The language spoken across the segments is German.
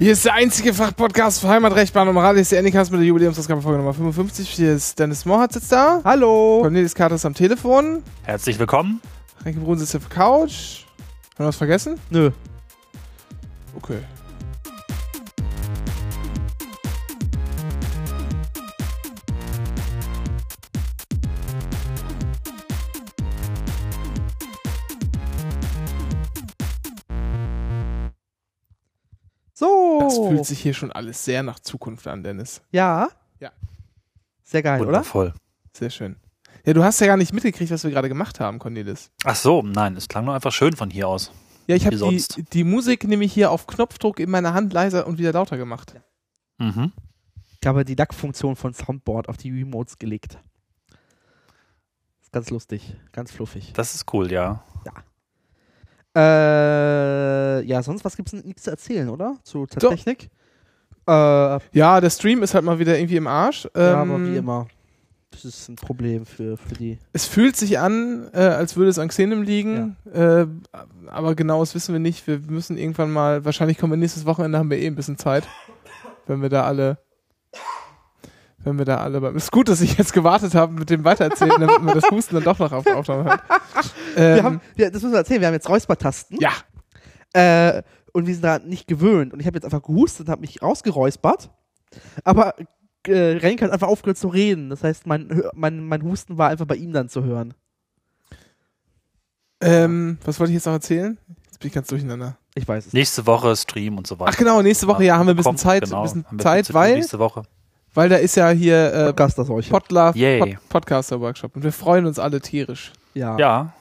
Hier ist der einzige Fachpodcast für Heimatrecht, Bahn und Moral. Hier ist der Anycast mit der Jubiläumsausgabe Folge Nummer 55. Hier ist Dennis Mohrhardt sitzt da. Hallo. Cornelis Kater ist am Telefon. Herzlich willkommen. Renke Brun sitzt auf der Couch. Haben wir was vergessen? Nö. Okay. Sich hier schon alles sehr nach Zukunft an, Dennis. Ja? Ja. Sehr geil, oder? Wundervoll. Sehr schön. Ja, du hast ja gar nicht mitgekriegt, was wir gerade gemacht haben, Cornelis. Ach so, nein, es klang nur einfach schön von hier aus. Ja, ich habe die, sonst. die Musik nämlich hier auf Knopfdruck in meiner Hand leiser und wieder lauter gemacht. Mhm. Ich habe die DAC-Funktion von Soundboard auf die Remotes gelegt. Ist ganz lustig, ganz fluffig. Das ist cool, ja. Äh, ja, sonst was gibt's denn nichts zu erzählen, oder? Zu. Technik? Äh, ja, Ja, der Stream ist halt mal wieder irgendwie im Arsch. Ähm, aber wie immer. Das ist ein Problem für, für die. Es fühlt sich an, äh, als würde es an Xenem liegen, äh, aber genaues wissen wir nicht. Wir müssen irgendwann mal, wahrscheinlich kommen wir nächstes Wochenende, haben wir eh ein bisschen Zeit, wenn wir da alle, wenn wir da alle, beim- ist gut, dass ich jetzt gewartet habe mit dem Weitererzählen, damit man das Husten dann doch noch auf Aufnahme hat. Ähm, wir haben, ja, das müssen wir erzählen, wir haben jetzt Räuspertasten. ja, Äh, und wir sind da nicht gewöhnt. Und ich habe jetzt einfach gehustet und habe mich rausgeräuspert. Aber äh, Renke hat einfach aufgehört zu reden. Das heißt, mein, mein, mein Husten war einfach bei ihm dann zu hören. ähm, was wollte ich jetzt noch erzählen? Jetzt bin ich ganz durcheinander. Ich weiß es. Nächste Woche Stream und so weiter. Ach genau, nächste Woche, ja, haben wir ein bisschen Kommt, Zeit, genau. ein bisschen Haben wir Zeit, weil, Nächste Woche. weil da ist ja hier äh, Podcast das euch. Pod Podcaster-Workshop und wir freuen uns alle tierisch. Ja. Ja,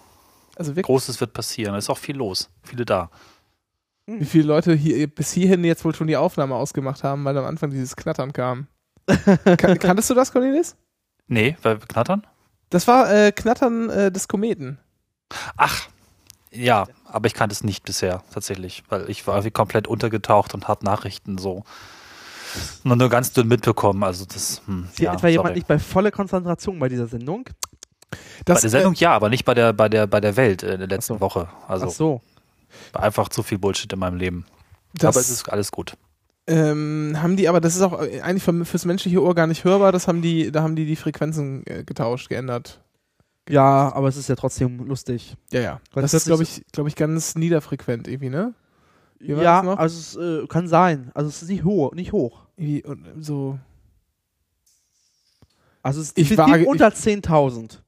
Also wirklich. Großes wird passieren. Es ist auch viel los. Viele da. Wie viele Leute hier bis hierhin jetzt wohl schon die Aufnahme ausgemacht haben, weil am Anfang dieses Knattern kam. kan kanntest du das, Cornelis? Nee, weil knattern? Das war äh, Knattern äh, des Kometen. Ach, ja, aber ich kannte es nicht bisher, tatsächlich, weil ich war irgendwie komplett untergetaucht und habe Nachrichten so nur, nur ganz dünn mitbekommen. Also das, hm, Ist hier ja, etwa jemand nicht bei voller Konzentration bei dieser Sendung? Bei Das, der Sendung ja, aber nicht bei der, bei der, bei der Welt äh, in der letzten so. Woche. Also Ach so. War einfach zu viel Bullshit in meinem Leben. das aber es ist alles gut. ähm, haben die, aber das ist auch eigentlich für, fürs menschliche Ohr gar nicht hörbar. Das haben die, da haben die die Frequenzen äh, getauscht, geändert. Ja, aber es ist ja trotzdem lustig. Ja, ja. Weil das das ist, glaube ich, glaube ich, ganz niederfrequent irgendwie, ne? Wie ja, also es äh, kann sein. Also es ist nicht hoch, nicht hoch. Und so. Also es ist Ich wage- unter 10.000.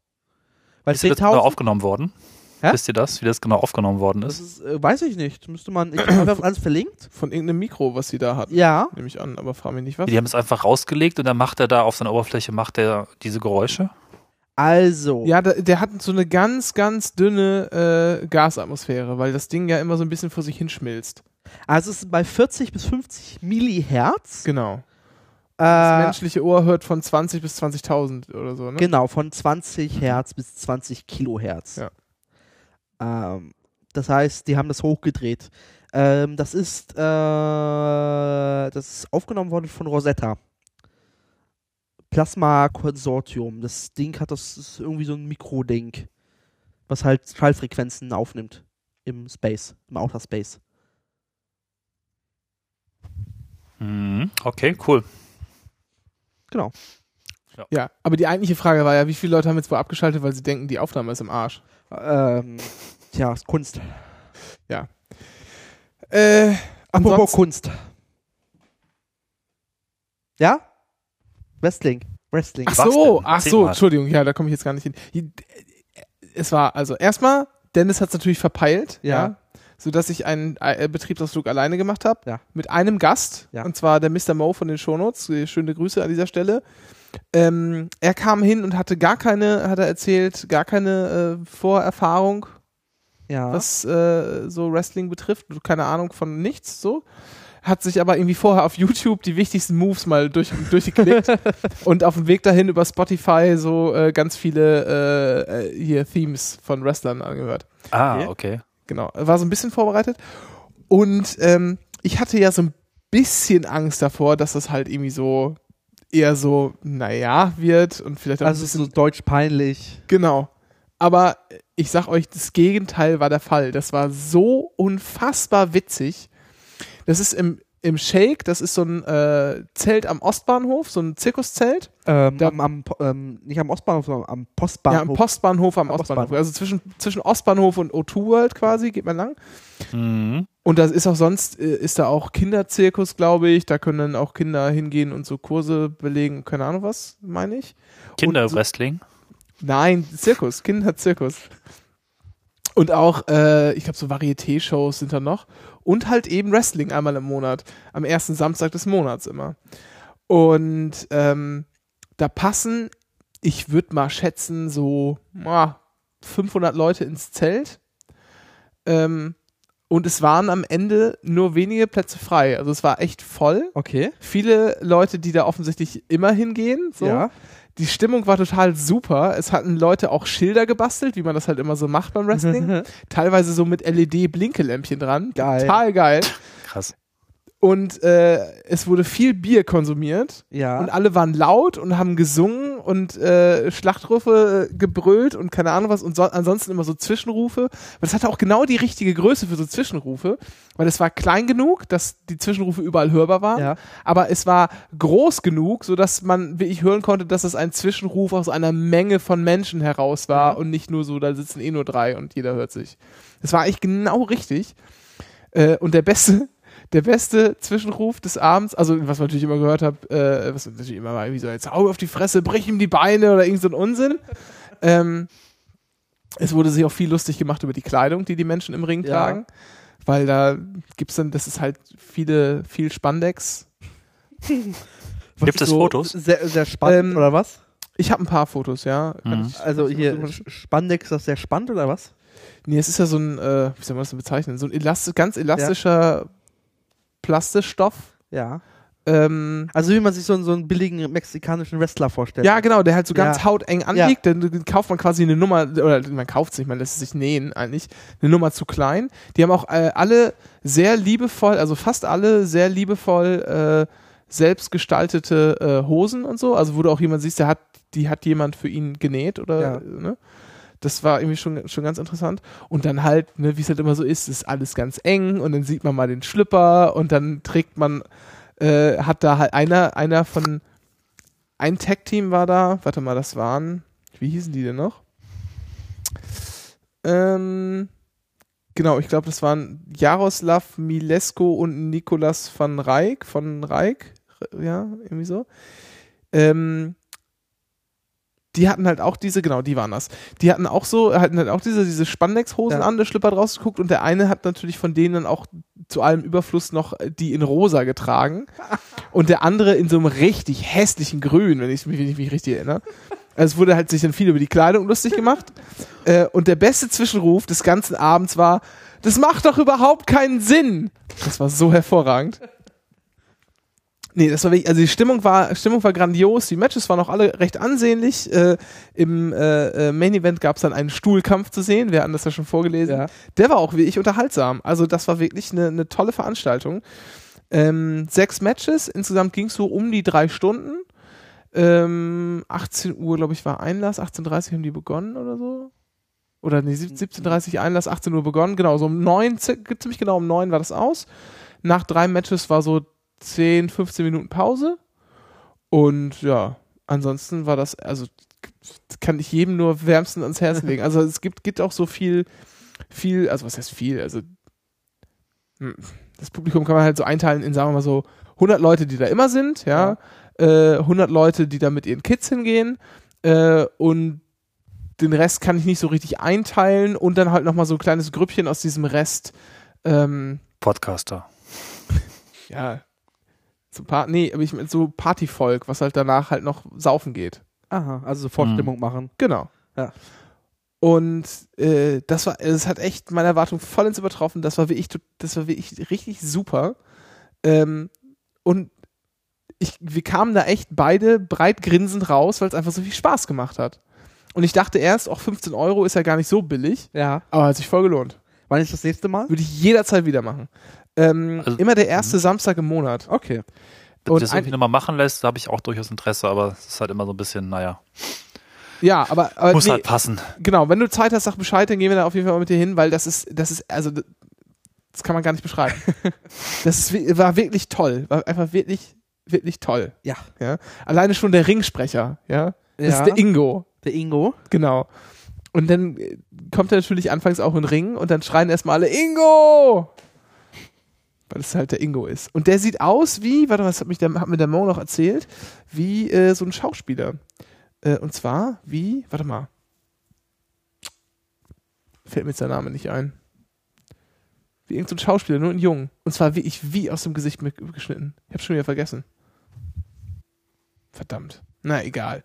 Weil Ist dir das genau 10.000, aufgenommen worden? Hä? Wisst ihr das, wie das genau aufgenommen worden das ist? ist, äh, weiß ich nicht. Müsste man, ich habe alles verlinkt. Von irgendeinem Mikro, was sie da hatten. Ja. Nehme ich an, aber frage mich nicht was. Die haben es einfach rausgelegt und dann macht er da auf seiner Oberfläche macht er diese Geräusche. Also. Ja, der, der hat so eine ganz, ganz dünne äh, Gasatmosphäre, weil das Ding ja immer so ein bisschen vor sich hinschmilzt. Also es ist bei 40 bis 50 Millihertz. Genau. Das Äh, menschliche Ohr hört von 20 bis 20.000 oder so, ne? genau, von 20 Hertz bis 20 Kilohertz. Ja. Ähm, das heißt, die haben das hochgedreht. Ähm, das ist, äh, das ist aufgenommen worden von Rosetta. Plasma Konsortium. Das Ding hat das ist irgendwie so ein Mikroding, was halt Schallfrequenzen aufnimmt im Space, im Outer Space. Mhm. Okay, cool. Genau. Ja, aber die eigentliche Frage war ja, wie viele Leute haben jetzt wohl abgeschaltet, weil sie denken, die Aufnahme ist im Arsch? Ähm, tja, ist Kunst. Äh, Apropos Kunst. Ja? Wrestling. Wrestling. ach so, ach so. Entschuldigung, ja, da komme ich jetzt gar nicht hin. Hi- Es war also erstmal, Dennis hat es natürlich verpeilt, ja. Ja. sodass ich einen äh, Betriebsausflug alleine gemacht habe. Ja. Mit einem Gast, Ja. und zwar der Mr. Mo von den Shownotes. Äh, Schöne Grüße an dieser Stelle. Ähm, er kam hin und hatte gar keine, hat er erzählt, gar keine äh, Vorerfahrung Ja. was äh, so Wrestling betrifft. Keine Ahnung von nichts so. Hat sich aber irgendwie vorher auf YouTube die wichtigsten Moves mal durch, durchgeklickt und auf dem Weg dahin über Spotify so äh, ganz viele äh, äh, hier Themes von Wrestlern angehört. Ah, Okay. okay. Genau. War so ein bisschen vorbereitet. Und ähm, ich hatte ja so ein bisschen Angst davor, dass das halt irgendwie so eher so, naja, wird und vielleicht auch also ein es bisschen ist so deutsch peinlich. Genau. Aber ich sag euch, das Gegenteil war der Fall. Das war so unfassbar witzig. Das ist im, im Shake, das ist so ein äh, Zelt am Ostbahnhof, so ein Zirkuszelt. Ähm, Da- am, am, ähm, nicht am Ostbahnhof, sondern am Ja, Postbahnhof. am Postbahnhof am Am Ostbahnhof. Ostbahnhof. Also zwischen, zwischen Ostbahnhof und O2 World quasi, geht man lang. Mhm. Und das ist auch sonst, äh, ist da auch Kinderzirkus, glaube ich. Da können dann auch Kinder hingehen und so Kurse belegen, keine Ahnung was, meine ich. Kinderwrestling. Nein, Zirkus, Kinderzirkus. Und auch, äh, ich glaube, so Varieté-Shows sind da noch. Und halt eben Wrestling einmal im Monat. Am ersten Samstag des Monats immer. Und ähm, da passen, ich würde mal schätzen, so ah, 500 Leute ins Zelt. Ähm, und es waren am Ende nur wenige Plätze frei. Also es war echt voll. Okay. Viele Leute, die da offensichtlich immer hingehen. So. Ja. Die Stimmung war total super. Es hatten Leute auch Schilder gebastelt, wie man das halt immer so macht beim Wrestling. Teilweise so mit LED-Blinkelämpchen dran. Geil. Total geil. Krass. Und äh, es wurde viel Bier konsumiert. Ja. Und alle waren laut und haben gesungen und äh, Schlachtrufe äh, gebrüllt und keine Ahnung was und so, ansonsten immer so Zwischenrufe. Aber das hatte auch genau die richtige Größe für so Zwischenrufe, weil es war klein genug, dass die Zwischenrufe überall hörbar waren, Ja. aber es war groß genug, sodass man wirklich hören konnte, dass es ein Zwischenruf aus einer Menge von Menschen heraus war und nicht nur so, da sitzen eh nur drei und jeder hört sich. Das war eigentlich genau richtig. Äh, und der beste, der beste Zwischenruf des Abends, also was man natürlich immer gehört hat, äh, was natürlich immer war, irgendwie so, jetzt hau auf die Fresse, brich ihm die Beine oder irgend so ein Unsinn. ähm, es wurde sich auch viel lustig gemacht über die Kleidung, die die Menschen im Ring Ja. tragen, weil da gibt's dann, das ist halt viele, viel Spandex. Gibt es so Fotos? Sehr, sehr spannend, Ähm, oder was? Ich habe ein paar Fotos, ja. Mhm. ich- Also hier Spandex, das ist sehr spannend, oder was? Nee, es ist ja so ein, äh, wie soll man das denn bezeichnen? So ein elast ganz elastischer Plastischstoff. Ja. Ähm, Also wie man sich so, einen- so einen billigen mexikanischen Wrestler vorstellt. ja, genau, der halt so ganz Ja. hauteng anliegt. Dann dann kauft man quasi eine Nummer, oder man kauft sich, man lässt es sich nähen eigentlich, eine Nummer zu klein. Die haben auch äh, alle sehr liebevoll, also fast alle sehr liebevoll äh, selbst gestaltete äh, Hosen und so. Also wo du auch jemand siehst, der hat, die hat jemand für ihn genäht oder Ja. ne? Das war irgendwie schon, schon ganz interessant. Und dann halt, ne, wie es halt immer so ist, ist alles ganz eng und dann sieht man mal den Schlüpper und dann trägt man, äh, hat da halt einer, einer von, ein Tag-Team war da, warte mal, das waren, wie hießen die denn noch? Ähm, genau, ich glaube, das waren Jaroslav Milesko und Nikolas van Rijk, von Rijk, ja, irgendwie so. Ähm, die hatten halt auch diese, genau, die waren das. Die hatten auch so, hatten halt auch diese, diese Spandex-Hosen Ja. an, der Schlipper rausgeguckt und der eine hat natürlich von denen dann auch zu allem Überfluss noch die in rosa getragen und der andere in so einem richtig hässlichen Grün, wenn ich mich, wenn ich mich richtig erinnere. Also es wurde halt sich dann viel über die Kleidung lustig gemacht. Äh, und der beste Zwischenruf des ganzen Abends war, das macht doch überhaupt keinen Sinn. Das war so hervorragend. Nee, das war wirklich, also die Stimmung war, Stimmung war grandios, die Matches waren auch alle recht ansehnlich. Äh, Im äh, äh, Main Event gab es dann einen Stuhlkampf zu sehen, wir hatten das ja schon vorgelesen. Ja. Der war auch wirklich unterhaltsam. Also das war wirklich eine, eine tolle Veranstaltung. Ähm, sechs Matches, insgesamt ging es so um die drei Stunden. Ähm, 18 Uhr, glaube ich, war Einlass, 18.30 Uhr haben die begonnen oder so. Oder nee, 17.30 Uhr Einlass, 18 Uhr begonnen, genau, so um neun, zi- ziemlich genau um neun war das aus. Nach drei Matches war so 10, 15 Minuten Pause. Und ja, ansonsten war das, also kann ich jedem nur wärmstens ans Herz legen. Also es gibt, gibt auch so viel, viel, also was heißt viel, also hm, das Publikum kann man halt so einteilen in, sagen wir mal so, 100 Leute, die da immer sind, ja, Äh, 100 Leute, die da mit ihren Kids hingehen äh, und den Rest kann ich nicht so richtig einteilen und dann halt nochmal so ein kleines Grüppchen aus diesem Rest, ähm, Podcaster. ja, so Par nee, aber ich mein so Partyvolk, was halt danach halt noch saufen geht. Aha, also so Vorstimmung machen. Genau. Ja. Und äh, das war, es hat echt meine Erwartung vollends übertroffen. Das war wirklich, das war wirklich richtig super. Ähm, und ich, wir kamen da echt beide breit grinsend raus, weil es einfach so viel Spaß gemacht hat. Und ich dachte erst, auch 15 Euro ist ja gar nicht so billig, Ja. aber hat sich voll gelohnt. Wann ist das nächste Mal? Würde ich jederzeit wieder machen. Ähm, Also- immer der erste Samstag im Monat. Okay. Wenn Und das irgendwie nochmal machen lässt, da habe ich auch durchaus Interesse, aber es ist halt immer so ein bisschen, naja, Ja, aber, aber muss nee, halt passen. genau, wenn du Zeit hast, sag Bescheid, dann gehen wir da auf jeden Fall mal mit dir hin, weil das ist, das ist, also Das kann man gar nicht beschreiben. das ist, war wirklich toll. War einfach wirklich, wirklich toll. Ja. Ja. Alleine schon der Ringsprecher, ja. Das Ja. ist der Ingo. Der Ingo. Genau. Und dann äh, kommt er natürlich anfangs auch in den Ring und dann schreien erstmal alle Ingo! Weil es halt der Ingo ist. Und der sieht aus wie, warte, was hat, mich der, hat mir der Mo noch erzählt, wie äh, so ein Schauspieler. Äh, und zwar wie, warte mal. Fällt mir jetzt der Name nicht ein. Wie irgendein Schauspieler, nur ein Jung. Und zwar wie ich wie aus dem Gesicht mitgeschnitten. Ich hab's schon wieder vergessen. Verdammt. Na, egal.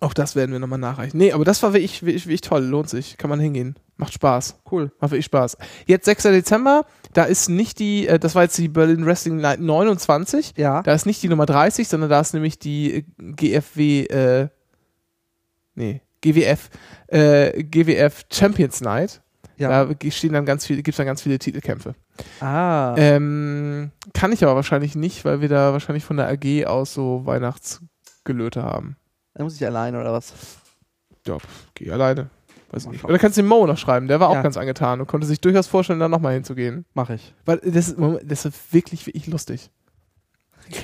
Auch das werden wir nochmal nachreichen. Nee, aber das war wirklich, wirklich, wirklich toll. Lohnt sich. Kann man hingehen. Macht Spaß. Cool. Macht wirklich Spaß. Jetzt 6. Dezember. Da ist nicht die, äh, das war jetzt die Berlin Wrestling Night 29. Ja. Da ist nicht die Nummer 30, sondern da ist nämlich die äh, GFW, äh, nee, GWF, äh, GWF Champions Night. Ja. Da stehen dann ganz viele, gibt's dann ganz viele Titelkämpfe. ah. Ähm, kann ich aber wahrscheinlich nicht, weil wir da wahrscheinlich von der AG aus so Weihnachtsgelöte haben. Dann muss ich alleine oder was? Ja, geh alleine. Weiß nicht. Oder kannst du den Mo noch schreiben, der war auch Ja. ganz angetan und konnte sich durchaus vorstellen, da nochmal hinzugehen. Mach ich. Weil das das ist wirklich, wirklich lustig.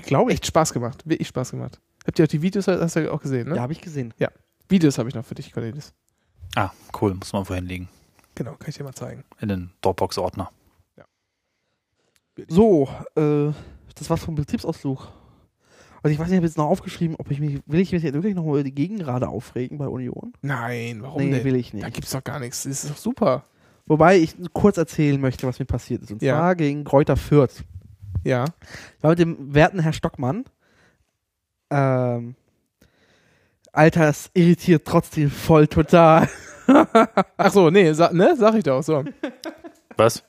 Glaube Echt Spaß gemacht. Wirklich Spaß gemacht. Habt ihr auch die Videos, hast du ja auch gesehen, ne? Ja, habe ich gesehen. Videos habe ich noch für dich, Cornelis. Ah, cool, muss man vorhin liegen. Genau, kann ich dir mal zeigen. In den Dropbox-Ordner. So, äh, das war's vom Betriebsausflug. Also ich weiß nicht, ich habe jetzt noch aufgeschrieben, ob ich mich, will ich mich jetzt wirklich noch mal über die Gegengrade aufregen bei Union? Nein, warum nee, denn? will ich Da nicht. gibt's doch gar nichts. Das ist doch super. Wobei ich kurz erzählen möchte, was mir passiert ist. Und Ja. zwar gegen Kräuter Fürth. Ja. Ich war mit dem werten Herr Stockmann. Ähm, Alter, es irritiert trotzdem voll total. Ach so, nee, sa ne, sag ich doch. So. Was?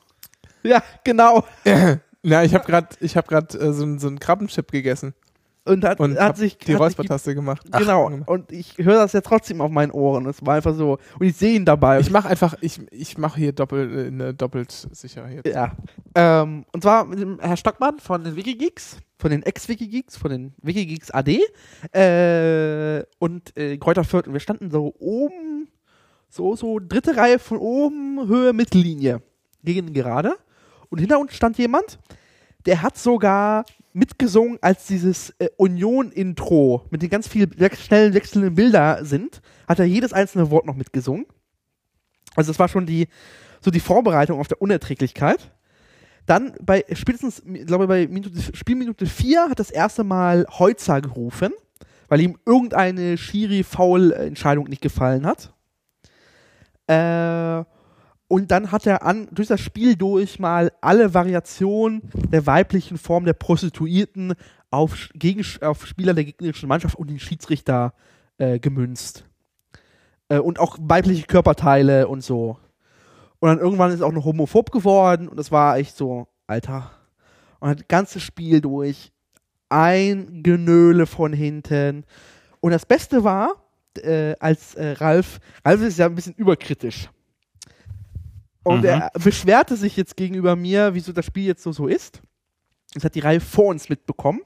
ja, genau. Na, ich habe gerade, ich habe gerade äh, so, so einen Krabbenchip gegessen Und hat, und hat sich die Räuspertaste gemacht. Genau, Ach, und ich höre das ja trotzdem auf meinen Ohren. Es war einfach so. Und ich sehe ihn dabei. ich mache einfach, ich, ich mache hier doppelt, äh, eine doppelt sicher hier. ja. Ähm, und zwar mit dem Herr Stockmann von den Wikigeeks, von den Ex-Wikigeeks, von den Wikigeeks AD äh, und äh, Kräuter Fürth. Und wir standen so oben, so, so dritte Reihe von oben, Höhe Mittellinie gegen gerade. Und hinter uns stand jemand, der hat sogar mitgesungen, als dieses äh, Union-Intro mit den ganz vielen schnellen wechselnden Bilder sind, hat er jedes einzelne Wort noch mitgesungen. Also das war schon die, so die Vorbereitung auf der Unerträglichkeit. Dann bei spätestens, ich glaube bei Minute, Spielminute 4 hat das erste Mal Heutzer gerufen, weil ihm irgendeine Schiri-Foul-Entscheidung nicht gefallen hat. Äh, und dann hat er an, durch das Spiel durch mal alle Variationen der weiblichen Form der Prostituierten auf, gegen, auf Spieler der gegnerischen Mannschaft und den Schiedsrichter äh, gemünzt. Äh, und auch weibliche Körperteile und so. Und dann irgendwann ist er auch noch homophob geworden und das war echt so, Alter. Und hat das ganze Spiel durch ein Genöle von hinten. Und das Beste war, äh, als äh, Ralf, Ralf ist ja ein bisschen überkritisch. Und Mhm. er beschwerte sich jetzt gegenüber mir, wieso das Spiel jetzt so so ist. Das hat die Reihe vor uns mitbekommen.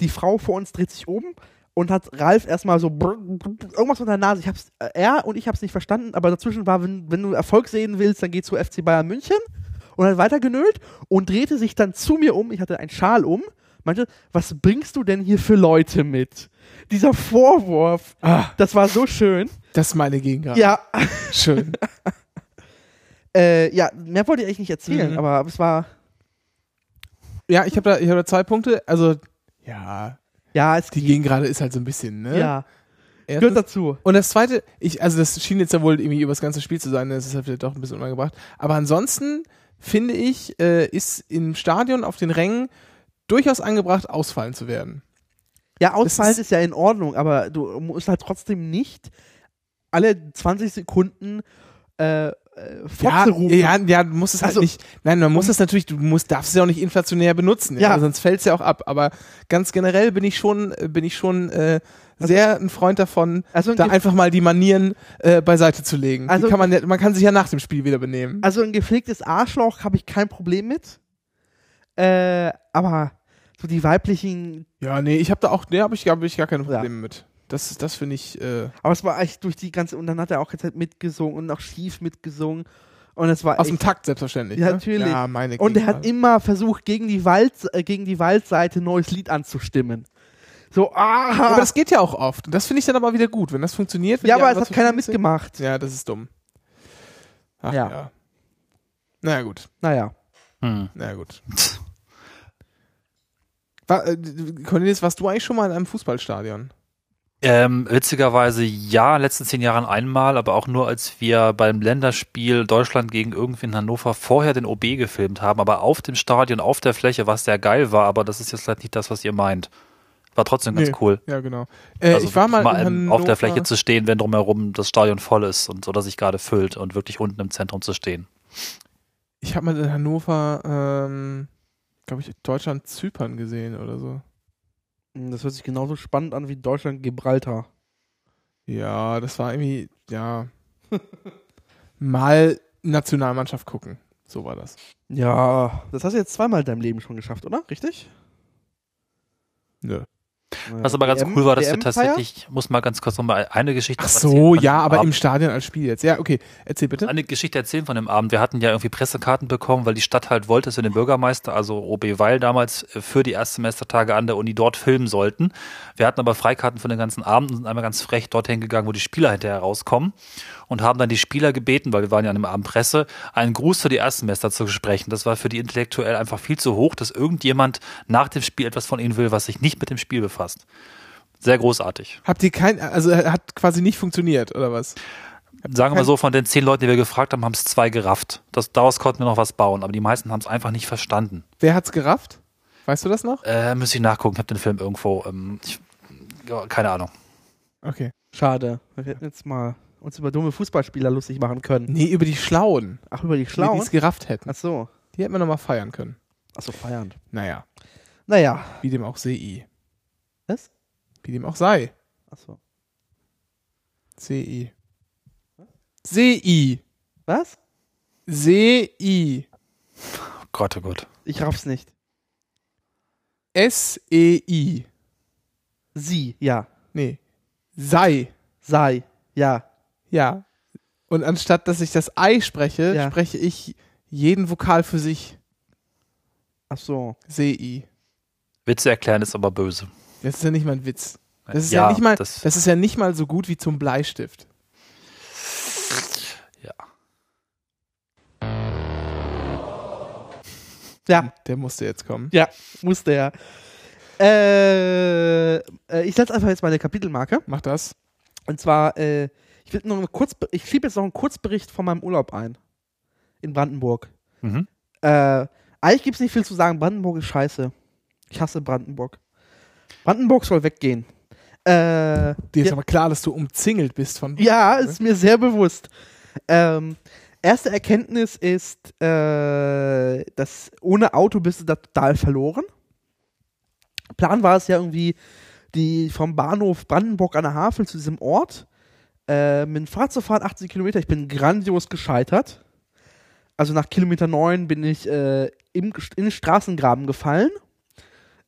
Die Frau vor uns dreht sich um und hat Ralf erstmal so brr, brr, brr, irgendwas unter der Nase. Ich hab's, äh, er und ich hab's nicht verstanden, aber dazwischen war, wenn, wenn du Erfolg sehen willst, dann geh zu FC Bayern München und hat weiter genölt und drehte sich dann zu mir um. Ich hatte einen Schal um, meinte, was bringst du denn hier für Leute mit? Dieser Vorwurf, Ah, das war so schön. das ist meine Gegengrade. Ja, Schön. äh, ja, mehr wollte ich eigentlich nicht erzählen, Mhm. aber es war, Ja, ich habe da, ich hab da zwei Punkte. Also, ja, ja, es die Gegengrade ist halt so ein bisschen, ne? ja, Erstens- gehört dazu. Und das zweite, ich, also das schien jetzt ja wohl irgendwie über das ganze Spiel zu sein, das ist halt vielleicht doch ein bisschen unangebracht. Aber ansonsten finde ich, äh, ist im Stadion auf den Rängen durchaus angebracht, ausfallen zu werden. Ja, Ausfall ist- ist, ja in Ordnung, aber du musst halt trotzdem nicht alle 20 Sekunden äh, äh, Fotze Ja, rufen. ja, ja, du musst es halt Also- nicht. Nein, man muss es natürlich, du musst, darfst es ja auch nicht inflationär benutzen, ja, Ja. sonst fällt es ja auch ab. Aber ganz generell bin ich schon, äh, bin ich schon äh, sehr ein Freund davon, Also ein, da einfach mal die Manieren äh, beiseite zu legen. Also- die kann man, ja- man kann sich ja nach dem Spiel wieder benehmen. also ein gepflegtes Arschloch habe ich kein Problem mit. Äh, aber so die weiblichen, Ja, nee, ich habe da auch, nee, habe ich, hab ich gar keine Ja. Probleme mit. Das, das finde ich, äh, aber es war echt durch die ganze, und dann hat er auch ganze Zeit mitgesungen und auch schief mitgesungen. Und es war Aus dem echt, Takt selbstverständlich. Ja, ne? natürlich. Ja, meine und er hat immer versucht, gegen die, Wald, äh, gegen die Waldseite ein neues Lied anzustimmen. So, ah! Aber das geht ja auch oft. Und das finde ich dann aber wieder gut, wenn das funktioniert. wenn ja, aber es hat keiner mitgemacht. Ja, das ist dumm. Ach Ja. ja. Naja, gut. Naja. Hm. Naja, gut. War, äh, Cornelius, warst du eigentlich schon mal in einem Fußballstadion? Ähm, witzigerweise ja, in den letzten zehn Jahren einmal, aber auch nur, als wir beim Länderspiel Deutschland gegen irgendwie in Hannover vorher den OB gefilmt haben, aber auf dem Stadion, auf der Fläche, was sehr geil war, aber das ist jetzt halt nicht das, was ihr meint. War trotzdem ganz Nee. cool. Ja, genau. Äh, Also ich war mal, ähm, auf der Fläche zu stehen, wenn drumherum das Stadion voll ist und oder sich gerade füllt und wirklich unten im Zentrum zu stehen. Ich habe mal in Hannover, ähm, glaube ich, Deutschland-Zypern gesehen oder so. Das hört sich genauso spannend an wie Deutschland-Gibraltar. Ja, das war irgendwie, ja. mal Nationalmannschaft gucken. So war das. Ja, das hast du jetzt zweimal in deinem Leben schon geschafft, oder? Richtig? Nö. Was aber ganz cool war, dass wir tatsächlich, ich muss mal ganz kurz nochmal eine Geschichte Ach erzählen so, von ja, aber Abend. im Stadion als Spiel jetzt. Ja, okay. Erzähl bitte. eine Geschichte erzählen von dem Abend. Wir hatten ja irgendwie Pressekarten bekommen, weil die Stadt halt wollte, dass wir den Bürgermeister, also OB Weil damals äh, für die Erstsemestertage an der Uni dort filmen sollten. Wir hatten aber Freikarten für den ganzen Abend und sind einmal ganz frech dorthin gegangen, wo die Spieler hinterher rauskommen und haben dann die Spieler gebeten, weil wir waren ja an dem Abend Presse, einen Gruß für die Erstsemester zu sprechen. Das war für die intellektuell einfach viel zu hoch, dass irgendjemand nach dem Spiel etwas von ihnen will, was sich nicht mit dem Spiel befasst. Sehr großartig. Habt ihr kein, also äh, hat quasi nicht funktioniert, oder was? Sagen wir kein- so, von den zehn Leuten, die wir gefragt haben, haben es zwei gerafft. Das, daraus konnten wir noch was bauen, aber die meisten haben es einfach nicht verstanden. Wer hat's gerafft? Weißt du das noch? Äh, müsste ich nachgucken, ich habe den Film irgendwo. Ähm, ich, keine Ahnung. Okay. Schade. Wir hätten jetzt mal uns über dumme Fußballspieler lustig machen können. Nee, über die Schlauen. Ach, über die Die, die Schlauen? es gerafft hätten. Ach so. Die hätten wir nochmal feiern können. Ach so, feiernd. Naja, Naja. wie dem auch sei. Was? Wie dem auch sei. Ach so. sei. Sei. Was? Sei. Oh Gott, oh Gott. Ich raff's nicht. S-E-I. Sie, ja. Nee. Sei. Sei, ja. Ja. Und anstatt dass ich das Ei spreche, Ja. spreche ich jeden Vokal für sich. Ach so. Sei. Witze erklären ist aber böse. Das ist ja nicht mal ein Witz. Das ist ja, nicht mal, das, Das, ist ja nicht mal so gut wie zum Bleistift. ja. Ja, Der musste jetzt kommen. ja, musste ja. Äh, äh, ich setze einfach jetzt meine Kapitelmarke. Mach das. Und zwar, äh, ich will noch kurz, ich schiebe jetzt noch einen Kurzbericht von meinem Urlaub ein. In Brandenburg. Mhm. Äh, eigentlich gibt es nicht viel zu sagen. Brandenburg ist scheiße. Ich hasse Brandenburg. Brandenburg soll weggehen. Äh, Dir ist ja, aber klar, dass du umzingelt bist von. ja, ist mir sehr bewusst. Ähm, erste Erkenntnis ist, äh, dass ohne Auto bist du da total verloren. Plan war es ja irgendwie, die vom Bahnhof Brandenburg an der Havel zu diesem Ort äh, mit dem Fahrrad zu fahren, 80 Kilometer. Ich bin grandios gescheitert. Also nach Kilometer 9 bin ich äh, im, in den Straßengraben gefallen.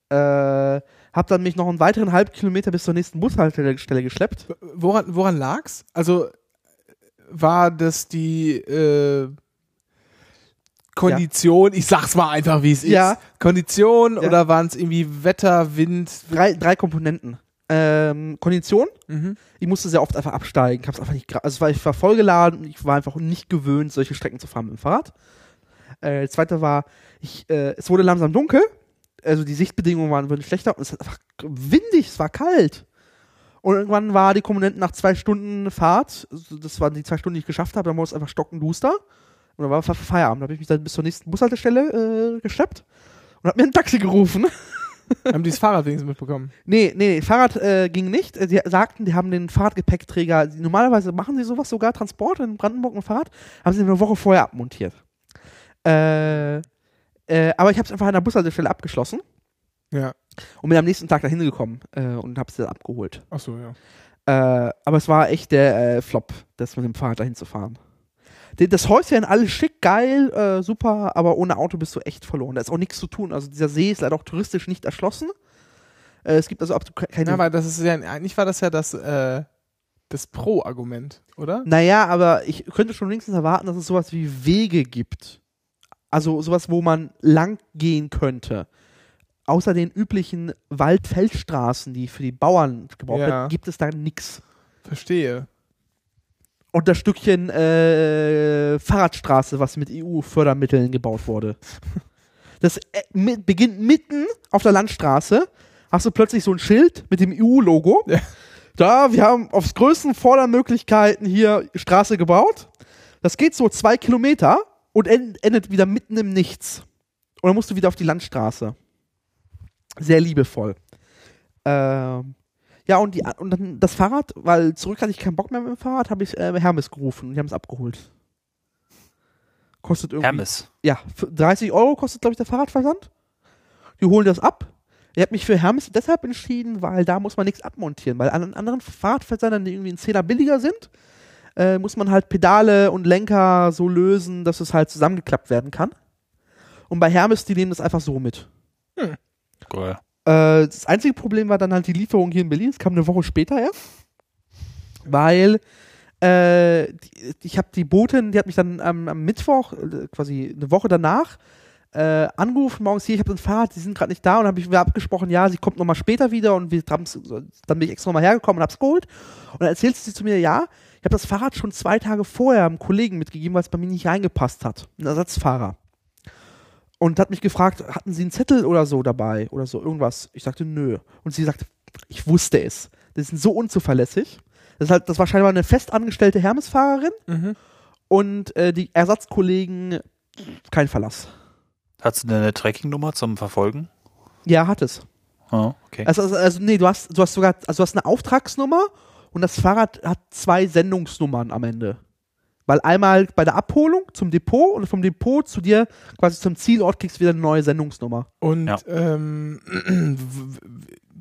Äh, hab dann mich noch einen weiteren halben Kilometer bis zur nächsten Bushaltestelle Stelle geschleppt. Woran, woran lag's? Also war das die äh, Kondition, ich sag's mal einfach, wie es Ja. ist. Kondition Ja. oder waren es irgendwie Wetter, Wind? Drei, drei Komponenten. Ähm, Kondition. Mhm. Ich musste sehr oft einfach absteigen. Ich hab's einfach nicht, also ich war vollgeladen und ich war einfach nicht gewöhnt, solche Strecken zu fahren mit dem Fahrrad. Äh, das zweite war, ich, äh, es wurde langsam dunkel. Also die Sichtbedingungen waren, wurden schlechter und es war einfach windig, es war kalt. Und irgendwann war die Komponenten nach zwei Stunden Fahrt, also das waren die zwei Stunden, die ich geschafft habe, dann war es einfach stockenduster. Und dann war Fe- Feierabend. Da habe ich mich dann bis zur nächsten Bushaltestelle äh, geschleppt und habe mir ein Taxi gerufen. Haben die das Fahrrad wenigstens mitbekommen? Nee, nee, Fahrrad äh, ging nicht. Die sagten, die haben den Fahrradgepäckträger, normalerweise machen sie sowas sogar, Transport in Brandenburg ein Fahrrad, haben sie eine Woche vorher abmontiert. Äh, äh, aber ich habe es einfach an der Bushaltestelle abgeschlossen Ja. und bin am nächsten Tag dahin gekommen äh, und habe es dann abgeholt. Ach so, ja. Äh, aber es war echt der äh, Flop, das mit dem Fahrrad dahin zu fahren. Das Häuschen alles schick, geil, äh, super, aber ohne Auto bist du echt verloren. Da ist auch nichts zu tun. Also dieser See ist leider auch touristisch nicht erschlossen. Äh, es gibt also absolut ke- keine Ja, weil das ist ja, eigentlich war das ja das, äh, das Pro-Argument, oder? Naja, aber ich könnte schon wenigstens erwarten, dass es sowas wie Wege gibt. Also sowas, wo man lang gehen könnte. Außer den üblichen Wald-Feldstraßen, die für die Bauern gebaut Ja. werden, gibt es da nichts. Verstehe. Und das Stückchen äh, Fahrradstraße, was mit EU-Fördermitteln gebaut wurde. Das äh, mit, beginnt mitten auf der Landstraße. Hast du plötzlich so ein Schild mit dem EU-Logo. Ja. Da, wir haben aufs größten Vordermöglichkeiten hier Straße gebaut. Das geht so zwei Kilometer und end, endet wieder mitten im Nichts. Und dann musst du wieder auf die Landstraße. Sehr liebevoll. Ähm, ja, und, die, und dann das Fahrrad, weil zurück hatte ich keinen Bock mehr mit dem Fahrrad, habe ich äh, Hermes gerufen und die haben es abgeholt. Kostet irgendwie. Hermes. Ja, für 30 Euro kostet, glaube ich, der Fahrradversand. Die holen das ab. Ich habe mich für Hermes deshalb entschieden, weil da muss man nichts abmontieren. Weil an anderen Fahrradversandern, die irgendwie einen Zehner billiger sind, äh, muss man halt Pedale und Lenker so lösen, dass es halt zusammengeklappt werden kann. Und bei Hermes, die nehmen das einfach so mit. Cool. Äh, das einzige Problem war dann halt die Lieferung hier in Berlin. Es kam eine Woche später erst. Weil äh, die, ich habe die Botin, die hat mich dann am, am Mittwoch, äh, quasi eine Woche danach, äh, angerufen, morgens hier, ich habe das Fahrrad, die sind gerade nicht da und habe ich mir abgesprochen, ja, sie kommt nochmal später wieder und wir dann bin ich extra nochmal hergekommen und hab's geholt. Und dann erzählt sie zu mir, ja, ich habe das Fahrrad schon zwei Tage vorher einem Kollegen mitgegeben, weil es bei mir nicht reingepasst hat. Ein Ersatzfahrer. Und hat mich gefragt, hatten Sie einen Zettel oder so dabei oder so, irgendwas? Ich sagte, nö. Und sie sagte, ich wusste es. Das sind so unzuverlässig. Das, ist halt, das war scheinbar eine festangestellte Hermesfahrerin Mhm. und äh, die Ersatzkollegen kein Verlass. Hast du eine Tracking-Nummer zum Verfolgen? Ja, hat es. Oh, okay. Also, also, also nee, du hast, du hast sogar, also du hast eine Auftragsnummer und das Fahrrad hat zwei Sendungsnummern am Ende. Weil einmal bei der Abholung zum Depot und vom Depot zu dir quasi zum Zielort kriegst du wieder eine neue Sendungsnummer. Und Ja. ähm,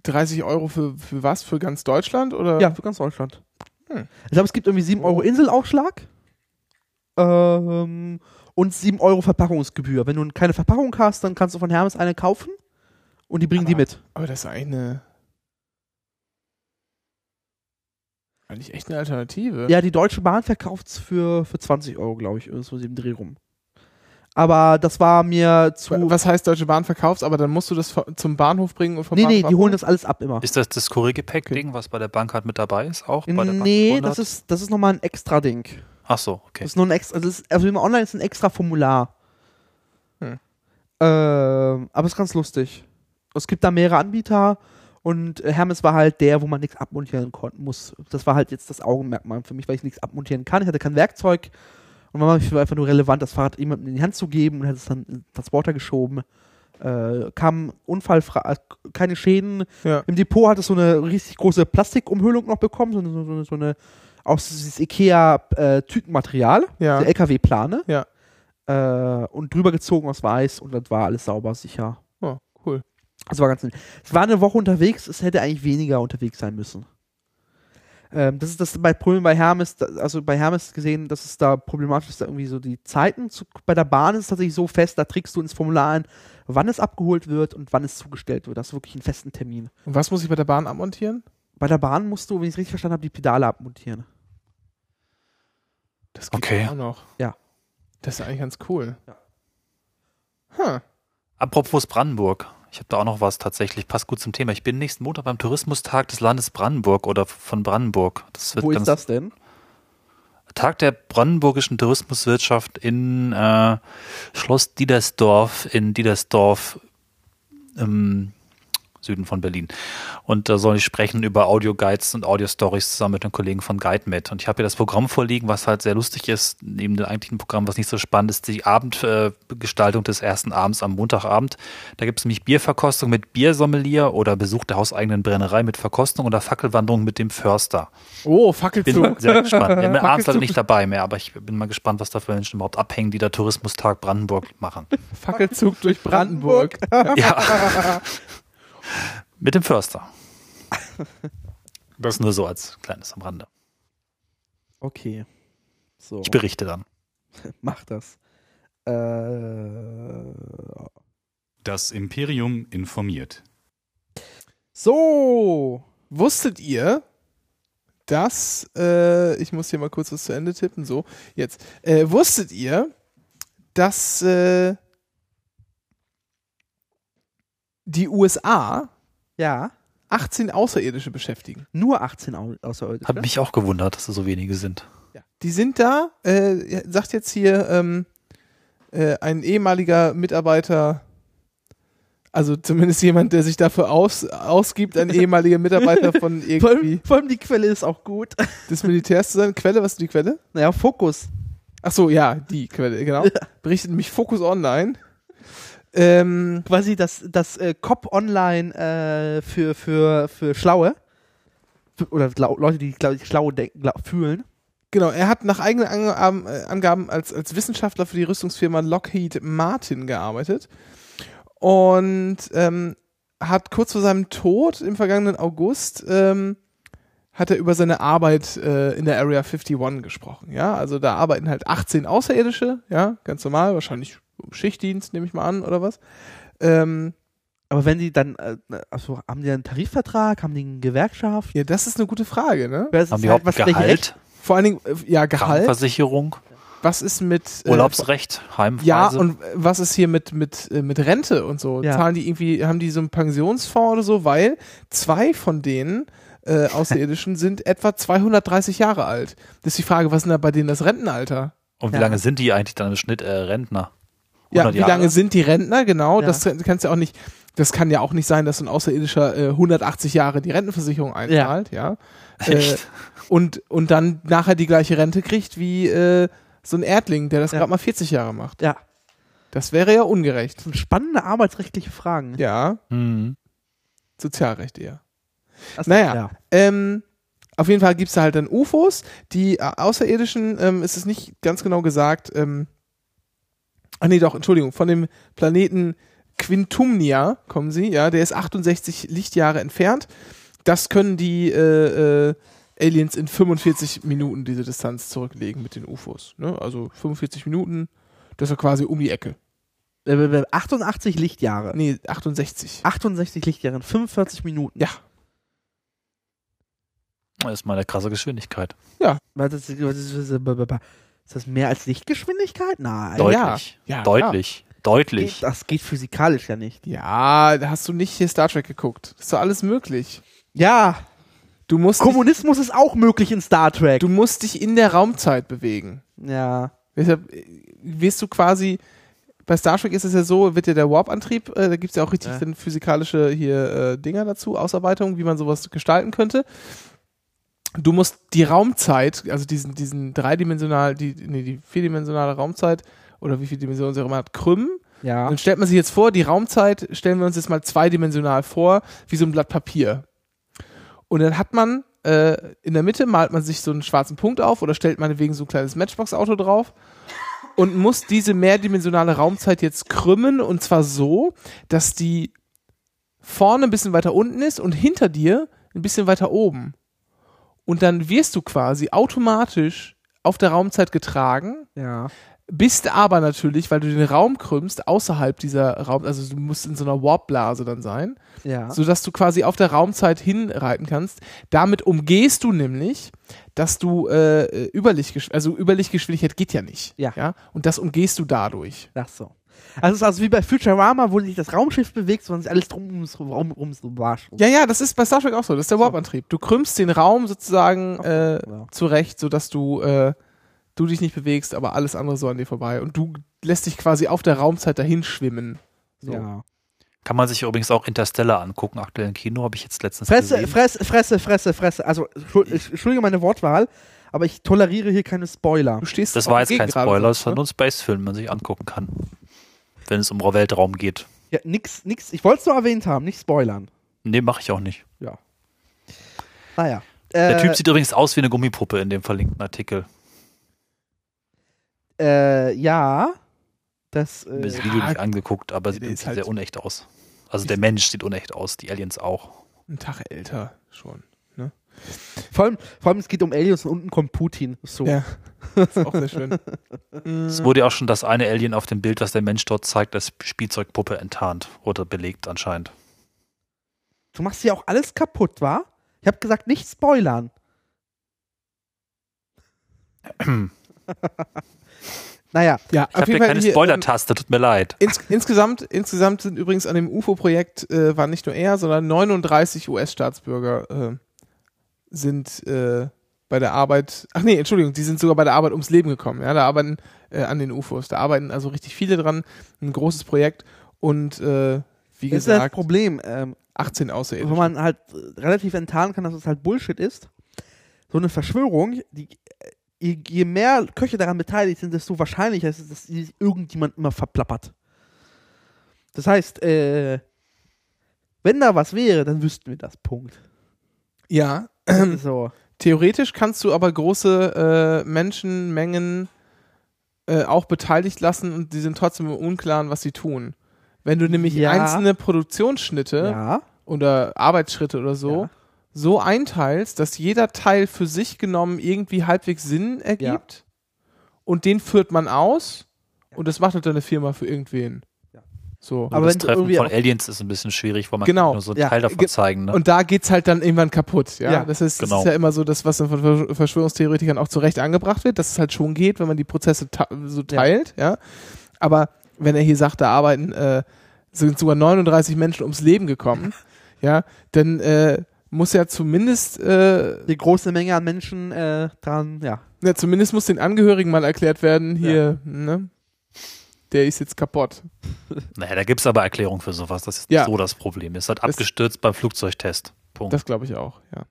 30 Euro für, für was? Für ganz Deutschland? Oder? Ja, für ganz Deutschland. Hm. Ich glaube, es gibt irgendwie 7 Euro Inselaufschlag ähm, und 7 Euro Verpackungsgebühr. Wenn du keine Verpackung hast, dann kannst du von Hermes eine kaufen und die bringen die Aber- mit. Aber das ist eigentlich eine. Eigentlich echt eine Alternative. Ja, die Deutsche Bahn verkauft es für, für 20 Euro, glaube ich, irgendwo so im Dreh rum. Aber das war mir zu. Was heißt Deutsche Bahn verkaufst, aber dann musst du das zum Bahnhof bringen und vom nee, nee, Bahnhof die holen das alles ab immer. Ist das das Kuriergepäck-Ding, was bei der Bank halt mit dabei ist? Auch bei der Bank Nee, 100? das ist, das ist nochmal ein extra Ding. Ach so, okay. Das ist nur ein extra, also, ist, also immer online ist ein extra Formular. Hm. Ähm, aber es ist ganz lustig. Es gibt da mehrere Anbieter und äh, Hermes war halt der, wo man nichts abmontieren konnten muss. Das war halt jetzt das Augenmerkmal für mich, weil ich nichts abmontieren kann. Ich hatte kein Werkzeug und war mir einfach nur relevant, das Fahrrad jemandem in die Hand zu geben und hat es dann in den Transporter geschoben. Äh, kam unfallfrei, äh, keine Schäden. Ja. Im Depot hat es so eine richtig große Plastikumhüllung noch bekommen, so eine, so eine, so eine aus dieses Ikea-Tütenmaterial, Ja. der LKW-Plane. Ja. Äh, und drüber gezogen aus Weiß und das war alles sauber, sicher. Oh, cool. Das war ganz nett. Es war eine Woche unterwegs, es hätte eigentlich weniger unterwegs sein müssen. Ähm, das ist das bei Problem bei Hermes, also bei Hermes gesehen, dass es da problematisch ist, da irgendwie so die Zeiten. Zu, bei der Bahn ist es tatsächlich so fest, da trägst du ins Formular ein, wann es abgeholt wird und wann es zugestellt wird. Das ist wirklich einen festen Termin. Und was muss ich bei der Bahn abmontieren? Bei der Bahn musst du, wenn ich es richtig verstanden habe, die Pedale abmontieren. Das geht Okay. auch noch. Ja. Das ist eigentlich ganz cool. Ja. Huh. Apropos Brandenburg. Ich habe da auch noch was tatsächlich, passt gut zum Thema. Ich bin nächsten Montag beim Tourismustag des Landes Brandenburg oder von Brandenburg. Das wird Wo ist das denn? Tag der brandenburgischen Tourismuswirtschaft in äh, Schloss Diedersdorf in Diedersdorf im Süden von Berlin. Und da soll ich sprechen über Audioguides und Audio-Stories zusammen mit einem Kollegen von GuideMed. Und ich habe hier das Programm vorliegen, was halt sehr lustig ist. Neben dem eigentlichen Programm, was nicht so spannend ist, die Abendgestaltung des ersten Abends am Montagabend. Da gibt es nämlich Bierverkostung mit Biersommelier oder Besuch der hauseigenen Brennerei mit Verkostung oder Fackelwanderung mit dem Förster. Oh, Bin Fackelzug. sehr gespannt. Ja, abends leider Fackelzug. nicht dabei mehr, aber ich bin mal gespannt, was da für Menschen überhaupt abhängen, die da Tourismustag Brandenburg machen. Fackelzug durch Brandenburg. ja. Mit dem Förster. Das nur so als kleines am Rande. Okay. So, Ich berichte dann. mach das. Äh, Das Imperium informiert. so. Wusstet ihr, dass, äh, ich muss hier mal kurz was zu Ende tippen, so, jetzt. Äh, wusstet ihr, dass äh, die USA Ja. 18 Außerirdische beschäftigen? Nur 18 Au außerirdische. Hat mich auch gewundert, dass es so wenige sind. Die sind da, äh, sagt jetzt hier ähm, äh, ein ehemaliger Mitarbeiter, also zumindest jemand, der sich dafür aus, ausgibt, ein ehemaliger Mitarbeiter von vor, irgendwie allem, vor allem die Quelle ist auch gut. des Militärs zu sein. Quelle, was ist die Quelle? Naja, Fokus. Ach so, ja, die Quelle, genau. Berichtet mich Focus Online. Ähm, Quasi das, das äh, COP Online äh, für, für, für Schlaue. Für, oder Leute, die glaub ich, schlau fühlen. genau, er hat nach eigenen Angaben, äh, Angaben als, als Wissenschaftler für die Rüstungsfirma Lockheed Martin gearbeitet und ähm, hat kurz vor seinem Tod im vergangenen August ähm, hat er über seine Arbeit äh, in der Area 51 gesprochen. Ja, also da arbeiten halt 18 Außerirdische, ja, ganz normal, wahrscheinlich Schichtdienst, nehme ich mal an, oder was. Ähm, Aber wenn die dann, äh, also haben die einen Tarifvertrag, haben die eine Gewerkschaft? ja, das ist eine gute Frage, ne? Wer ist Haben die halt, Rechte- Gehalt, Vor allen Dingen, äh, ja, Gehalt. Krankenversicherung, Was ist mit äh, Urlaubsrecht, Heimreise? Ja, und was ist hier mit, mit, äh, mit Rente und so? Ja. Zahlen die irgendwie, haben die so einen Pensionsfonds oder so? Weil zwei von denen äh, Außerirdischen sind etwa 230 Jahre alt. Das ist die Frage, was ist denn da bei denen das Rentenalter? Und wie Ja. lange sind die eigentlich dann im Schnitt äh, Rentner? Ja, 100 wie lange Jahre? sind die Rentner? Genau, Ja. das kannst ja auch nicht, das kann ja auch nicht sein, dass so ein Außerirdischer äh, 180 Jahre die Rentenversicherung einzahlt, ja. Äh, Echt? und, und dann nachher die gleiche Rente kriegt wie äh, so ein Erdling, der das Ja. gerade mal 40 Jahre macht. Ja, Das wäre ja ungerecht. das sind spannende arbeitsrechtliche Fragen. Ja, Mhm. Sozialrecht eher. Also, Naja. ja. Ähm, auf jeden Fall gibt es da halt dann UFOs. Die äh, Außerirdischen, ähm, ist es nicht ganz genau gesagt, ähm, ach nee, doch, Entschuldigung, von dem Planeten Quintumnia kommen sie, ja, der ist 68 Lichtjahre entfernt. Das können die äh, äh, Aliens in 45 Minuten diese Distanz zurücklegen mit den UFOs. Ne? Also 45 Minuten, das ist ja quasi um die Ecke. Äh, äh, 88 Lichtjahre. Nee, 68. 68 Lichtjahre in 45 Minuten. Ja. Das ist mal eine krasse Geschwindigkeit. Was ist, das mehr als Lichtgeschwindigkeit? Nein. Deutlich. Ja, Deutlich. Deutlich. Das geht physikalisch ja nicht. Ja, da hast du nicht hier Star Trek geguckt. ist doch alles möglich. Ja, Du musst, dich, Kommunismus ist auch möglich in Star Trek. du musst dich in der Raumzeit bewegen. ja. Deshalb äh, wirst du quasi, bei Star Trek ist es ja so, wird ja der Warp-Antrieb, äh, da gibt es ja auch richtig Ja. dann physikalische hier äh, Dinger dazu, Ausarbeitungen, wie man sowas gestalten könnte. Du musst die Raumzeit, also diesen, diesen dreidimensional, die, nee, die vierdimensionale Raumzeit oder wie viele Dimensionen sie auch immer hat, krümmen. Ja. Dann stellt man sich jetzt vor, die Raumzeit stellen wir uns jetzt mal zweidimensional vor, wie so ein Blatt Papier. Und dann hat man äh, in der Mitte malt man sich so einen schwarzen Punkt auf oder stellt meinetwegen so ein kleines Matchbox-Auto drauf und muss diese mehrdimensionale Raumzeit jetzt krümmen und zwar so, dass die vorne ein bisschen weiter unten ist und hinter dir ein bisschen weiter oben. Und dann wirst du quasi automatisch auf der Raumzeit getragen Ja. bist aber natürlich, weil du den Raum krümmst, außerhalb dieser Raum, also du musst in so einer Warpblase dann sein, Ja. sodass du quasi auf der Raumzeit hinreiten kannst. Damit umgehst du nämlich, dass du äh, Überlichtgeschwindigkeit, also Überlichtgeschwindigkeit geht ja nicht. Ja. ja. Und das umgehst du dadurch. Ach so. Also es ist also wie bei Futurama, wo sich das Raumschiff bewegt, sondern sich alles drum ums rum ums war. Ja, ja, das ist bei Star Trek auch so. Das ist der Warp-Antrieb. Du krümmst den Raum sozusagen äh, Ja. zurecht, sodass du, äh, du dich nicht bewegst, aber alles andere so an dir vorbei. Und du lässt dich quasi auf der Raumzeit dahin schwimmen. So. Ja. Kann man sich übrigens auch Interstellar angucken. Aktuell im Kino habe ich jetzt letztens Fresse, gesehen. Fresse, Fresse, Fresse, Fresse. Also, entschuldige meine Wortwahl, aber ich toleriere hier keine Spoiler. Du stehst Das war jetzt kein Spoiler, das ist ne? halt nur ein Space-Film, den man sich angucken kann. Wenn es um Weltraum geht. Ja, nix, nix. Ich wollte es nur erwähnt haben, nicht spoilern. Nee, mache ich auch nicht. Naja. Der äh, Typ sieht übrigens aus wie eine Gummipuppe in dem verlinkten Artikel. Äh, ja. Das, Mir das äh, Video ja, nicht angeguckt, aber sieht irgendwie halt- sehr unecht aus. Also der Mensch sieht unecht aus, die Aliens auch. Ein Tag älter schon. vor, allem, vor allem, es geht um Aliens und unten kommt Putin. So. Ja, das ist auch sehr schön. Es wurde ja auch schon das eine Alien auf dem Bild, was der Mensch dort zeigt, als Spielzeugpuppe enttarnt oder belegt anscheinend. Du machst hier auch alles kaputt, wa? Ich habe gesagt, nicht spoilern. Naja, Ja, Ich habe hier keine Spoiler-Taste, tut mir leid. ähm, ins, insgesamt, insgesamt sind übrigens an dem UFO-Projekt äh, war nicht nur er, sondern 39 US-Staatsbürger äh, sind äh, bei der Arbeit, ach nee, Entschuldigung, die sind sogar bei der Arbeit ums Leben gekommen. Ja, da arbeiten äh, an den UFOs. Da arbeiten also richtig viele dran. Ein großes Projekt und äh, wie das ist das gesagt, Problem. Ähm, 18 wo Außerirdische. man halt relativ enttarnen kann, dass es halt Bullshit ist. So eine Verschwörung, die, äh, je, mehr Köche daran beteiligt sind, desto wahrscheinlicher ist es, dass sich irgendjemand immer verplappert. Das heißt, äh, wenn da was wäre, dann wüssten wir das. Punkt. Ja, Das ist so. Theoretisch kannst du aber große äh, Menschenmengen äh, auch beteiligt lassen und die sind trotzdem im Unklaren, was sie tun. Wenn du nämlich Ja. einzelne Produktionsschnitte Ja. oder Arbeitsschritte oder so Ja. so einteilst, dass jeder Teil für sich genommen irgendwie halbwegs Sinn ergibt und den führt man aus und das macht halt dann eine Firma für irgendwen. Ja. So. Aber das Treffen irgendwie von Aliens ist ein bisschen schwierig, weil man Genau, kann nur so einen ja. Teil davon Ge- zeigen. Ne? Und da geht's halt dann irgendwann kaputt, ja. Ja, das, ist, das genau. ist ja immer so das, was dann von Versch- Verschwörungstheoretikern auch zurecht angebracht wird, dass es halt schon geht, wenn man die Prozesse so teilt, ja. Aber wenn er hier sagt, da arbeiten, äh, sind sogar 39 Menschen ums Leben gekommen, ja, dann äh, muss ja zumindest, äh, Die große Menge an Menschen äh, dran, ja. ja, zumindest muss den Angehörigen mal erklärt werden, hier, ne, der ist jetzt kaputt. Naja, da gibt es aber Erklärungen für sowas. Das ist Ja. so das Problem. Ist halt Das- abgestürzt beim Flugzeugtest. Punkt. Das glaube ich auch, ja.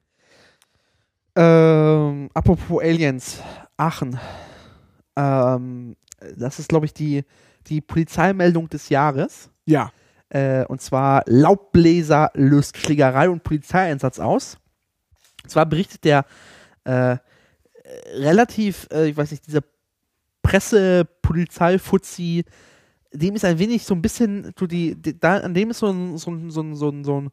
Ähm, apropos Aliens, Aachen. Ähm, das ist, glaube ich, die, die Polizeimeldung des Jahres. Ja. Äh, und zwar Laubbläser löst Schlägerei und Polizeieinsatz aus. Und zwar berichtet der äh, relativ, äh, ich weiß nicht, dieser Presse-Polizei-Fuzzi, dem ist ein wenig so ein bisschen, so die, die, da, an dem ist so ein, so ein, so ein, so ein, so ein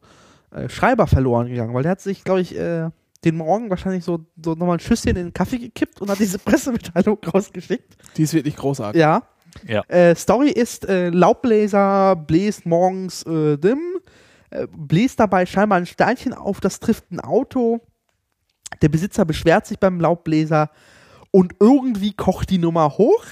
äh, Schreiber verloren gegangen, weil der hat sich, glaube ich, äh, den Morgen wahrscheinlich so, so nochmal ein Schüsschen in den Kaffee gekippt und hat diese Pressemitteilung rausgeschickt. Die ist wirklich großartig. Ja. Ja. Äh, Story ist, äh, Laubbläser bläst morgens äh, dim, äh, bläst dabei scheinbar ein Steinchen auf, das trifft ein Auto. Der Besitzer beschwert sich beim Laubbläser und irgendwie kocht die Nummer hoch.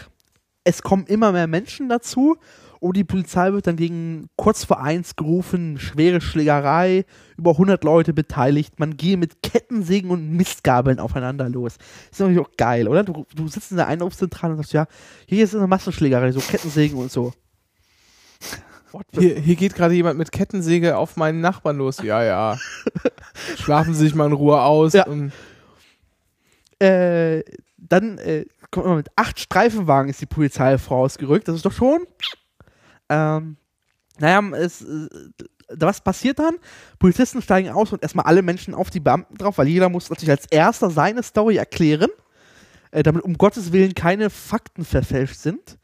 Es kommen immer mehr Menschen dazu und die Polizei wird dann gegen kurz vor eins gerufen, schwere Schlägerei, über 100 Leute beteiligt, man gehe mit Kettensägen und Mistgabeln aufeinander los. Ist natürlich auch geil, oder? Du, du sitzt in der Einrufszentrale und sagst, ja, hier ist eine Massenschlägerei, so Kettensägen und so. Hier, hier geht gerade jemand mit Kettensäge auf meinen Nachbarn los. Ja, ja. Schlafen Sie sich mal in Ruhe aus. Ja. Und Äh, dann äh, kommt man mit acht Streifenwagen ist die Polizei vorausgerückt. Das ist doch schon. Ähm, naja, es, äh, was passiert dann? Polizisten steigen aus und erstmal alle Menschen auf die Beamten drauf, weil jeder muss natürlich als erster seine Story erklären, äh, damit um Gottes Willen keine Fakten verfälscht sind.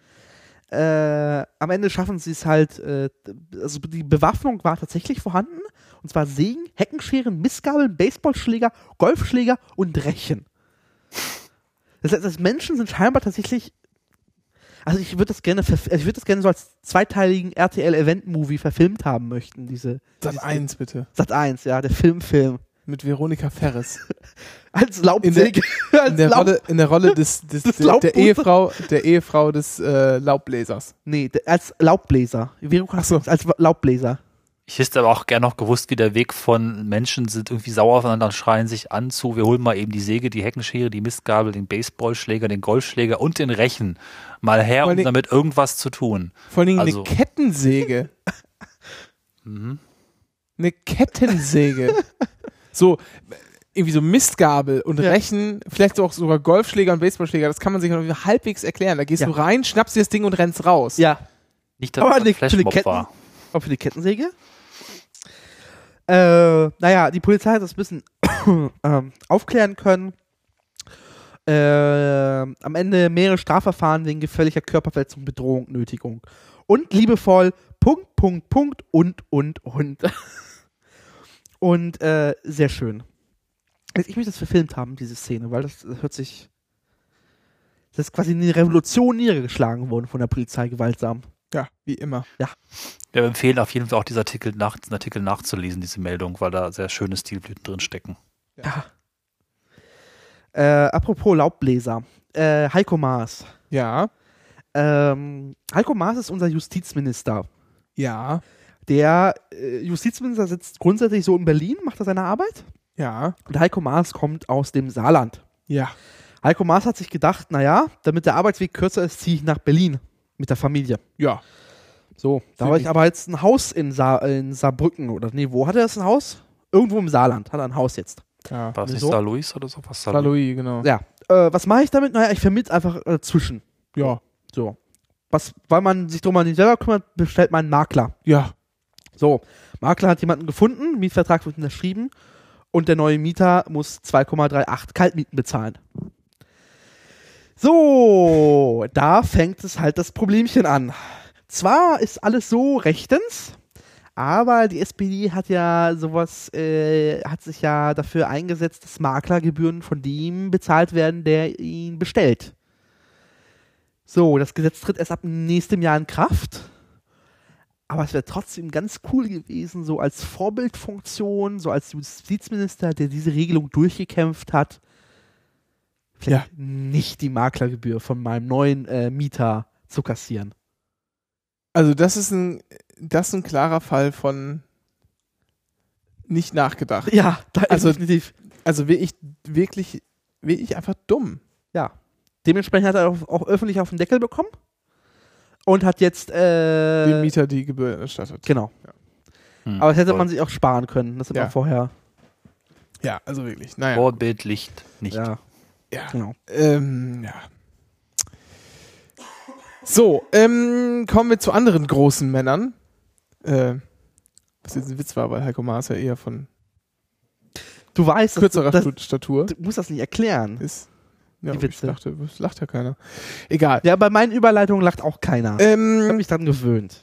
Äh, am Ende schaffen sie es halt, äh, also die Bewaffnung war tatsächlich vorhanden. Und zwar Sägen, Heckenscheren, Missgabeln, Baseballschläger, Golfschläger und Rechen. Das heißt, Menschen sind scheinbar tatsächlich. Also ich würde das gerne, also ich würde das gerne so als zweiteiligen RTL-Event-Movie verfilmt haben möchten, diese Sat 1 bitte. Sat 1, ja, der Filmfilm. Mit Veronika Ferres. Als Laubsäge. In als der Laub Rolle, in der Rolle des, des, Des der, der. Ehefrau, der Ehefrau des äh, Laubbläsers. nee, der- als Laubbläser. Veronika so. als Laubbläser. Ich hätte aber auch gerne noch gewusst, wie der Weg von Menschen sind irgendwie sauer aufeinander und schreien sich an zu, wir holen mal eben die Säge, die Heckenschere, die Mistgabel, den Baseballschläger, den Golfschläger und den Rechen mal her, um damit irgendwas zu tun. Vor allen Dingen Also- eine Kettensäge. Mhm. Eine Kettensäge. so, irgendwie so Mistgabel und Ja. Rechen, vielleicht auch sogar Golfschläger und Baseballschläger, das kann man sich noch halbwegs erklären. Da gehst Ja. du rein, schnappst dir das Ding und rennst raus. Ja, Nicht, dass Aber das eine- Flashmob eine Ketten- war. auch für die Kettensäge. Äh, naja, die Polizei hat das ein bisschen ähm, aufklären können. Äh, am Ende mehrere Strafverfahren wegen gefährlicher Körperverletzung, Bedrohung, Nötigung. Und liebevoll, Punkt, Punkt, Punkt und, und, und. und äh, sehr schön. Ich möchte das verfilmt haben, diese Szene, weil das, das hört sich. Das ist quasi eine Revolution niedergeschlagen worden von der Polizei gewaltsam. Ja, wie immer. Wir empfehlen auf jeden Fall auch diesen Artikel, nach, diesen Artikel nachzulesen, diese Meldung, weil da sehr schöne Stilblüten drin stecken. Ja. Äh, apropos Laubbläser. Äh, Heiko Maas. Ja. Ähm, Heiko Maas ist unser Justizminister. Ja. Der äh, Justizminister sitzt grundsätzlich so in Berlin, macht er seine Arbeit. Ja. Und Heiko Maas kommt aus dem Saarland. Ja. Heiko Maas hat sich gedacht, naja, damit der Arbeitsweg kürzer ist, ziehe ich nach Berlin mit der Familie. Ja. So, da habe ich aber jetzt ein Haus in, Sa in Saarbrücken oder nee, wo hat er das ein Haus? Irgendwo im Saarland hat er ein Haus jetzt. Ja. War es nicht Wieso? Saar Louis oder so? Was Saar Louis, genau. Ja. Äh, was mache ich damit? Naja, ich vermiete einfach äh, zwischen. Ja. So. Was, weil man sich drum nicht selber kümmert, bestellt man einen Makler. Ja. So, Makler hat jemanden gefunden, Mietvertrag wird unterschrieben und der neue Mieter muss 2,38 Kaltmieten bezahlen. So, da fängt es halt das Problemchen an. Zwar ist alles so rechtens, aber die SPD hat ja sowas, äh, hat sich ja dafür eingesetzt, dass Maklergebühren von dem bezahlt werden, der ihn bestellt. So, das Gesetz tritt erst ab nächstem Jahr in Kraft. Aber es wäre trotzdem ganz cool gewesen, so als Vorbildfunktion, so als Justizminister, der diese Regelung durchgekämpft hat, vielleicht nicht die Maklergebühr von meinem neuen äh, Mieter zu kassieren. Also das ist ein, das ist ein klarer Fall von nicht nachgedacht. Ja, da Also- ist definitiv. Also wirklich, wirklich, wirklich einfach dumm. Ja. Dementsprechend hat er auch, auch öffentlich auf den Deckel bekommen und hat jetzt äh, Dem Mieter die Gebühr erstattet. Genau. Hm, Aber das hätte voll. man sich auch sparen können. Das hätte Ja. man vorher. Ja, also wirklich. Naja. Vorbildlich nicht. Ja, Ja. genau. Ähm, ja. So, ähm, kommen wir zu anderen großen Männern. Äh, was jetzt ein Witz war, weil Heiko Maas ja eher von Du weißt, kürzerer du, das, Statur du musst das nicht erklären. ist. Ja, Die aber ich Witze. dachte, es lacht ja keiner. Egal. Ja, bei meinen Überleitungen lacht auch keiner. Ich habe Ähm, mich dran gewöhnt.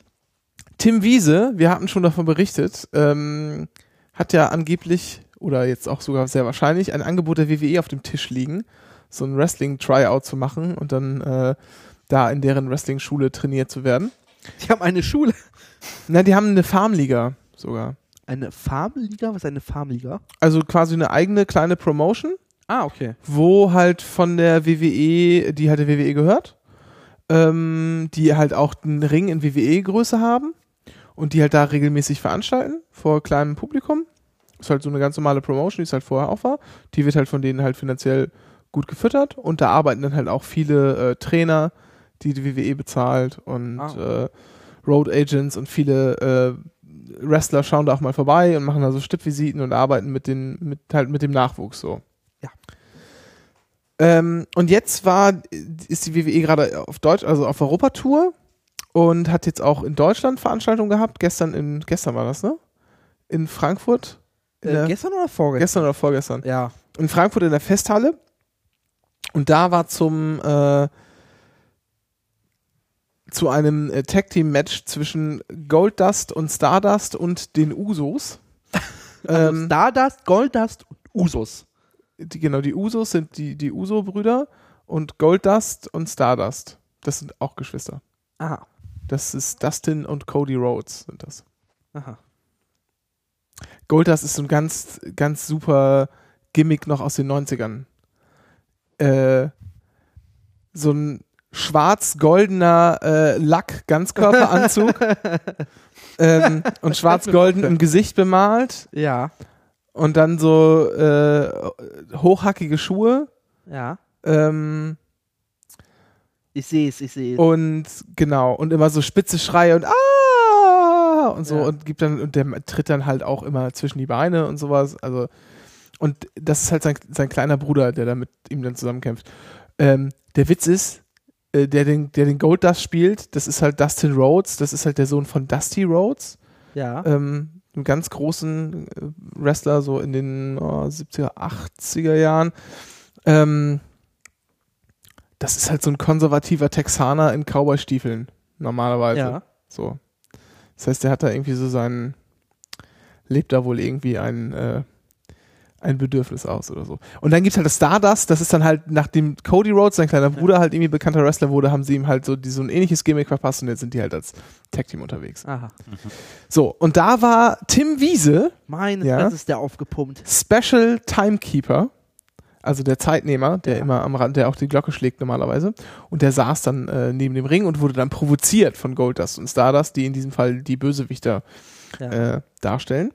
Tim Wiese, wir hatten schon davon berichtet, ähm, hat ja angeblich oder jetzt auch sogar sehr wahrscheinlich ein Angebot der WWE auf dem Tisch liegen, so ein Wrestling-Tryout zu machen und dann äh, da in deren Wrestling-Schule trainiert zu werden. Die haben eine Schule. Na, die haben eine Farmliga sogar. Eine Farmliga? Was ist eine Farmliga? Also quasi eine eigene kleine Promotion, Ah, okay. wo halt von der WWE, die halt der WWE gehört, ähm, die halt auch einen Ring in WWE-Größe haben und die halt da regelmäßig veranstalten vor kleinem Publikum. Ist halt so eine ganz normale Promotion, die es halt vorher auch war. Die wird halt von denen halt finanziell gut gefüttert und da arbeiten dann halt auch viele äh, Trainer, die die WWE bezahlt und Ah. äh, Road Agents und viele äh, Wrestler schauen da auch mal vorbei und machen da so Stippvisiten und arbeiten mit den, mit halt mit dem Nachwuchs so. Ja. Ähm, und jetzt war, ist die WWE gerade auf Deutsch, also auf Europatour und hat jetzt auch in Deutschland Veranstaltungen gehabt. Gestern in, gestern war das, ne? In Frankfurt. Äh, gestern oder vorgestern? gestern oder vorgestern. Ja. In Frankfurt in der Festhalle. Und da war zum, äh, zu einem äh, Tag Team Match zwischen Goldust und Stardust und den Usos. Also ähm, Stardust, Goldust und Usos. die, genau, die Usos sind die, die Uso-Brüder und Goldust und Stardust. Das sind auch Geschwister. Aha. Das ist Dustin und Cody Rhodes sind das. Aha. Goldust ist so ein ganz, ganz super Gimmick noch aus den 90ern. Äh, so ein schwarz-goldener äh, Lack-Ganzkörperanzug ähm, und schwarz-golden im Gesicht bemalt Ja. und dann so äh, hochhackige Schuhe. Ja. Ähm, Ich sehe es, ich sehe es. Und genau, und immer so spitze Schreie und ah und so Ja. und gibt dann und der tritt dann halt auch immer zwischen die Beine und sowas. Also und das ist halt sein, sein kleiner Bruder, der da mit ihm dann zusammenkämpft. Ähm, der Witz ist, äh, der den, der den Gold Dust spielt, das ist halt Dustin Rhodes, das ist halt der Sohn von Dusty Rhodes, Ja. ähm, einem ganz großen äh, Wrestler, so in den oh, 70er, 80er Jahren. Ähm, das ist halt so ein konservativer Texaner in Cowboy-Stiefeln, normalerweise. ja. So. Das heißt, der hat da irgendwie so seinen, lebt da wohl irgendwie ein, äh, ein Bedürfnis aus oder so. Und dann gibt's halt das Stardust, das ist dann halt, nachdem Cody Rhodes, sein kleiner Bruder, halt irgendwie bekannter Wrestler wurde, haben sie ihm halt so, die, so ein ähnliches Gimmick verpasst und jetzt sind die halt als Tag-Team unterwegs. Aha. So, und da war Tim Wiese, Meine Ja. Fresse ist der aufgepumpt. Special Timekeeper, also der Zeitnehmer, der Ja. immer am Rand, der auch die Glocke schlägt normalerweise. Und der saß dann äh, neben dem Ring und wurde dann provoziert von Goldust und Stardust, die in diesem Fall die Bösewichter Ja. äh, darstellen.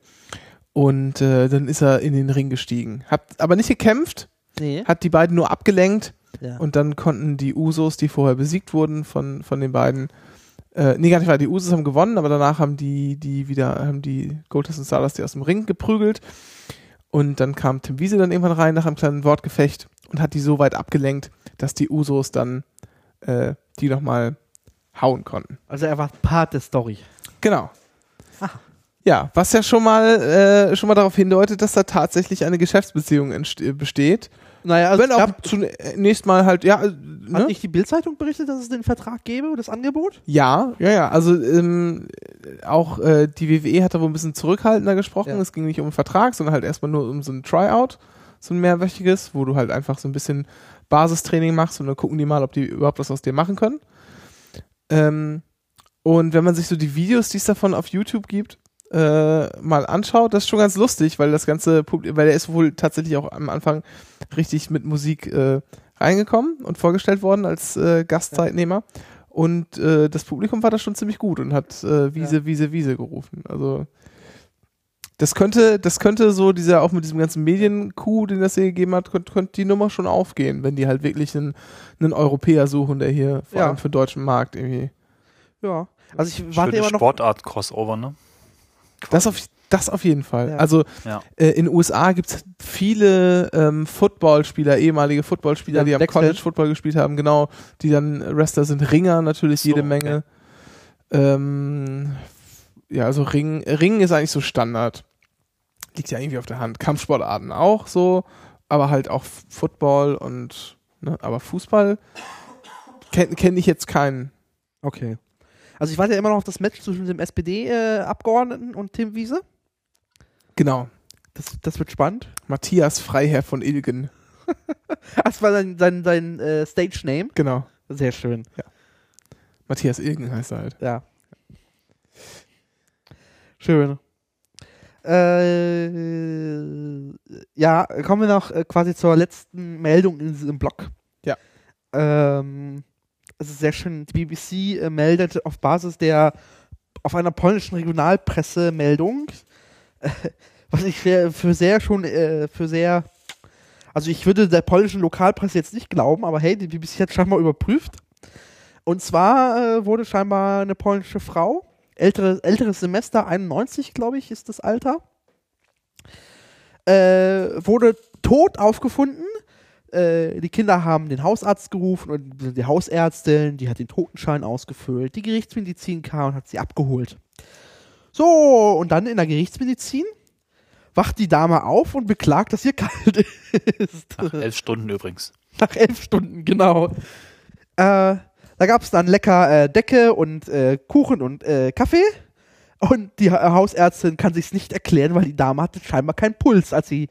Und äh, dann ist er in den Ring gestiegen. Hat aber nicht gekämpft, nee. hat die beiden nur abgelenkt Ja. und dann konnten die Usos, die vorher besiegt wurden von, von den beiden, äh, nee, gar nicht wahr, die Usos haben gewonnen, aber danach haben die, die wieder, haben die Goldust und Stardust die aus dem Ring geprügelt. Und dann kam Tim Wiese dann irgendwann rein nach einem kleinen Wortgefecht und hat die so weit abgelenkt, dass die Usos dann äh, die nochmal hauen konnten. also er war Part der Story. Genau. Ah. Ja, was ja schon mal, äh, schon mal darauf hindeutet, dass da tatsächlich eine Geschäftsbeziehung besteht. Naja, also Wenn es gab, zunächst mal halt, ja, äh, hat ne? nicht die Bildzeitung berichtet, dass es den Vertrag gäbe, das Angebot? ja, ja, ja, also ähm, auch äh, die WWE hat da wohl ein bisschen zurückhaltender gesprochen. Ja. Es ging nicht um einen Vertrag, sondern halt erstmal nur um so ein Tryout, so ein mehrwöchiges, wo du halt einfach so ein bisschen Basistraining machst und dann gucken die mal, ob die überhaupt was aus dir machen können. Ähm, und wenn man sich so die Videos, die es davon auf YouTube gibt, äh, mal anschaut, das ist schon ganz lustig, weil das ganze Publikum, weil der ist wohl tatsächlich auch am Anfang richtig mit Musik äh, reingekommen und vorgestellt worden als äh, Gastzeitnehmer. Und äh, das Publikum war da schon ziemlich gut und hat äh, Wiese, Wiese, Wiese gerufen. Also das könnte, das könnte so dieser auch mit diesem ganzen Medien-Coup, den das hier gegeben hat, könnte, könnte die Nummer schon aufgehen, wenn die halt wirklich einen, einen Europäer suchen, der hier vor Ja. allem für den deutschen Markt irgendwie. Ja. Also ich warte Schöne immer noch. Sportart-Crossover, ne? Das auf, das auf jeden Fall. Ja. Also Ja. äh, in den USA gibt es viele ähm, Footballspieler, ehemalige Footballspieler, Ja, die am. College Football gespielt haben, genau, die dann Wrestler sind, Ringer natürlich So, jede okay. Menge. Ähm, ja, also Ring, Ring ist eigentlich so Standard. Liegt ja irgendwie auf der Hand. Kampfsportarten auch so, aber halt auch Football und, ne, aber Fußball kenne kenn ich jetzt keinen. Okay. Also ich warte ja immer noch auf das Match zwischen dem SPD-Abgeordneten und Tim Wiese. Genau. Das, das wird spannend. Matthias Freiherr von Ilgen. Das war sein, sein, sein äh, Stage-Name. Genau. Sehr schön. Matthias Ilgen heißt er halt. Ja. Schön. Äh, ja, kommen wir noch äh, quasi zur letzten Meldung in diesem Blog. Ja. Ähm, es ist sehr schön. Die BBC äh, meldet auf Basis der auf einer polnischen Regionalpressemeldung, äh, was ich für, für sehr schon äh, für sehr also ich würde der polnischen Lokalpresse jetzt nicht glauben, aber hey, die BBC hat scheinbar überprüft. Und zwar äh, wurde scheinbar eine polnische Frau, ältere, älteres Semester, 91, glaube ich, ist das Alter, äh, wurde tot aufgefunden. Äh, die Kinder haben den Hausarzt gerufen und die Hausärztin, die hat den Totenschein ausgefüllt. Die Gerichtsmedizin kam und hat sie abgeholt. So, und dann in der Gerichtsmedizin wacht die Dame auf und beklagt, dass ihr kalt ist. Nach elf Stunden übrigens. Nach elf Stunden, genau. Äh, da gab es dann lecker äh, Decke und äh, Kuchen und äh, Kaffee. Und die Ha- Hausärztin kann sich's nicht erklären, weil die Dame hatte scheinbar keinen Puls, als sie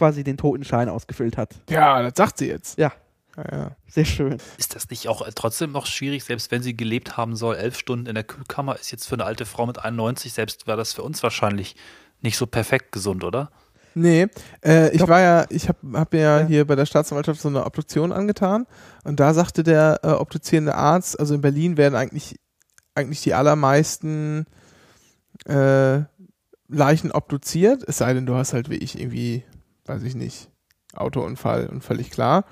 quasi den Totenschein ausgefüllt hat. Ja, das sagt sie jetzt. Ja, Ja, ja. sehr schön. Ist das nicht auch äh, trotzdem noch schwierig, selbst wenn sie gelebt haben soll? Elf Stunden in der Kühlkammer ist jetzt für eine alte Frau mit 91, selbst war das für uns wahrscheinlich nicht so perfekt gesund, oder? Nee, äh, ich Doch. war ja, ich habe hab mir ja, Ja. hier bei der Staatsanwaltschaft so eine Obduktion angetan und da sagte der äh, obduzierende Arzt, also in Berlin werden eigentlich, eigentlich die allermeisten äh, Leichen obduziert, es sei denn, du hast halt wie ich irgendwie, weiß ich nicht, Autounfall und völlig klar.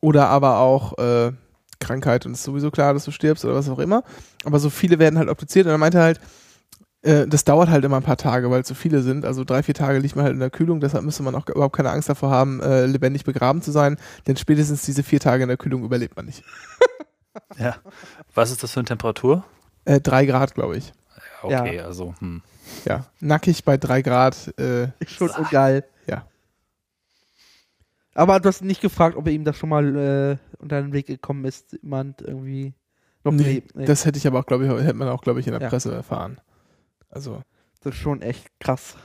Oder aber auch äh, Krankheit und es ist sowieso klar, dass du stirbst oder was auch immer. Aber so viele werden halt obduziert und er meinte halt, äh, das dauert halt immer ein paar Tage, weil es so viele sind. Also drei, vier Tage liegt man halt in der Kühlung, deshalb müsste man auch überhaupt keine Angst davor haben, äh, lebendig begraben zu sein, denn spätestens diese vier Tage in der Kühlung überlebt man nicht. Ja. Was ist das für eine Temperatur? Äh, drei Grad, glaube ich. Ja, okay, also, hm. Ja, nackig bei drei Grad. Äh, Ist schon ungeil. Ja. Aber du hast nicht gefragt, ob er ihm das schon mal äh, unter den Weg gekommen ist, jemand irgendwie noch nee. Nee, Das hätte ich aber auch, glaube ich, hätte man auch, glaube ich, in der Ja. Presse erfahren. Also, das ist schon echt krass.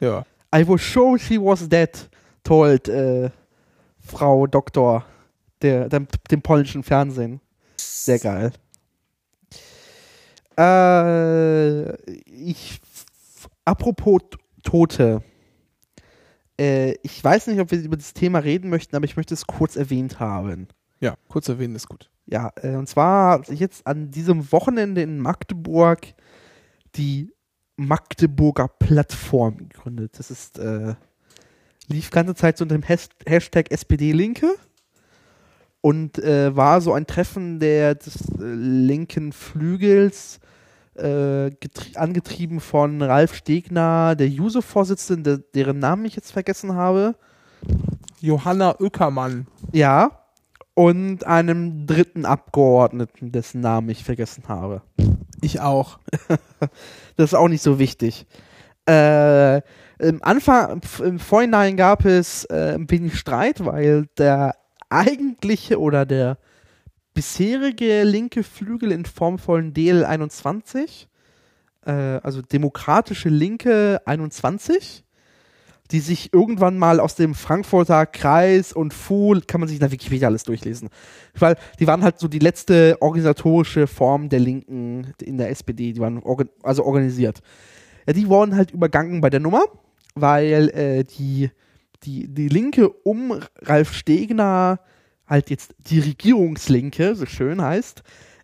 ja. I was sure she was dead, told äh, Frau Doktor der, dem, dem polnischen Fernsehen. Sehr geil. Äh, ich, apropos Tote. Äh, ich weiß nicht, ob wir über das Thema reden möchten, aber ich möchte es kurz erwähnt haben. Ja, kurz erwähnen ist gut. Ja, äh, und zwar hat sich jetzt an diesem Wochenende in Magdeburg die Magdeburger Plattform gegründet. Das ist, äh, lief ganze Zeit so unter dem Has Hashtag SPD-Linke und äh, war so ein Treffen der des äh, linken Flügels, angetrieben von Ralf Stegner, der Juso-Vorsitzende, deren Namen ich jetzt vergessen habe. Johanna Ueckermann. Ja. Und einem dritten Abgeordneten, dessen Namen ich vergessen habe. Ich auch. Das ist auch nicht so wichtig. Äh, Im Anfang, im Vorhinein gab es äh, ein wenig Streit, weil der eigentliche oder der bisherige linke Flügel in Form von DL21, äh, also Demokratische Linke 21, die sich irgendwann mal aus dem Frankfurter Kreis und FU, kann man sich in der Wikipedia alles durchlesen, weil die waren halt so die letzte organisatorische Form der Linken in der SPD, die waren organ also organisiert. Ja, die wurden halt übergangen bei der Nummer, weil äh, die, die, die Linke um Ralf Stegner, halt jetzt die Regierungslinke, so schön heißt,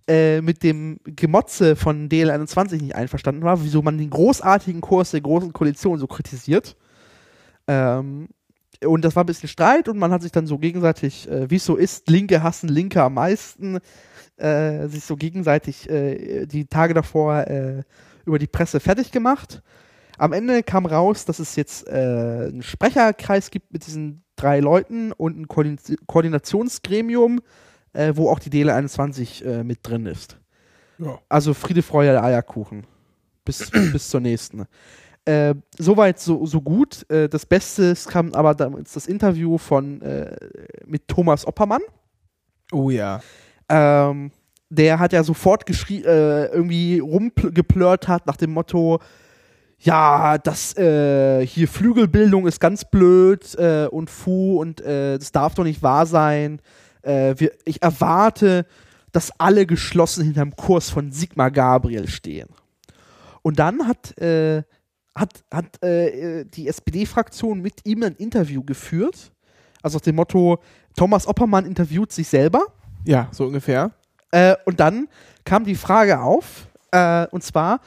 äh, mit dem Gemotze von DL21 nicht einverstanden war, wieso man den großartigen Kurs der Großen Koalition so kritisiert. Ähm, und das war ein bisschen Streit und man hat sich dann so gegenseitig, äh, wie es so ist, Linke hassen Linke am meisten, äh, sich so gegenseitig äh, die Tage davor äh, über die Presse fertig gemacht. Am Ende kam raus, dass es jetzt äh, einen Sprecherkreis gibt mit diesen drei Leuten und ein Koordin Koordinationsgremium, äh, wo auch die DL 21 äh, mit drin ist. Ja. Also Friede, Freude, Eierkuchen. Bis, bis zur nächsten. Äh, Soweit so, so gut. Äh, das Beste es kam aber damals das Interview von äh, mit Thomas Oppermann. Oh ja. Ähm, der hat ja sofort äh, irgendwie rumgeplört hat nach dem Motto, ja, das äh, hier Flügelbildung ist ganz blöd äh, und fu und äh, das darf doch nicht wahr sein. Äh, wir, ich erwarte, dass alle geschlossen hinterm Kurs von Sigmar Gabriel stehen. Und dann hat, äh, hat, hat äh, die SPD-Fraktion mit ihm ein Interview geführt. Also nach dem Motto, Thomas Oppermann interviewt sich selber. Ja, so ungefähr. Äh, und dann kam die Frage auf, und zwar,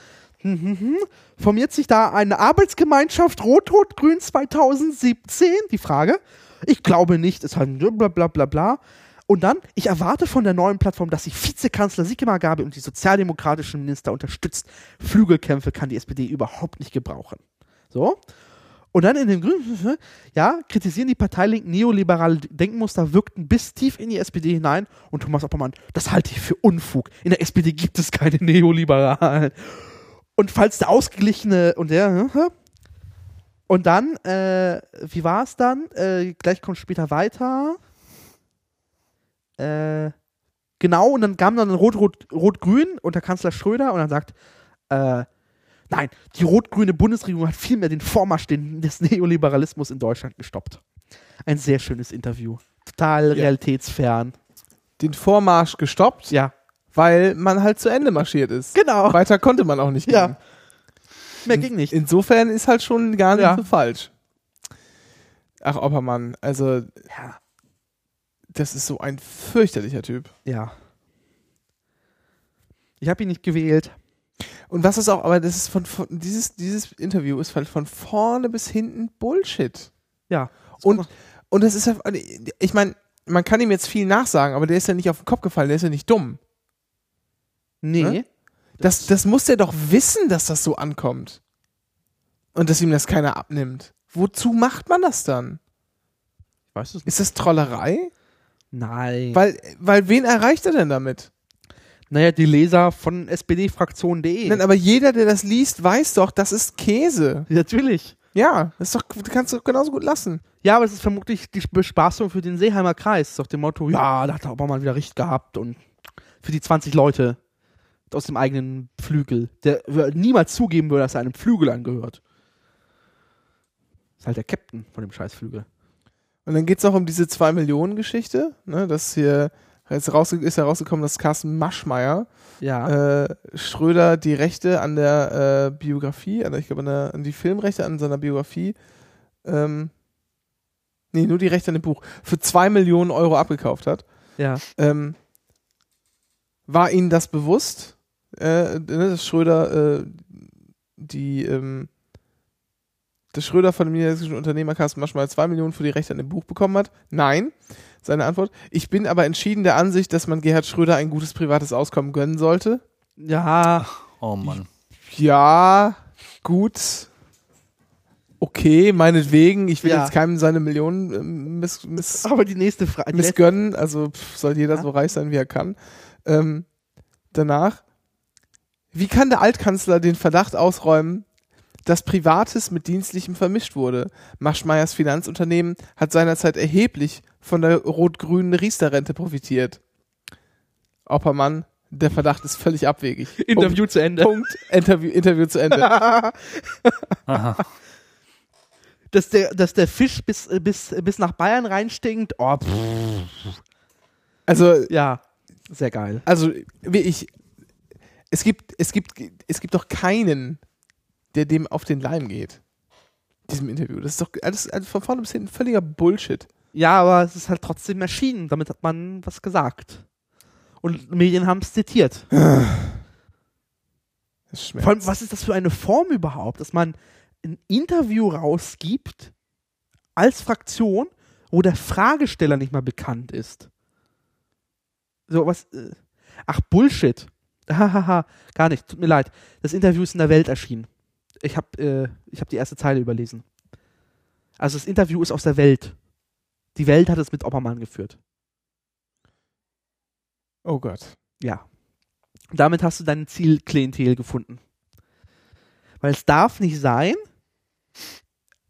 formiert sich da eine Arbeitsgemeinschaft Rot-Rot-Grün 2017? Die Frage. Ich glaube nicht, es hat bla bla bla bla. Und dann, ich erwarte von der neuen Plattform, dass sie Vizekanzler Sigmar Gabriel und die sozialdemokratischen Minister unterstützt. Flügelkämpfe kann die SPD überhaupt nicht gebrauchen. So. Und dann in dem Grünen, ja, kritisieren die Parteilinken neoliberale Denkmuster, wirkten bis tief in die SPD hinein. Und Thomas Oppermann, das halte ich für Unfug. In der SPD gibt es keine Neoliberalen. Und falls der ausgeglichene und der, und dann, äh, wie war es dann? Äh, gleich kommt später weiter. Äh, genau, und dann kam dann Rot-Rot-Rot-Grün unter Kanzler Schröder und dann sagt, äh, Nein, die rot-grüne Bundesregierung hat vielmehr den Vormarsch des Neoliberalismus in Deutschland gestoppt. Ein sehr schönes Interview. Total Ja. realitätsfern. Den Vormarsch gestoppt, Ja, weil man halt zu Ende marschiert ist. genau. Weiter konnte man auch nicht Ja. gehen. Mehr ging nicht. Insofern ist halt schon gar nicht Ja. so falsch. Ach, Oppermann, also Ja. das ist so ein fürchterlicher Typ. ja. Ich habe ihn nicht gewählt. Und was ist auch, aber das ist von, von dieses, dieses Interview ist halt von vorne bis hinten Bullshit. Ja. Und, und das ist ja, ich meine, man kann ihm jetzt viel nachsagen, aber der ist ja nicht auf den Kopf gefallen, der ist ja nicht dumm. Nee. Ne? Das, das muss der doch wissen, dass das so ankommt. Und dass ihm das keiner abnimmt. Wozu macht man das dann? Ich weiß es nicht. Ist das Trollerei? Nein. Weil, weil wen erreicht er denn damit? naja, die Leser von spdfraktion.de. Nein, aber jeder, der das liest, weiß doch, das ist Käse. Natürlich. Ja, das ist doch, du kannst du doch genauso gut lassen. Ja, aber es ist vermutlich die Bespaßung für den Seeheimer Kreis. Doch dem Motto, ja, da hat der Obama wieder recht gehabt und für die 20 Leute aus dem eigenen Flügel, der niemals zugeben würde, dass er einem Flügel angehört. Ist halt der Captain von dem Scheißflügel. Und dann geht es auch um diese 2 Millionen Geschichte, ne, dass hier jetzt raus, ist herausgekommen, dass Carsten Maschmeyer Ja. äh, Schröder die Rechte an der äh, Biografie, an, der- ich glaube an, der- an die Filmrechte an seiner Biografie ähm, nee, nur die Rechte an dem Buch, für zwei Millionen Euro abgekauft hat, Ja. ähm, war Ihnen das bewusst, äh, ne, dass Schröder äh, die ähm, dass Schröder von dem niedersächsischen Unternehmer Carsten Maschmeyer zwei Millionen für die Rechte an dem Buch bekommen hat? Nein. Seine Antwort. Ich bin aber entschieden der Ansicht, dass man Gerhard Schröder ein gutes privates Auskommen gönnen sollte. Ja. Oh Mann. Ja, gut. Okay, meinetwegen. Ich will Ja. jetzt keinem seine Millionen ähm, miss, miss, Aber die nächste Frage. missgönnen. Also pff, soll jeder Ja. so reich sein, wie er kann. Ähm, danach. Wie kann der Altkanzler den Verdacht ausräumen, dass Privates mit Dienstlichem vermischt wurde? Maschmeyers Finanzunternehmen hat seinerzeit erheblich von der rot-grünen Riester-Rente profitiert. Oppermann, der Verdacht ist völlig abwegig. Interview zu Ende. Punkt. Interview, Interview zu Ende. Aha. dass, der, dass der Fisch bis, bis, bis nach Bayern reinstinkt. Oh, pff. Also, ja. Sehr geil. also wie ich, es gibt, es gibt, es gibt doch keinen, der dem auf den Leim geht. Diesem Interview. Das ist doch alles, also von vorne bis hinten völliger Bullshit. Ja, aber es ist halt trotzdem erschienen. Damit hat man was gesagt. Und Medien haben es zitiert. Das schmerzt. Vor allem, was ist das für eine Form überhaupt, dass man ein Interview rausgibt als Fraktion, wo der Fragesteller nicht mal bekannt ist? So was. Äh, ach, Bullshit. Hahaha, gar nicht. Tut mir leid. Das Interview ist in der Welt erschienen. Ich habe äh, ich hab die erste Zeile überlesen. Also das Interview ist aus der Welt. Die Welt hat es mit Oppermann geführt. oh Gott. Ja. Damit hast du dein Zielklientel gefunden. Weil es darf nicht sein,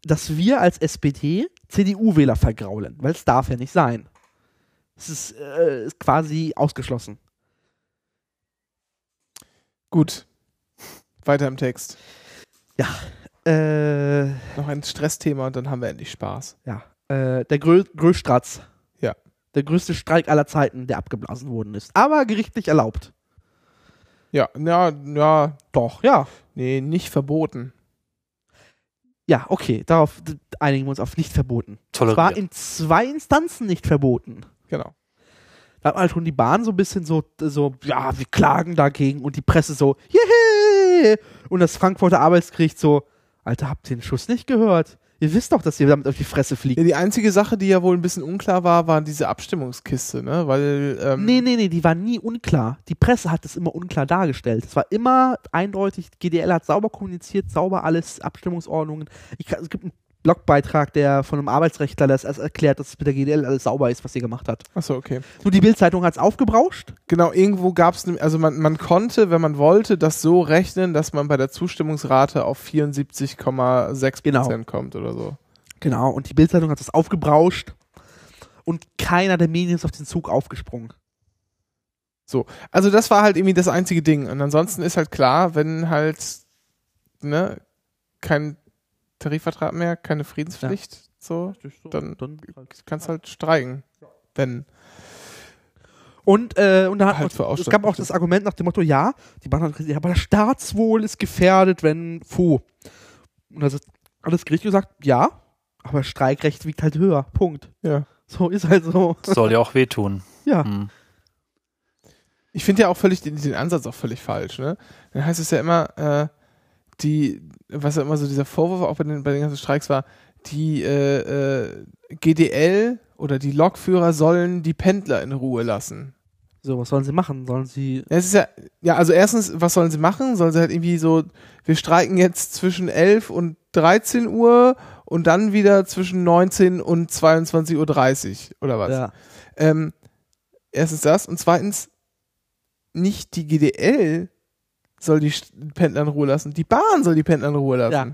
dass wir als SPD CDU-Wähler vergraulen. Weil es darf ja nicht sein. Es ist, äh, ist quasi ausgeschlossen. Gut. Weiter im Text. Äh, Noch ein Stressthema und dann haben wir endlich Spaß. ja. Äh, der Grö Gröstratz. Ja. Der größte Streik aller Zeiten, der abgeblasen worden ist. Aber gerichtlich erlaubt. Ja, ja, ja, Doch, ja. nee, nicht verboten. Ja, okay. Darauf einigen wir uns auf nicht verboten. Zwar Toleriert. in zwei Instanzen nicht verboten. Genau. Da hat man halt schon die Bahn so ein bisschen so, so, ja, wir klagen dagegen und die Presse so, jehe! Und das Frankfurter Arbeitsgericht so, Alter, habt ihr den Schuss nicht gehört? Ihr wisst doch, dass ihr damit auf die Fresse fliegt. Ja, die einzige Sache, die ja wohl ein bisschen unklar war, war diese Abstimmungskiste, ne? Weil, ähm, Nee, nee, nee, die war nie unklar. Die Presse hat es immer unklar dargestellt. Es war immer eindeutig, GDL hat sauber kommuniziert, sauber alles, Abstimmungsordnungen. Ich, es gibt einen Blogbeitrag, der von einem Arbeitsrechtler das erklärt, dass es mit der GDL alles sauber ist, was sie gemacht hat. achso, okay. Nur die Bildzeitung hat es aufgebrauscht. Genau, irgendwo gab es, also man, man konnte, wenn man wollte, das so rechnen, dass man bei der Zustimmungsrate auf 74,6 Genau. Prozent kommt oder so. Genau, und die Bildzeitung hat das aufgebrauscht und keiner der Medien ist auf den Zug aufgesprungen. Also das war halt irgendwie das einzige Ding. Und ansonsten ist halt klar, wenn halt, ne, kein Tarifvertrag mehr, keine Friedenspflicht, so, Dann- kannst halt streiken. Wenn. Und, äh, und da hat Halt für es gab auch das Argument nach dem Motto, ja, die Bahn hat ja, aber das Staatswohl ist gefährdet, wenn Fu. Und da hat das Gericht gesagt, ja, aber Streikrecht wiegt halt höher. Punkt. Ja. So ist halt so. Soll ja auch wehtun. Ja. Hm. Ich finde ja auch völlig den, den Ansatz auch völlig falsch, ne? Dann heißt es ja immer, äh, die, was ja immer so dieser Vorwurf auch bei den, bei den ganzen Streiks war, die äh, äh, GDL oder die Lokführer sollen die Pendler in Ruhe lassen. So, was sollen sie machen? Sollen sie. Ja, Es ist ja, ja, also erstens, was sollen sie machen? Sollen sie halt irgendwie so, wir streiken jetzt zwischen 11 und 13 Uhr und dann wieder zwischen 19 und 22.30 Uhr oder was? Ja. Ähm, erstens das und zweitens, nicht die GDL soll die Pendler in Ruhe lassen, die Bahn soll die Pendler in Ruhe lassen. Ja.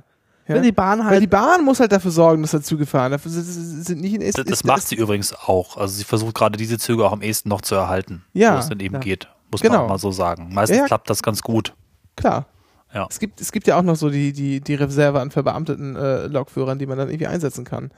Ja? Wenn die Bahn Weil die halt. Bahn muss halt dafür sorgen, dass da Züge fahren. Dafür sind, nicht in Das, das macht sie übrigens auch. Also sie versucht gerade diese Züge auch am ehesten noch zu erhalten, Ja. wo es denn eben Ja. geht. Muss Genau. man auch mal so sagen. Meistens Ja, ja. klappt das ganz gut. Klar. Ja. Es gibt, es gibt ja auch noch so die, die, die Reserve an verbeamteten äh, Lokführern, die man dann irgendwie einsetzen kann.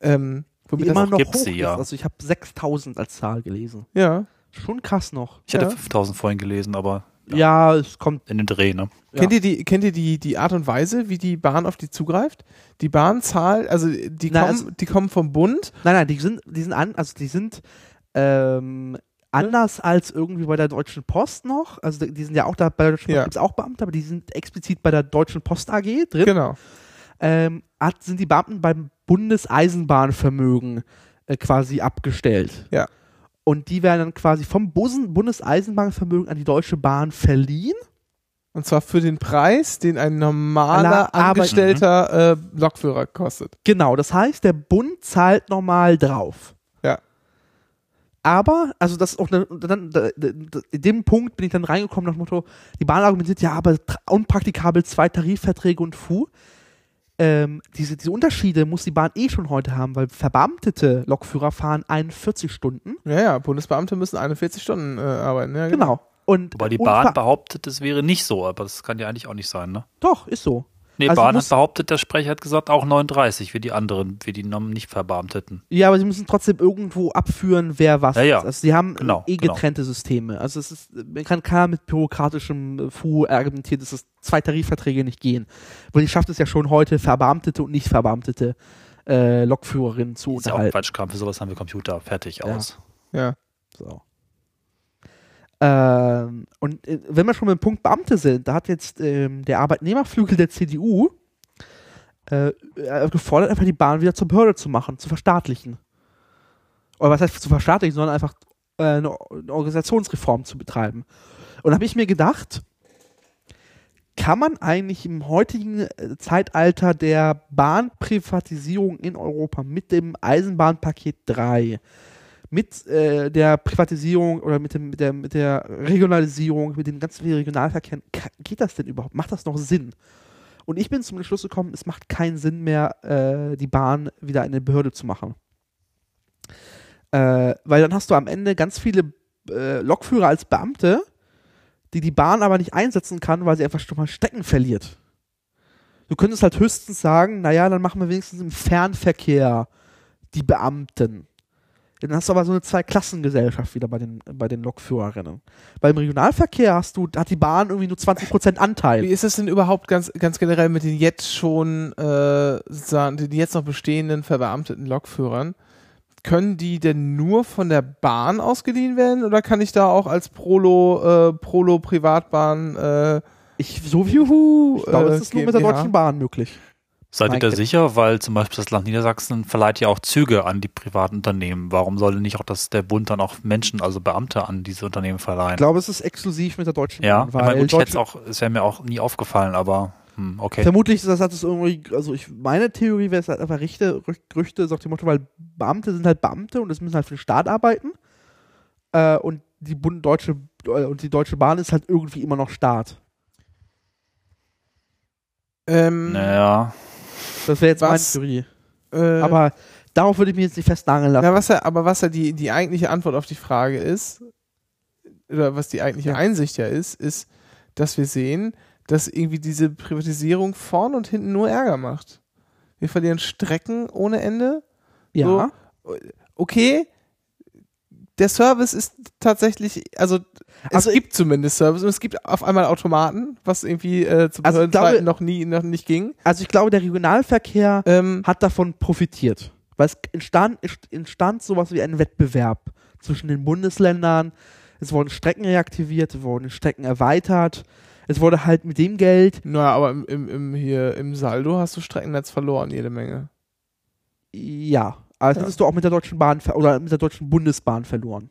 Ähm, die womit immer das, noch hoch sie, ist. ja. Also ich habe 6000 als Zahl gelesen. ja. Schon krass noch. Ich hatte Ja. 5000 vorhin gelesen, aber Ja, es kommt. In den Dreh, ne? Ja. Kennt ihr, die, kennt ihr die, die Art und Weise, wie die Bahn auf die zugreift? Die Bahn zahlt, also die, Na, kommen, die kommen vom Bund. Nein, nein, die sind, die sind an, also die sind ähm, anders als irgendwie bei der Deutschen Post noch. Also die sind ja auch da, bei der Deutschen Post Ja. gibt es auch Beamte, aber die sind explizit bei der Deutschen Post AG drin. Genau. Ähm, hat, sind die Beamten beim Bundeseisenbahnvermögen äh, quasi abgestellt. Ja. Und die werden dann quasi vom Bundeseisenbahnvermögen an die Deutsche Bahn verliehen. Und zwar für den Preis, den ein normaler Angestellter äh, Lokführer kostet. Genau, das heißt, der Bund zahlt nochmal drauf. Ja. Aber, also das ist auch dann, da- da- da- in dem Punkt bin ich dann reingekommen nach dem Motto, die Bahn argumentiert, ja, aber unpraktikabel zwei Tarifverträge und Fu. Ähm, diese, diese Unterschiede muss die Bahn eh schon heute haben, weil verbeamtete Lokführer fahren 41 Stunden. Ja, ja, Bundesbeamte müssen 41 Stunden äh, arbeiten. Ja, Genau. Und Wobei die Bahn behauptet, es wäre nicht so, aber das kann ja eigentlich auch nicht sein, ne? Doch, ist so. Nee, Also Bahn muss- hat behauptet, der Sprecher hat gesagt, auch 39, wie die anderen, wie die nicht Verbeamteten. Ja, aber sie müssen trotzdem irgendwo abführen, wer was Ja, ja. ist. Also sie haben Genau, eh genau. getrennte Systeme. Also es ist, man kann keiner mit bürokratischem äh, Fu argumentieren, dass es zwei Tarifverträge nicht gehen. Weil die schafft es ja schon heute, verbeamtete und nicht verbeamtete äh, Lokführerinnen zu Ist ja auch unterhalten. Quatschkram, für sowas haben wir Computer, fertig, Ja. aus. ja. So. Ähm, und äh, wenn wir schon beim Punkt Beamte sind, da hat jetzt ähm, der Arbeitnehmerflügel der CDU äh, gefordert, einfach die Bahn wieder zur Behörde zu machen, zu verstaatlichen. Oder was heißt zu verstaatlichen, sondern einfach äh, eine, eine Organisationsreform zu betreiben. Und da habe ich mir gedacht, kann man eigentlich im heutigen äh, Zeitalter der Bahnprivatisierung in Europa mit dem Eisenbahnpaket 3 mit äh, der Privatisierung oder mit, dem, mit, der, mit der Regionalisierung, mit dem ganzen Regionalverkehr, geht das denn überhaupt? Macht das noch Sinn? Und ich bin zum Schluss gekommen, es macht keinen Sinn mehr, äh, die Bahn wieder eine Behörde zu machen. Äh, weil dann hast du am Ende ganz viele äh, Lokführer als Beamte, die die Bahn aber nicht einsetzen kann, weil sie einfach schon mal Stecken verliert. Du könntest halt höchstens sagen, naja, dann machen wir wenigstens im Fernverkehr die Beamten. Dann hast du aber so eine Zweiklassengesellschaft wieder bei den, bei den Lokführerinnen. Beim Regionalverkehr hast du, hat die Bahn irgendwie nur 20% Anteil. Wie ist es denn überhaupt ganz, ganz generell mit den jetzt schon, äh, den jetzt noch bestehenden verbeamteten Lokführern? Können die denn nur von der Bahn ausgeliehen werden oder kann ich da auch als Prolo, äh, Prolo Privatbahn, äh, Ich, so wie, ich glaube, äh, das ist nur mit der? Deutschen Bahn möglich. Seid ihr da sicher? Weil zum Beispiel das Land Niedersachsen verleiht ja auch Züge an die privaten Unternehmen. Warum soll denn nicht auch das, der Bund dann auch Menschen, also Beamte an diese Unternehmen verleihen? Ich glaube, es ist exklusiv mit der Deutschen ja, Bahn. ich Weil meine, gut, ich hätte es Deutsche, auch, es wäre mir auch nie aufgefallen, aber hm, okay. Vermutlich ist das, hat es irgendwie, also ich, meine Theorie wäre es halt einfach Richte, Rüch- Gerüchte, sagt dem Motto, weil Beamte sind halt Beamte und es müssen halt für den Staat arbeiten. Äh, und die Bund Deutsche, äh, und die Deutsche Bahn ist halt irgendwie immer noch Staat. ähm, Naja, Das wäre jetzt Was? meine Theorie. äh, Aber darauf würde ich mich jetzt nicht festnageln lassen. Na, was ja, aber was ja die, die eigentliche Antwort auf die Frage ist, oder was die eigentliche Ja. Einsicht ja ist, ist, dass wir sehen, dass irgendwie diese Privatisierung vorn und hinten nur Ärger macht. Wir verlieren Strecken ohne Ende. ja. Okay, der Service ist tatsächlich, also es Also gibt zumindest Service und es gibt auf einmal Automaten, was irgendwie äh, zu Also glaube- noch nie noch nicht ging. Also ich glaube, der Regionalverkehr Ähm, hat davon profitiert. Weil es entstand, entstand sowas wie ein Wettbewerb zwischen den Bundesländern. Es wurden Strecken reaktiviert, es wurden Strecken erweitert. Es wurde halt mit dem Geld, naja, aber im, im, im, hier, im Saldo hast du Streckennetz verloren, jede Menge. ja, aber das Ja. hättest du auch mit der Deutschen Bahn oder mit der Deutschen Bundesbahn verloren.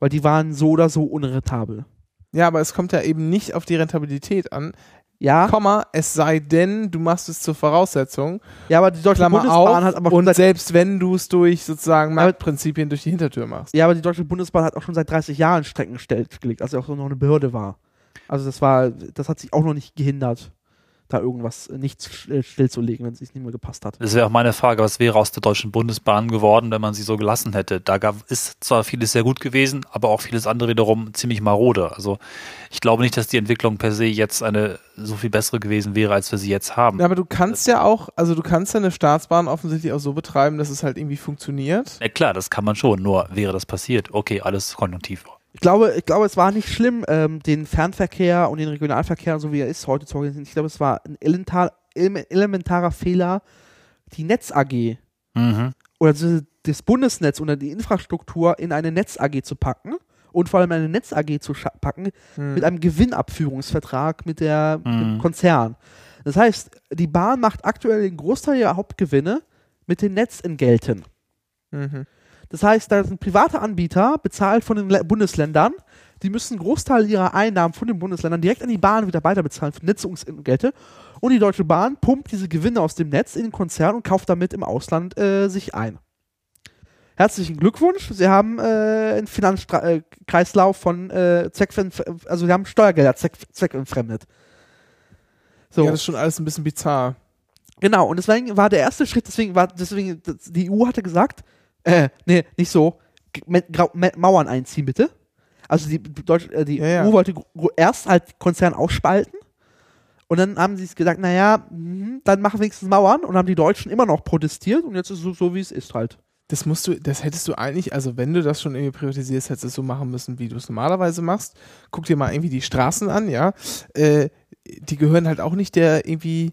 Weil die waren so oder so unrentabel. Ja, aber es kommt ja eben nicht auf die Rentabilität an. Ja, Komma, es sei denn, du machst es zur Voraussetzung. ja, aber die Deutsche Klammer Bundesbahn auf. hat aber schon und selbst wenn du es durch sozusagen Marktprinzipien durch die Hintertür machst. ja, aber die Deutsche Bundesbahn hat auch schon seit 30 Jahren Strecken stillgelegt, als sie auch noch eine Behörde war. Also das war, das hat sich auch noch nicht gehindert, da irgendwas nicht äh, stillzulegen, wenn es sich nicht mehr gepasst hat. das wäre auch meine Frage, was wäre aus der Deutschen Bundesbahn geworden, wenn man sie so gelassen hätte? Da gab, ist zwar vieles sehr gut gewesen, aber auch vieles andere wiederum ziemlich marode. Also ich glaube nicht, dass die Entwicklung per se jetzt eine so viel bessere gewesen wäre, als wir sie jetzt haben. Ja, aber du kannst ja auch, also du kannst ja eine Staatsbahn offensichtlich auch so betreiben, dass es halt irgendwie funktioniert. Ja, klar, das kann man schon, nur wäre das passiert, okay, alles konjunktiv. Ich glaube, ich glaube, es war nicht schlimm, ähm, den Fernverkehr und den Regionalverkehr, so wie er ist, heute zu organisieren. Ich glaube, es war ein elementar, ele- elementarer Fehler, die Netz AG Mhm. oder das- Bundesnetz oder die Infrastruktur in eine Netz AG zu packen und vor allem eine Netz AG zu packen Hm. mit einem Gewinnabführungsvertrag mit der mit dem Mhm. Konzern. Das heißt, die Bahn macht aktuell den Großteil ihrer Hauptgewinne mit den Netzentgelten. Mhm. Das heißt, da sind private Anbieter, bezahlt von den Bundesländern, die müssen einen Großteil ihrer Einnahmen von den Bundesländern direkt an die Bahn wieder weiterbezahlen für Netzungsentgelte. Und die Deutsche Bahn pumpt diese Gewinne aus dem Netz in den Konzern und kauft damit im Ausland äh, sich ein. Herzlichen Glückwunsch, Sie haben äh, einen Finanzkreislauf von äh, also Sie haben Steuergelder zweck zweckentfremdet. So. Ja, das ist schon alles ein bisschen bizarr. Genau, und deswegen war der erste Schritt, deswegen war, deswegen, die EU hatte gesagt, äh, nee, nicht so, Mauern einziehen bitte. Also die, Deutsch, äh, die Ja, ja. EU wollte erst halt Konzern aufspalten und dann haben sie es gesagt, naja, mhm, dann machen wir wenigstens Mauern und haben die Deutschen immer noch protestiert und jetzt ist es so, so wie es ist halt. Das musst du, das hättest du eigentlich, also wenn du das schon irgendwie privatisierst, hättest du es so machen müssen, wie du es normalerweise machst. Guck dir mal irgendwie die Straßen an, ja. Äh, die gehören halt auch nicht der irgendwie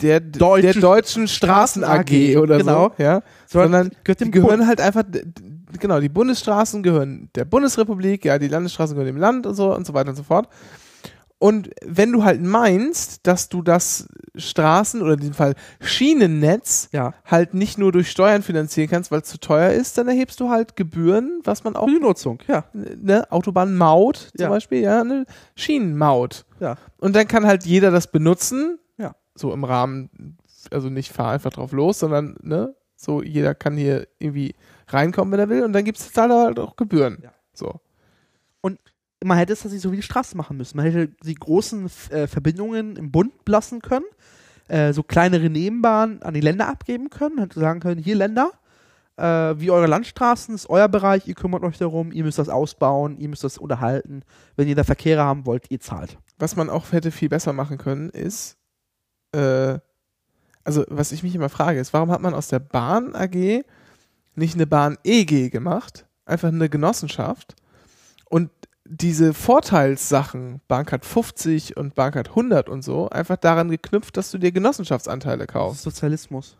der, Deutschen- der deutschen Straßen AG oder Genau. so, ja. Sondern gehört die gehören Bund. halt einfach, genau, die Bundesstraßen gehören der Bundesrepublik, ja, die Landesstraßen gehören dem Land und so und so weiter und so fort. Und wenn du halt meinst, dass du das Straßen- oder in diesem Fall Schienennetz Ja. halt nicht nur durch Steuern finanzieren kannst, weil es zu teuer ist, dann erhebst du halt Gebühren, was man auch, die Nutzung, ja. ne, Autobahnmaut zum Ja. Beispiel, ja, eine Schienenmaut. Ja. Und dann kann halt jeder das benutzen. So im Rahmen, also nicht fahr einfach drauf los, sondern, ne, so jeder kann hier irgendwie reinkommen, wenn er will, und dann gibt es halt auch Gebühren. Ja. So. man hätte es tatsächlich so wie die Straßen machen müssen. Man hätte die großen äh, Verbindungen im Bund lassen können, äh, so kleinere Nebenbahnen an die Länder abgeben können, hätte sagen können, hier Länder, äh, wie eure Landstraßen, ist euer Bereich, ihr kümmert euch darum, ihr müsst das ausbauen, ihr müsst das unterhalten. Wenn ihr da Verkehre haben wollt, ihr zahlt. Was man auch hätte viel besser machen können, ist, äh, also was ich mich immer frage, ist, warum hat man aus der Bahn AG nicht eine Bahn EG gemacht? Einfach eine Genossenschaft und diese Vorteilssachen, Bahncard 50 und Bahncard 100 und so, einfach daran geknüpft, dass du dir Genossenschaftsanteile kaufst. Sozialismus.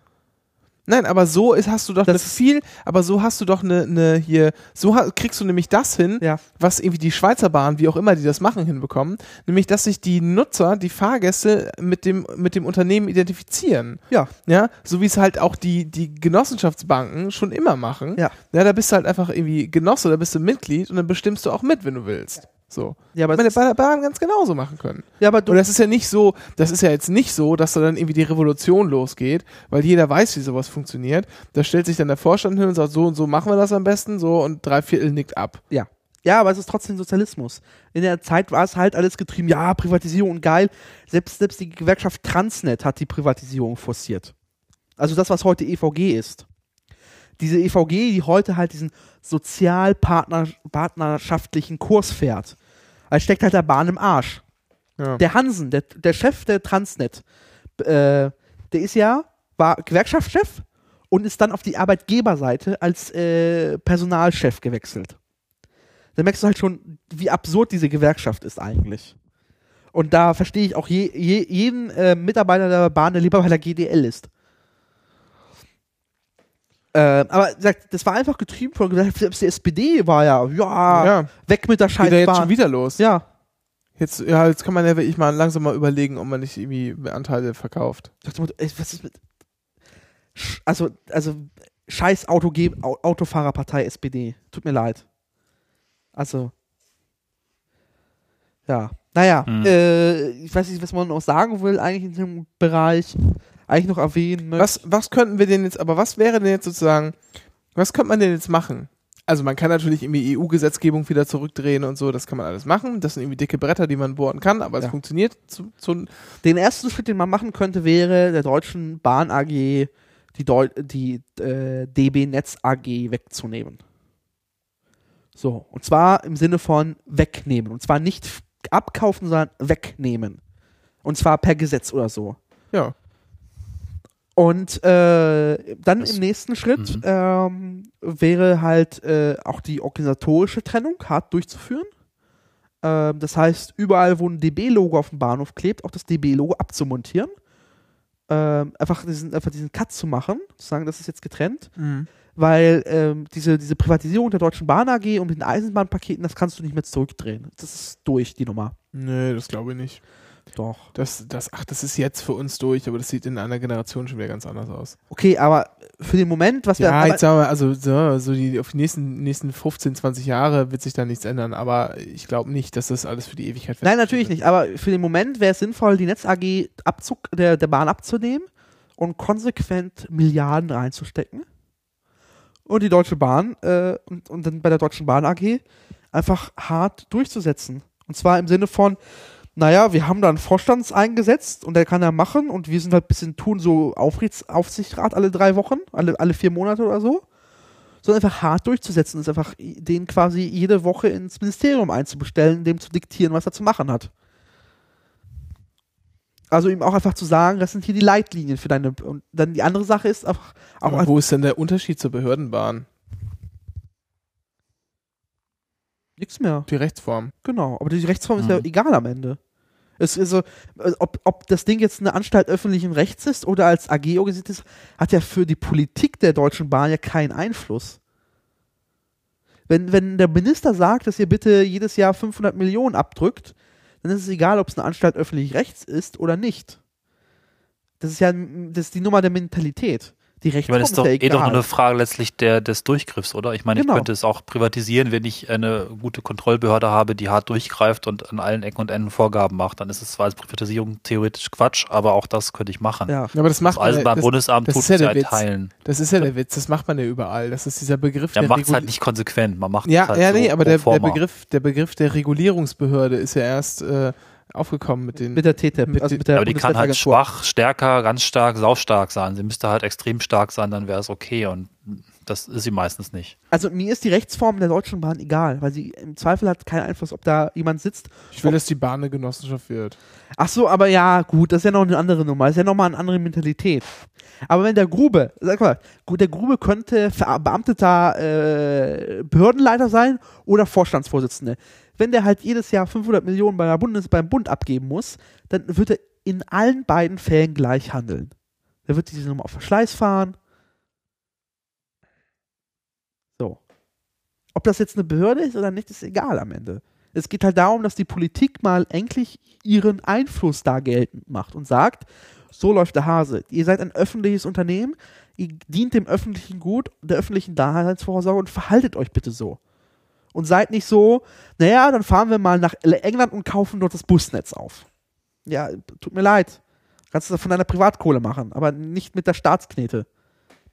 Nein, aber so ist, hast du doch Das eine viel, aber so hast du doch eine, eine hier, so ha, kriegst du nämlich das hin, Ja. was irgendwie die Schweizer Bahn, wie auch immer die das machen, hinbekommen, nämlich dass sich die Nutzer, die Fahrgäste mit dem, mit dem Unternehmen identifizieren. Ja. Ja, so wie es halt auch die, die Genossenschaftsbanken schon immer machen. Ja. Ja, da bist du halt einfach irgendwie Genosse, da bist du Mitglied und dann bestimmst du auch mit, wenn du willst. So. Ja, aber, der Bahn ganz genauso machen können. ja, aber du, Und das ist ja nicht so, das ist ja jetzt nicht so, dass da dann irgendwie die Revolution losgeht, weil jeder weiß, wie sowas funktioniert. Da stellt sich dann der Vorstand hin und sagt, so und so machen wir das am besten, so und drei Viertel nickt ab. Ja. Ja, aber es ist trotzdem Sozialismus. In der Zeit war es halt alles getrieben, ja, Privatisierung und geil. Selbst, selbst die Gewerkschaft Transnet hat die Privatisierung forciert. Also das, was heute EVG ist. Diese EVG, die heute halt diesen sozialpartnerschaftlichen Kurs fährt. Also steckt halt der Bahn im Arsch. Ja. Der Hansen, der, der Chef der Transnet, äh, der ist ja, war Gewerkschaftschef und ist dann auf die Arbeitgeberseite als äh, Personalchef gewechselt. Da merkst du halt schon, wie absurd diese Gewerkschaft ist eigentlich. Und da verstehe ich auch je, je, jeden äh, Mitarbeiter der Bahn, der lieber bei der GDL ist. Äh, aber das war einfach getrieben von, selbst die SPD war ja, ja, ja. weg mit der Geht ja jetzt schon wieder los. Ja, Jetzt, ja, jetzt kann man ja wirklich mal langsam mal überlegen, ob man nicht irgendwie Anteile verkauft. Dem was ist mit. Also, also, scheiß Autoge Au- Autofahrerpartei SPD. Tut mir leid. Also. Ja. Naja, Hm. äh, ich weiß nicht, was man noch sagen will, eigentlich in diesem Bereich. Eigentlich noch erwähnen. möchte. Was, was könnten wir denn jetzt, aber was wäre denn jetzt sozusagen, was könnte man denn jetzt machen? Also man kann natürlich irgendwie EU-Gesetzgebung wieder zurückdrehen und so, das kann man alles machen. Das sind irgendwie dicke Bretter, die man bohren kann, aber es Ja. funktioniert zu, zu, Den ersten Schritt, den man machen könnte, wäre der Deutschen Bahn AG die, Deu die äh, DB Netz AG wegzunehmen. So, und zwar im Sinne von wegnehmen. Und zwar nicht abkaufen, sondern wegnehmen. Und zwar per Gesetz oder so. ja. Und äh, dann Das- im nächsten Schritt Mhm. ähm, wäre halt äh, auch die organisatorische Trennung hart durchzuführen. Ähm, das heißt, überall, wo ein DB-Logo auf dem Bahnhof klebt, auch das DB-Logo abzumontieren. Ähm, einfach, diesen, einfach diesen Cut zu machen, zu sagen, das ist jetzt getrennt, weil ähm, diese, diese Privatisierung der Deutschen Bahn AG und mit den Eisenbahnpaketen, das kannst du nicht mehr zurückdrehen. Das ist durch, die Nummer. Nee, das glaube ich nicht. Doch. Das, das, ach, das ist jetzt für uns durch, aber das sieht in einer Generation schon wieder ganz anders aus. Okay, aber für den Moment, was wir Ja, jetzt sagen wir, also so, so die, auf die nächsten, nächsten 15, 20 Jahre wird sich da nichts ändern, aber ich glaube nicht, dass das alles für die Ewigkeit Nein, natürlich nicht. Aber für den Moment wäre es sinnvoll, die Netz AG Abzug der, der Bahn abzunehmen und konsequent Milliarden reinzustecken. Und die Deutsche Bahn äh, und, und dann bei der Deutschen Bahn AG einfach hart durchzusetzen. Und zwar im Sinne von, naja, wir haben da einen Vorstand eingesetzt und der kann da machen und wir sind halt ein bisschen tun so Aufrichts Aufsichtsrat alle drei Wochen, alle, alle vier Monate oder so. Sondern einfach hart durchzusetzen, ist einfach den quasi jede Woche ins Ministerium einzubestellen, dem zu diktieren, was er zu machen hat. Also ihm auch einfach zu sagen, das sind hier die Leitlinien für deine. Und dann die andere Sache ist einfach auch Aber wo ist denn der Unterschied zur Behördenbahn? nichts mehr. Die Rechtsform. Genau. Aber die Rechtsform ist ja Mhm. egal am Ende. Es ist so, äh, ob, ob das Ding jetzt eine Anstalt öffentlichen Rechts ist oder als AG organisiert ist, hat ja für die Politik der Deutschen Bahn ja keinen Einfluss. Wenn, wenn der Minister sagt, dass ihr bitte jedes Jahr 500 Millionen abdrückt, dann ist es egal, ob es eine Anstalt öffentlich rechts ist oder nicht. Das ist ja das ist die Nummer der Mentalität. Die Ich Rechtsform meine, das ist doch ja eh doch nur eine Frage letztlich der, des Durchgriffs, oder? Ich meine, Genau. ich könnte es auch privatisieren, wenn ich eine gute Kontrollbehörde habe, die hart durchgreift und an allen Ecken und Enden Vorgaben macht. Dann ist es zwar als Privatisierung theoretisch Quatsch, aber auch das könnte ich machen. ja. Aber das macht Das man ja- das, Eisenbahnbundesamt das tut ist ja es ja der in Witz. Teilen. das ist ja der Witz, das macht man ja überall. Das ist dieser Begriff Ja, der macht es halt nicht konsequent. Man macht Ja, es halt ja, so nee, aber der, der. Begriff, der Begriff der Regulierungsbehörde ist ja erst äh, aufgekommen mit den. Mit der TTIP, Mit also mit der aber die kann halt schwach, stärker, ganz stark, saustark sein. Sie müsste halt extrem stark sein, dann wäre es okay. Und das ist sie meistens nicht. Also mir ist die Rechtsform der Deutschen Bahn egal, weil sie im Zweifel hat keinen Einfluss, ob da jemand sitzt. ich will, dass die Bahn eine Genossenschaft wird. Ach so, aber ja, gut, das ist ja noch eine andere Nummer, das ist ja nochmal eine andere Mentalität. Aber wenn der Grube, sag mal, gut, der Grube könnte verbeamteter äh, Behördenleiter sein oder Vorstandsvorsitzende. Wenn der halt jedes Jahr 500 Millionen bei der Bundes beim Bund abgeben muss, dann wird er in allen beiden Fällen gleich handeln. Der wird diese Nummer auf Verschleiß fahren. So. Ob das jetzt eine Behörde ist oder nicht, ist egal am Ende. Es geht halt darum, dass die Politik mal endlich ihren Einfluss da geltend macht und sagt, so läuft der Hase. Ihr seid ein öffentliches Unternehmen, ihr dient dem öffentlichen Gut, der öffentlichen Daseinsvorsorge und verhaltet euch bitte so. Und seid nicht so, naja, dann fahren wir mal nach England und kaufen dort das Busnetz auf. Ja, tut mir leid. Kannst du das von deiner Privatkohle machen, aber nicht mit der Staatsknete.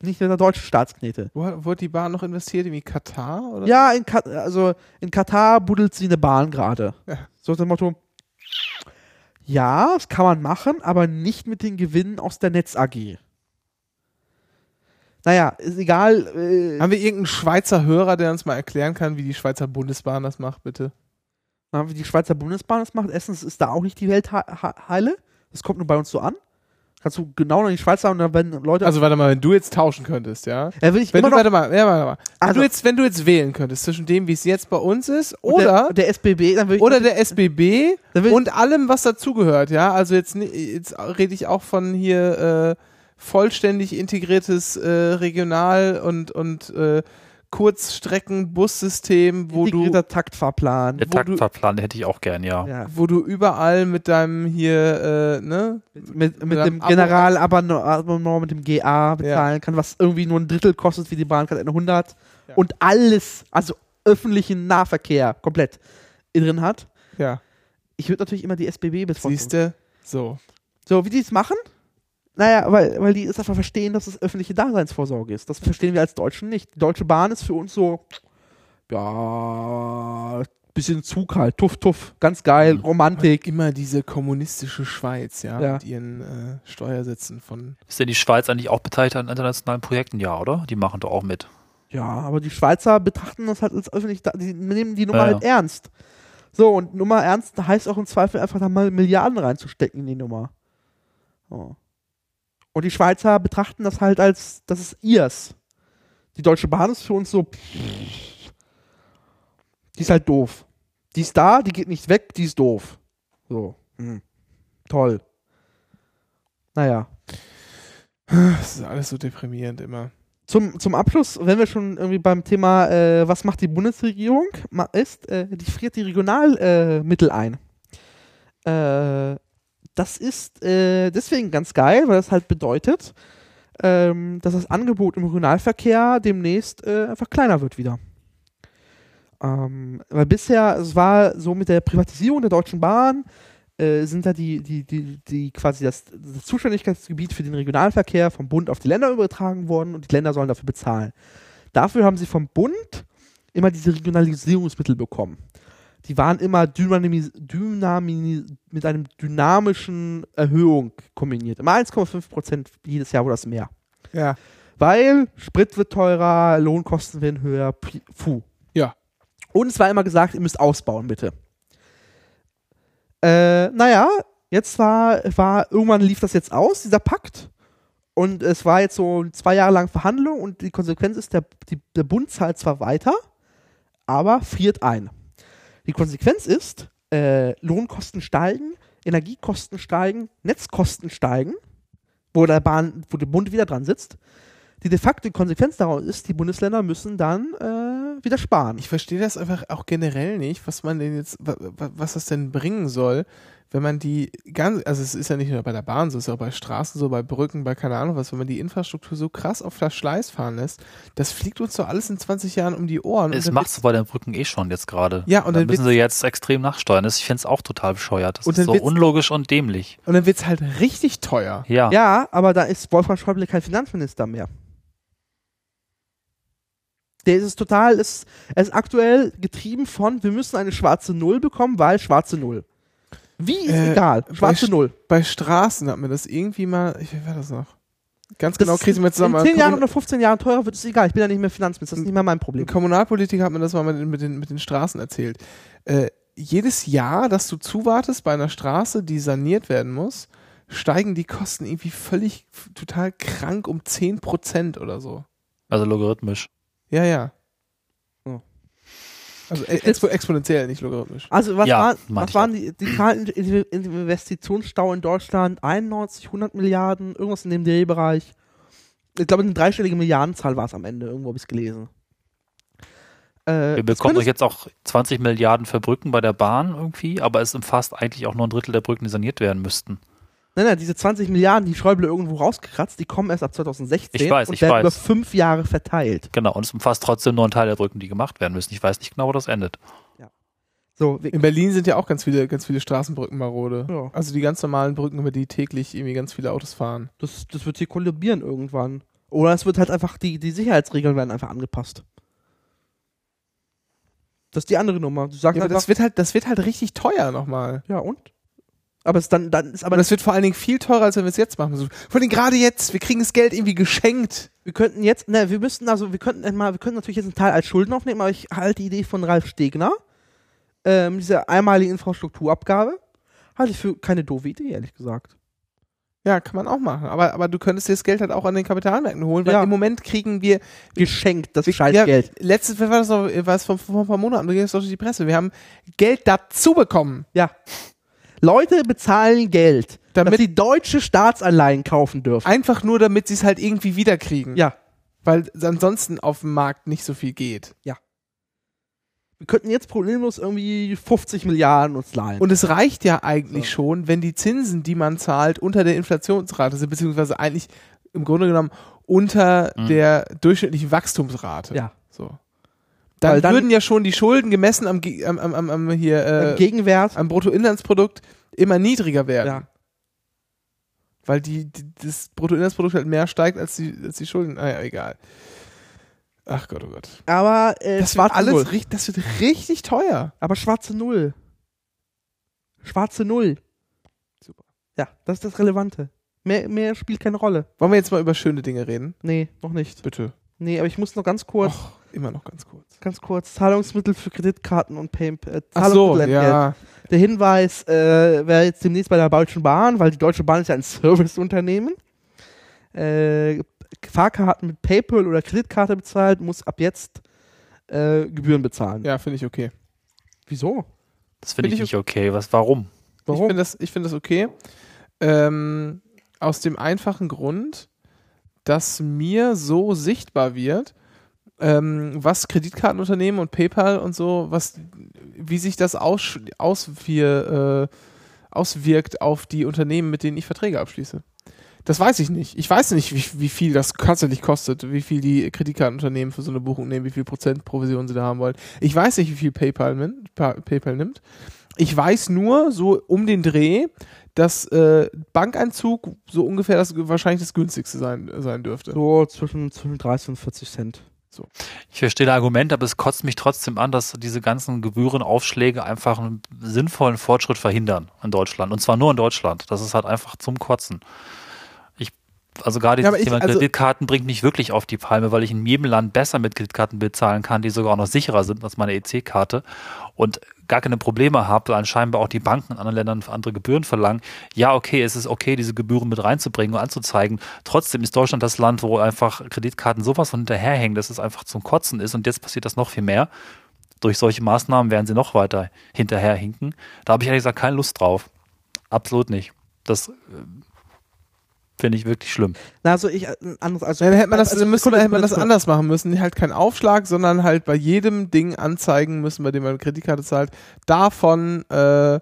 Nicht mit der deutschen Staatsknete. Wo, wo hat die Bahn noch investiert? Irgendwie Katar? Oder? Ja, in, Kat also in Katar buddelt sie eine Bahn gerade. Ja. So nach dem Motto, ja, das kann man machen, aber nicht mit den Gewinnen aus der Netz AG. Naja, ist egal. Äh, Haben wir irgendeinen Schweizer Hörer, der uns mal erklären kann, wie die Schweizer Bundesbahn das macht, bitte? wie die Schweizer Bundesbahn das macht. Erstens ist da auch nicht die Welt he- he- heile. Das kommt nur bei uns so an. Kannst du genau noch die Schweizer und dann werden Leute. Also warte mal, wenn du jetzt tauschen könntest, ja? ja, will ich Wenn du, warte mal, ja, warte mal. Wenn, Also- du jetzt, wenn du jetzt wählen könntest zwischen dem, wie es jetzt bei uns ist, oder, der, der SBB, dann will ich oder der SBB und allem, was dazugehört, ja? Also jetzt, jetzt rede ich auch von hier äh, vollständig integriertes äh, Regional- und, und äh, Kurzstrecken-Bussystem, wo du, integrierter Taktfahrplan. Der du- Taktfahrplan, den hätte ich auch gern, ja. Ja. wo du überall mit deinem hier, äh, ne? mit, mit, Mit dem Generalabonnement mit dem GA bezahlen kann, was irgendwie nur ein Drittel kostet wie die Bahncard 100 Ja. und alles, also öffentlichen Nahverkehr komplett drin hat. Ja, Ich würde natürlich immer die SBB bevorzugen. siehst du? So. So, wie die es machen? Naja, weil, weil die es einfach verstehen, dass es öffentliche Daseinsvorsorge ist. Das verstehen wir als Deutschen nicht. Die Deutsche Bahn ist für uns so, ja, bisschen Zug halt, tuff, tuff, ganz geil, Mhm. Romantik. Immer diese kommunistische Schweiz, ja, Ja. mit ihren äh, Steuersätzen von. Ist denn die Schweiz eigentlich auch beteiligt an internationalen Projekten? Ja, oder? Die machen doch auch mit. Ja, aber die Schweizer betrachten das halt als öffentlich, die nehmen die Nummer Ja, halt ernst. So, und Nummer ernst heißt auch im Zweifel einfach da mal Milliarden reinzustecken in die Nummer. So. Und die Schweizer betrachten das halt als, das ist ihrs. Die Deutsche Bahn ist für uns so, die ist halt doof. Die ist da, die geht nicht weg, die ist doof. So, hm. toll. Naja. Das ist alles so deprimierend immer. Zum, zum Abschluss, wenn wir schon irgendwie beim Thema, äh, was macht die Bundesregierung, ist, äh, die friert die Regionalmittel äh, ein. Äh, das ist äh, deswegen ganz geil, weil das halt bedeutet, ähm, dass das Angebot im Regionalverkehr demnächst äh, einfach kleiner wird wieder. Ähm, weil bisher, es war so mit der Privatisierung der Deutschen Bahn, äh, sind da die, die, die, die quasi das, das Zuständigkeitsgebiet für den Regionalverkehr vom Bund auf die Länder übertragen worden und die Länder sollen dafür bezahlen. Dafür haben sie vom Bund immer diese Regionalisierungsmittel bekommen. Die waren immer dynamis, dynamis, mit einem dynamischen Erhöhung kombiniert. Immer 1,5 Prozent jedes Jahr oder das mehr. Ja. Weil Sprit wird teurer, Lohnkosten werden höher, puh. Ja. Und es war immer gesagt, ihr müsst ausbauen, bitte. Äh, naja, jetzt war, war, irgendwann lief das jetzt aus, dieser Pakt. Und es war jetzt so zwei Jahre lang Verhandlung und die Konsequenz ist, der, die, der Bund zahlt zwar weiter, aber friert ein. Die Konsequenz ist, äh, Lohnkosten steigen, Energiekosten steigen, Netzkosten steigen, wo der Bahn, wo der Bund wieder dran sitzt. Die de facto Konsequenz daraus ist, die Bundesländer müssen dann äh, wieder sparen. Ich verstehe das einfach auch generell nicht, was man denn jetzt, wa- wa- was das denn bringen soll, wenn man die ganz, also es ist ja nicht nur bei der Bahn so, es ist auch bei Straßen so, bei Brücken, bei keine Ahnung was, wenn man die Infrastruktur so krass auf Verschleiß fahren lässt, das fliegt uns doch alles in 20 Jahren um die Ohren. Es dann macht es bei den Brücken eh schon jetzt gerade. Ja, und da dann müssen sie jetzt extrem nachsteuern. Das- Ich finde es auch total bescheuert. Das Und ist dann so unlogisch und dämlich. Und dann wird es halt richtig teuer. Ja. Ja, aber da ist Wolfgang Schäuble kein Finanzminister mehr. Der ist es total, ist, er ist aktuell getrieben von, wir müssen eine schwarze Null bekommen, weil schwarze Null. Wie ist Äh, egal, schwarze bei- Null. Bei Straßen hat mir das irgendwie mal, ich, wie war das noch? Ganz Das genau, ist kriegen wir zusammen. In 10 Jahren oder 15 Jahren teurer wird es egal, ich bin ja nicht mehr Finanzminister, das ist nicht mehr mein Problem. Ein Kommunalpolitiker hat mir das mal mit, den- mit, den, mit den Straßen erzählt. Äh, jedes Jahr, dass du zuwartest bei einer Straße, die saniert werden muss, steigen die Kosten irgendwie völlig total krank um 10% oder so. Also logarithmisch. Ja, ja. Oh. Also äh, expo exponentiell, nicht logarithmisch. Also was, Ja, waren, meinte was waren die, die Zahlen in- in- Investitionsstau in Deutschland? 91, 100 Milliarden, irgendwas in dem Drehbereich. Ich glaube, eine dreistellige Milliardenzahl war es am Ende, irgendwo habe ich es gelesen. Äh, Wir bekommen doch jetzt auch 20 Milliarden für Brücken bei der Bahn irgendwie, aber es umfasst eigentlich auch nur ein Drittel der Brücken, die saniert werden müssten. Nein, nein, diese 20 Milliarden, die Schäuble irgendwo rausgekratzt, die kommen erst ab 2016 Ich weiß, und ich werden weiß. über fünf Jahre verteilt. Genau, und es umfasst trotzdem nur einen Teil der Brücken, die gemacht werden müssen. Ich weiß nicht genau, wo das endet. So, wir, In Berlin sind ja auch ganz viele, ganz viele Straßenbrücken marode. Ja. Also die ganz normalen Brücken, über die täglich irgendwie ganz viele Autos fahren. das, das wird hier kollabieren irgendwann. Oder es wird halt einfach, die, die Sicherheitsregeln werden einfach angepasst. Das ist die andere Nummer. Du sagst Ja, einfach, das wird halt, das wird halt richtig teuer nochmal. ja und? Aber es dann, dann ist aber Aber das wird vor allen Dingen viel teurer, als wenn wir es jetzt machen. So, vor allem gerade jetzt, wir kriegen das Geld irgendwie geschenkt. Wir könnten jetzt, ne, wir müssten also, wir könnten einmal, wir könnten natürlich jetzt einen Teil als Schulden aufnehmen, aber ich halte die Idee von Ralf Stegner, ähm, diese einmalige Infrastrukturabgabe, halte ich für keine doofe Idee, ehrlich gesagt. Ja, kann man auch machen. Aber, aber du könntest dir das Geld halt auch an den Kapitalmärkten holen, weil Ja. im Moment kriegen wir Geschenkt, das Scheißgeld. Ja, letztes, was war das noch, war es vor, vor ein paar Monaten, du gehst doch durch die Presse. Wir haben Geld dazu bekommen. Ja. Leute bezahlen Geld, damit Damit- sie deutsche Staatsanleihen kaufen dürfen. Einfach nur, damit sie es halt irgendwie wiederkriegen. Ja. Weil ansonsten auf dem Markt nicht so viel geht. Wir könnten jetzt problemlos irgendwie 50 Milliarden uns leihen. Und es reicht ja eigentlich So. schon, wenn die Zinsen, die man zahlt, unter der Inflationsrate sind, beziehungsweise eigentlich im Grunde genommen unter Mhm. der durchschnittlichen Wachstumsrate. ja. So. Dann, dann- würden ja schon die Schulden gemessen am, am, am, am, hier, äh, Gegenwert. am Bruttoinlandsprodukt immer niedriger werden. Ja. Weil die, die, das Bruttoinlandsprodukt halt mehr steigt als die, als die Schulden. Naja, egal. Ach Gott, oh Gott. Aber äh, Das wird schwarze alles Null. richtig, das wird richtig teuer. Aber schwarze Null. Schwarze Null. Super. Ja, das ist das Relevante. Mehr, mehr spielt keine Rolle. Wollen wir jetzt mal über schöne Dinge reden? Nee, noch nicht. Bitte. Nee, aber ich muss noch ganz kurz, Och, immer noch ganz kurz. ganz kurz, Zahlungsmittel für Kreditkarten und Pay äh, Ach so, ja. Der Hinweis, äh, wer jetzt demnächst bei der Deutschen Bahn, weil die Deutsche Bahn ist ja ein Serviceunternehmen, äh, Fahrkarten mit PayPal oder Kreditkarte bezahlt, muss ab jetzt äh, Gebühren bezahlen. Ja, finde ich okay. Wieso? Das finde Find ich ich nicht okay. Was, warum? Ich finde das, ich find das okay. Ähm, aus dem einfachen Grund, dass mir so sichtbar wird, ähm, was Kreditkartenunternehmen und PayPal und so, was, wie sich das aus, auswir, äh, auswirkt auf die Unternehmen, mit denen ich Verträge abschließe. Das weiß ich nicht. Ich weiß nicht, wie, wie viel das tatsächlich kostet, wie viel die Kreditkartenunternehmen für so eine Buchung nehmen, wie viel Prozent Provision sie da haben wollen. Ich weiß nicht, wie viel PayPal, min- Pa- PayPal nimmt. Ich weiß nur, so um den Dreh, dass äh, Bankeinzug so ungefähr das wahrscheinlich das günstigste sein, sein dürfte. So zwischen, zwischen 30 und 40 Cent. Ich verstehe das Argument, aber es kotzt mich trotzdem an, dass diese ganzen Gebührenaufschläge einfach einen sinnvollen Fortschritt verhindern in Deutschland. Und zwar nur in Deutschland. Das ist halt einfach zum Kotzen. Ich, also gerade Ja, das Thema also- Kreditkarten bringt mich wirklich auf die Palme, weil ich in jedem Land besser mit Kreditkarten bezahlen kann, die sogar auch noch sicherer sind als meine EC-Karte und gar keine Probleme habe, weil anscheinend auch die Banken in anderen Ländern andere Gebühren verlangen. Ja, okay, es ist okay, diese Gebühren mit reinzubringen und anzuzeigen. Trotzdem ist Deutschland das Land, wo einfach Kreditkarten sowas von hinterherhängen, dass es einfach zum Kotzen ist und jetzt passiert das noch viel mehr. Durch solche Maßnahmen werden sie noch weiter hinterherhinken. Da habe ich ehrlich gesagt keine Lust drauf. Absolut nicht. Das äh, finde ich wirklich schlimm. Na, also ich, äh, anderes, also. Dann hätte man das, also, müsste man, hätte man das anders machen müssen. Halt kein Aufschlag, sondern halt bei jedem Ding anzeigen müssen, bei dem man eine Kreditkarte zahlt. Davon äh,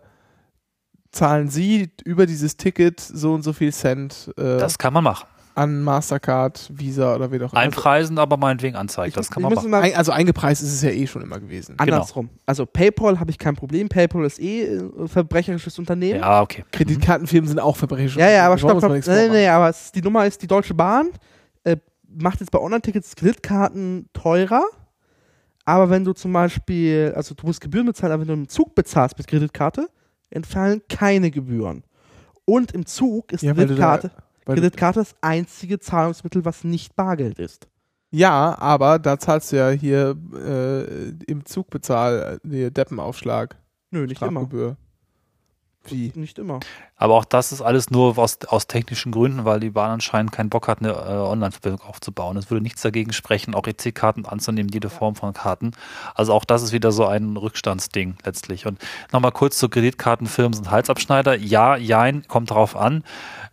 zahlen Sie über dieses Ticket so und so viel Cent äh, Das kann man machen. An Mastercard, Visa oder wie auch immer. Einpreisen, aber meinetwegen anzeigen. Ich, Das kann man machen. mal Also eingepreist ist es ja eh schon immer gewesen. andersrum. Also PayPal habe ich kein Problem. PayPal ist eh ein verbrecherisches Unternehmen. Ja, okay. Kreditkartenfirmen sind auch verbrecherische. Ja, ja, aber stopp, stopp. mal Nee, nichts nee, aber es, die Nummer ist, die Deutsche Bahn äh, macht jetzt bei Online-Tickets Kreditkarten teurer. Aber wenn du zum Beispiel, also du musst Gebühren bezahlen, aber wenn du im Zug bezahlst mit Kreditkarte, entfallen keine Gebühren. Und im Zug ist Ja, weil du da- Kreditkarte, Kreditkarte das einzige Zahlungsmittel, was nicht Bargeld ist. Ja, aber da zahlst du ja hier äh, im Zug bezahl, äh, Deppenaufschlag, Nö, nicht immer. Wie? Nicht immer. Aber auch das ist alles nur aus, aus technischen Gründen, weil die Bahn anscheinend keinen Bock hat, eine äh, Online-Verbindung aufzubauen. Es würde nichts dagegen sprechen, auch EC-Karten anzunehmen, jede Form von Karten. Also auch das ist wieder so ein Rückstandsding letztlich. Und nochmal kurz zu Kreditkartenfirmen sind Halsabschneider. Ja, jein, kommt darauf an.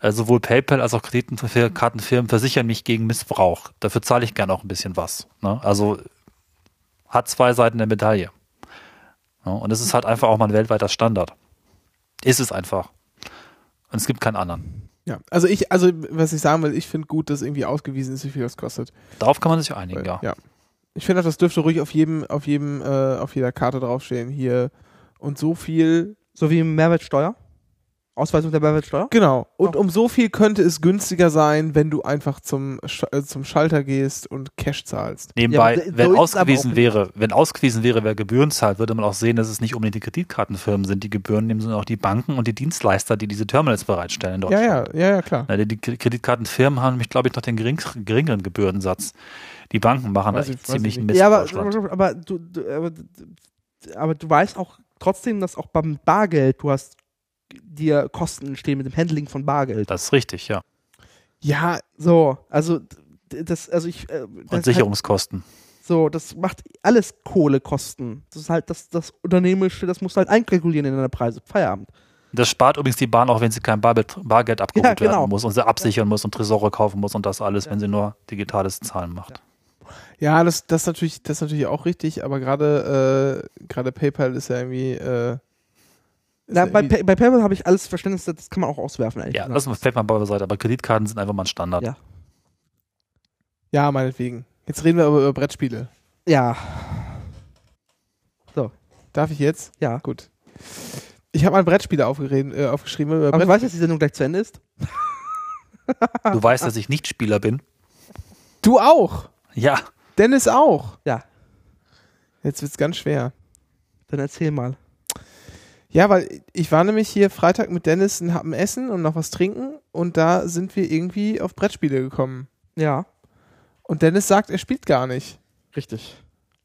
Äh, sowohl PayPal als auch Kreditkartenfirmen versichern mich gegen Missbrauch. Dafür zahle ich gerne auch ein bisschen was. Ne? Also hat zwei Seiten der Medaille. Ja, und es ist halt einfach auch mal ein weltweiter Standard. Ist es einfach. Und es gibt keinen anderen. Ja, also ich, also was ich sagen will, ich finde gut, dass irgendwie ausgewiesen ist, wie viel das kostet. Darauf kann man sich einigen, Weil, ja. Ich finde, auch, das dürfte ruhig auf jedem, auf jedem, äh, auf jeder Karte draufstehen. Hier und so viel. So wie Mehrwertsteuer. Ausweisung der Mehrwertsteuer. Genau. Und Oh. um so viel könnte es günstiger sein, wenn du einfach zum, Sch äh, zum Schalter gehst und Cash zahlst. Nebenbei, Ja, so wenn ausgewiesen wäre, wenn ausgewiesen wäre, wer Gebühren zahlt, würde man auch sehen, dass es nicht unbedingt die Kreditkartenfirmen sind, die Gebühren nehmen, sondern auch die Banken und die Dienstleister, die diese Terminals bereitstellen in Ja, Deutschland. ja, ja, ja, klar. Na, die, Kreditkartenfirmen haben nämlich, glaube ich, noch den gering, geringeren Gebührensatz. Die Banken machen da Weiß ich- weiß ziemlich ich. Mist Ja, aber, aber, du, du, aber, aber du weißt auch trotzdem, dass auch beim Bargeld du hast dir Kosten entstehen mit dem Handling von Bargeld. Das ist richtig, ja. Ja, So, also das, also ich äh, das Und halt, Sicherungskosten. so, das macht alles Kohlekosten. Das ist halt das, das Unternehmerische, das musst du halt einkalkulieren in deine Preise. Feierabend. Das spart übrigens die Bahn auch, wenn sie kein Bargeld, Bargeld abgeholt Ja, genau. werden muss und sie absichern muss und Tresore kaufen muss und das alles, wenn sie nur digitales Zahlen macht. ja, das, das natürlich, das ist natürlich auch richtig, aber gerade, äh, gerade PayPal ist ja irgendwie, äh, Na, bei, irgendwie- Pa- bei PayPal habe ich alles Verständnis, das kann man auch auswerfen. Eigentlich. Ja, das fällt mal beiseite, aber Kreditkarten sind einfach mal ein Standard. Ja. ja, meinetwegen. Jetzt reden wir aber über Brettspiele. ja, Darf ich jetzt? ja. Gut. Ich habe mal Brettspiele äh, aufgeschrieben. Über Aber Brett du weißt, dass die Sendung gleich zu Ende ist? Du weißt, dass ich nicht Spieler bin. du auch. Ja, Dennis auch. Ja. Jetzt wird's ganz schwer. Dann erzähl mal. Ja, weil ich war nämlich hier Freitag mit Dennis und haben Essen und noch was trinken und da sind wir irgendwie auf Brettspiele gekommen. Ja, Und Dennis sagt, er spielt gar nicht. richtig.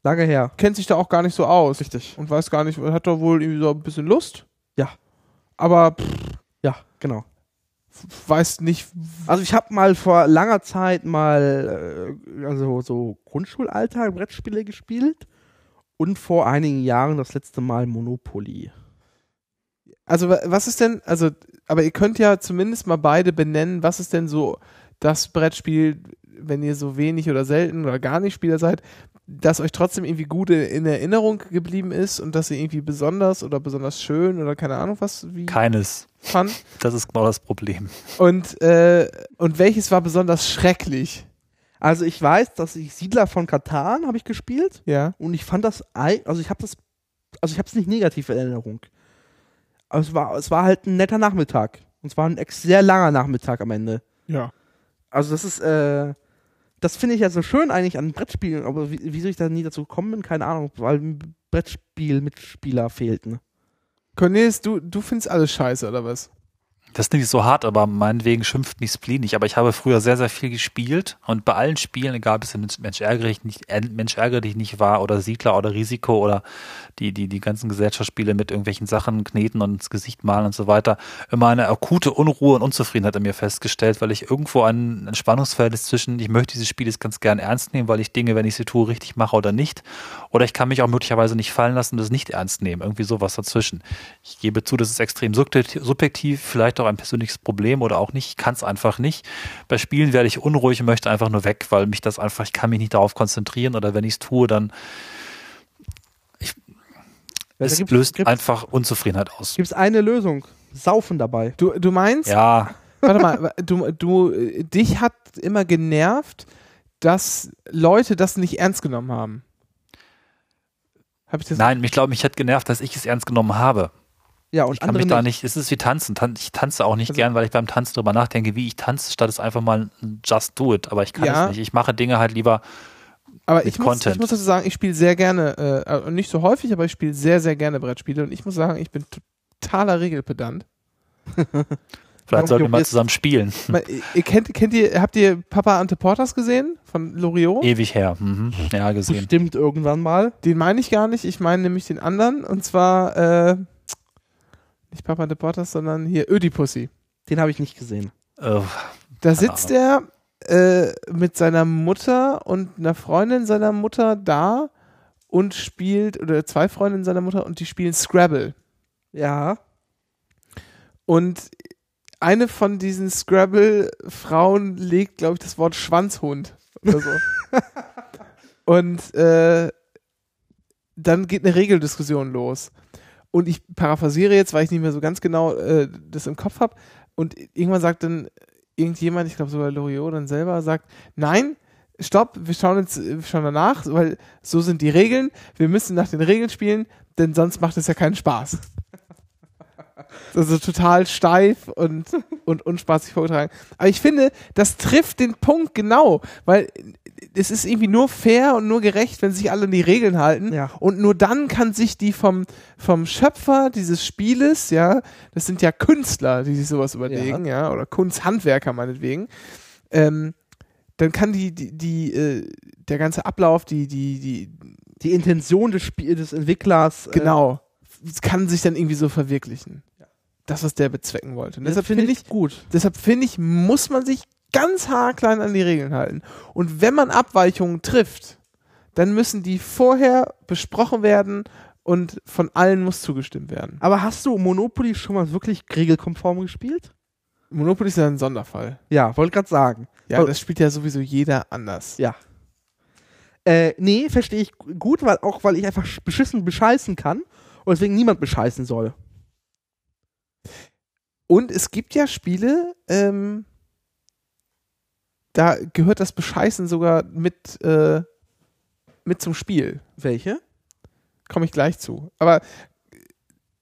Lange her. Kennt sich da auch gar nicht so aus. Richtig. Und weiß gar nicht, hat doch wohl irgendwie so ein bisschen Lust. Ja. Aber pff, Ja, genau. weiß nicht. Also ich habe mal vor langer Zeit mal äh, also so Grundschulalter Brettspiele gespielt und vor einigen Jahren das letzte Mal Monopoly. Also wa- was ist denn, also, aber ihr könnt ja zumindest mal beide benennen, was ist denn so das Brettspiel, wenn ihr so wenig oder selten oder gar nicht Spieler seid, das euch trotzdem irgendwie gut in Erinnerung geblieben ist und das ihr irgendwie besonders oder besonders schön oder keine Ahnung was wie Keines. fand. Das ist genau das Problem. Und, äh, und welches war besonders schrecklich? Also ich weiß, dass ich Siedler von Katan habe ich gespielt Ja. und ich fand das ei- also ich habe das also ich habe es nicht negativ in Erinnerung. Aber es war es war halt ein netter Nachmittag und es war ein sehr langer Nachmittag am Ende. Ja. Also das ist äh das finde ich ja so schön eigentlich an Brettspielen, aber wie, wieso ich da nie dazu gekommen bin, keine Ahnung, weil ein Brettspiel Mitspieler fehlten. Cornelis, du, du findest alles scheiße, oder was? Das ist nicht so hart, aber meinetwegen schimpft nicht Spleen nicht. Aber ich habe früher sehr, sehr viel gespielt und bei allen Spielen, egal ob es Mensch ärgere dich nicht, äh, Mensch ärgere dich nicht war oder Siedler oder Risiko oder die, die, die ganzen Gesellschaftsspiele mit irgendwelchen Sachen kneten und ins Gesicht malen und so weiter, immer eine akute Unruhe und Unzufriedenheit in mir festgestellt, weil ich irgendwo ein, Spannungsverhältnis zwischen, ich möchte diese Spiele jetzt ganz gern ernst nehmen, weil ich Dinge, wenn ich sie tue, richtig mache oder nicht. Oder ich kann mich auch möglicherweise nicht fallen lassen und das nicht ernst nehmen. Irgendwie sowas dazwischen. Ich gebe zu, das ist extrem subjektiv, vielleicht auch ein persönliches Problem oder auch nicht. Ich kann es einfach nicht. Bei Spielen werde ich unruhig und möchte einfach nur weg, weil mich das einfach, ich kann mich nicht darauf konzentrieren oder wenn ich es tue, dann Weil da es löst gibt's- einfach Unzufriedenheit aus. Gibt es eine Lösung? Saufen dabei. Du, du meinst, Ja, warte mal, du, du, äh, dich hat immer genervt, dass Leute das nicht ernst genommen haben. Hab ich das? nein, mich glaube, mich hat genervt, dass ich es ernst genommen habe. Ja, und Ich kann mich da nicht. nicht, es ist wie tanzen. Tan ich tanze auch nicht Also- gern, weil ich beim Tanzen drüber nachdenke, wie ich tanze, statt es einfach mal just do it. Aber ich kann Ja. es nicht. Ich mache Dinge halt lieber. aber mit ich muss, ich muss dazu sagen, ich spiele sehr gerne, äh, nicht so häufig, aber ich spiele sehr, sehr gerne Brettspiele und ich muss sagen, ich bin totaler Regelpedant. Vielleicht sollten wir mal zusammen spielen. Mal, ihr- ihr kennt, kennt ihr, habt ihr Papa Ante Portas gesehen von Loriot? Ewig her. Mhm. Ja, gesehen. Bestimmt irgendwann mal. Den meine ich gar nicht, ich meine nämlich den anderen und zwar äh, nicht Papa Ante Portas, sondern hier Ödipussy. Den habe ich nicht gesehen. Äh, Da sitzt er äh, mit seiner Mutter und einer Freundin seiner Mutter da und spielt, oder zwei Freundinnen seiner Mutter und die spielen Scrabble. Ja. Und eine von diesen Scrabble-Frauen legt, glaube ich, das Wort Schwanzhund oder so. und äh, dann geht eine Regeldiskussion los. Und ich paraphrasiere jetzt, weil ich nicht mehr so ganz genau äh, das im Kopf habe. Und irgendwann sagt dann irgendjemand, ich glaube sogar Loriot dann selber, sagt, nein, stopp, wir schauen jetzt wir schauen danach, weil so sind die Regeln. Wir müssen nach den Regeln spielen, denn sonst macht es ja keinen Spaß. Also total steif und, und unspaßig vorgetragen. Aber ich finde, das trifft den Punkt genau, weil es ist irgendwie nur fair und nur gerecht, wenn sich alle an die Regeln halten. Ja. Und nur dann kann sich die vom, vom Schöpfer dieses Spieles, ja, das sind ja Künstler, die sich sowas überlegen, ja, oder Kunsthandwerker meinetwegen, ähm, dann kann die, die, die äh, der ganze Ablauf, die, die, die, Die Intention des, Spiel des Entwicklers. äh, genau, kann sich dann irgendwie so verwirklichen. Das, was der bezwecken wollte. Und deshalb finde finde ich gut. deshalb finde ich, muss man sich ganz haarklein an die Regeln halten. Und wenn man Abweichungen trifft, dann müssen die vorher besprochen werden und von allen muss zugestimmt werden. Aber hast du Monopoly schon mal wirklich regelkonform gespielt? Monopoly ist ja ein Sonderfall. Ja, wollte gerade sagen. Ja, das spielt ja sowieso jeder anders. Ja. Äh, nee, verstehe ich gut, weil auch weil ich einfach sch- beschissen bescheißen kann und deswegen niemand bescheißen soll. Und es gibt ja Spiele, ähm, da gehört das Bescheißen sogar mit, äh, mit zum Spiel. Welche? Komme ich gleich zu. Aber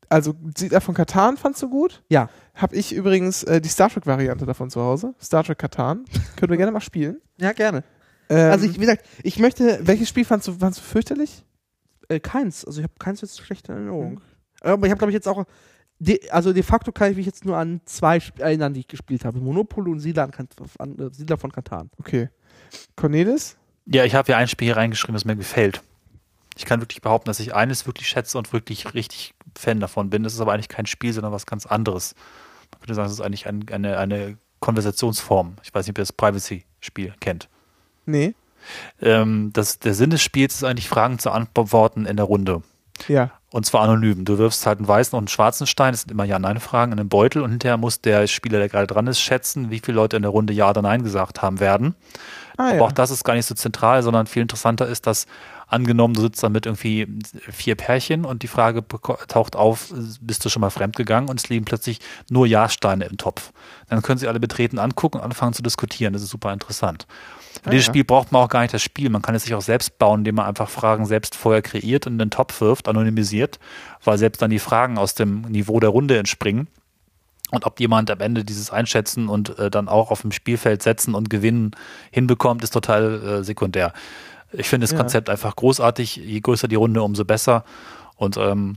also Siedler von Katan fandst du gut? Ja. Habe ich übrigens äh, die Star Trek Variante davon zu Hause. Star Trek Katan. Können wir gerne mal spielen. Ja, gerne. Ähm, also ich, wie gesagt, ich möchte welches Spiel fandst du, fandst du fürchterlich? äh, keins. Also ich habe keins jetzt schlechte Erinnerung. Aber ich habe glaube ich jetzt auch de, also de facto kann ich mich jetzt nur an zwei erinnern, die ich gespielt habe. Monopoly und Siedler, an, äh, Siedler von Katan. Okay. Cornelis? ja, ich habe ja ein Spiel hier reingeschrieben, das mir gefällt. Ich kann wirklich behaupten, dass ich eines wirklich schätze und wirklich richtig Fan davon bin. Das ist aber eigentlich kein Spiel, sondern was ganz anderes. Ich würde sagen, es ist eigentlich ein, eine, eine Konversationsform. Ich weiß nicht, ob ihr das Privacy-Spiel kennt. Nee. Ähm, das, der Sinn des Spiels ist eigentlich, Fragen zu antworten in der Runde. Ja. Und zwar anonym. Du wirfst halt einen weißen und einen schwarzen Stein, das sind immer Ja-Nein-Fragen, in einen Beutel und hinterher muss der Spieler, der gerade dran ist, schätzen, wie viele Leute in der Runde Ja oder Nein gesagt haben werden. Ah, Aber ja. auch das ist gar nicht so zentral, sondern viel interessanter ist, dass angenommen, du sitzt da mit irgendwie vier Pärchen und die Frage taucht auf, bist du schon mal fremdgegangen und es liegen plötzlich nur Ja-Steine im Topf. Dann können sie alle betreten angucken und anfangen zu diskutieren. Das ist super interessant. Für Ah, dieses ja. Spiel braucht man auch gar nicht das Spiel. Man kann es sich auch selbst bauen, indem man einfach Fragen selbst vorher kreiert und in den Topf wirft, anonymisiert, weil selbst dann die Fragen aus dem Niveau der Runde entspringen. Und ob jemand am Ende dieses Einschätzen und äh, dann auch auf dem Spielfeld setzen und gewinnen hinbekommt, ist total äh, sekundär. Ich finde das Ja. Konzept einfach großartig. Je größer die Runde, umso besser. Und ähm,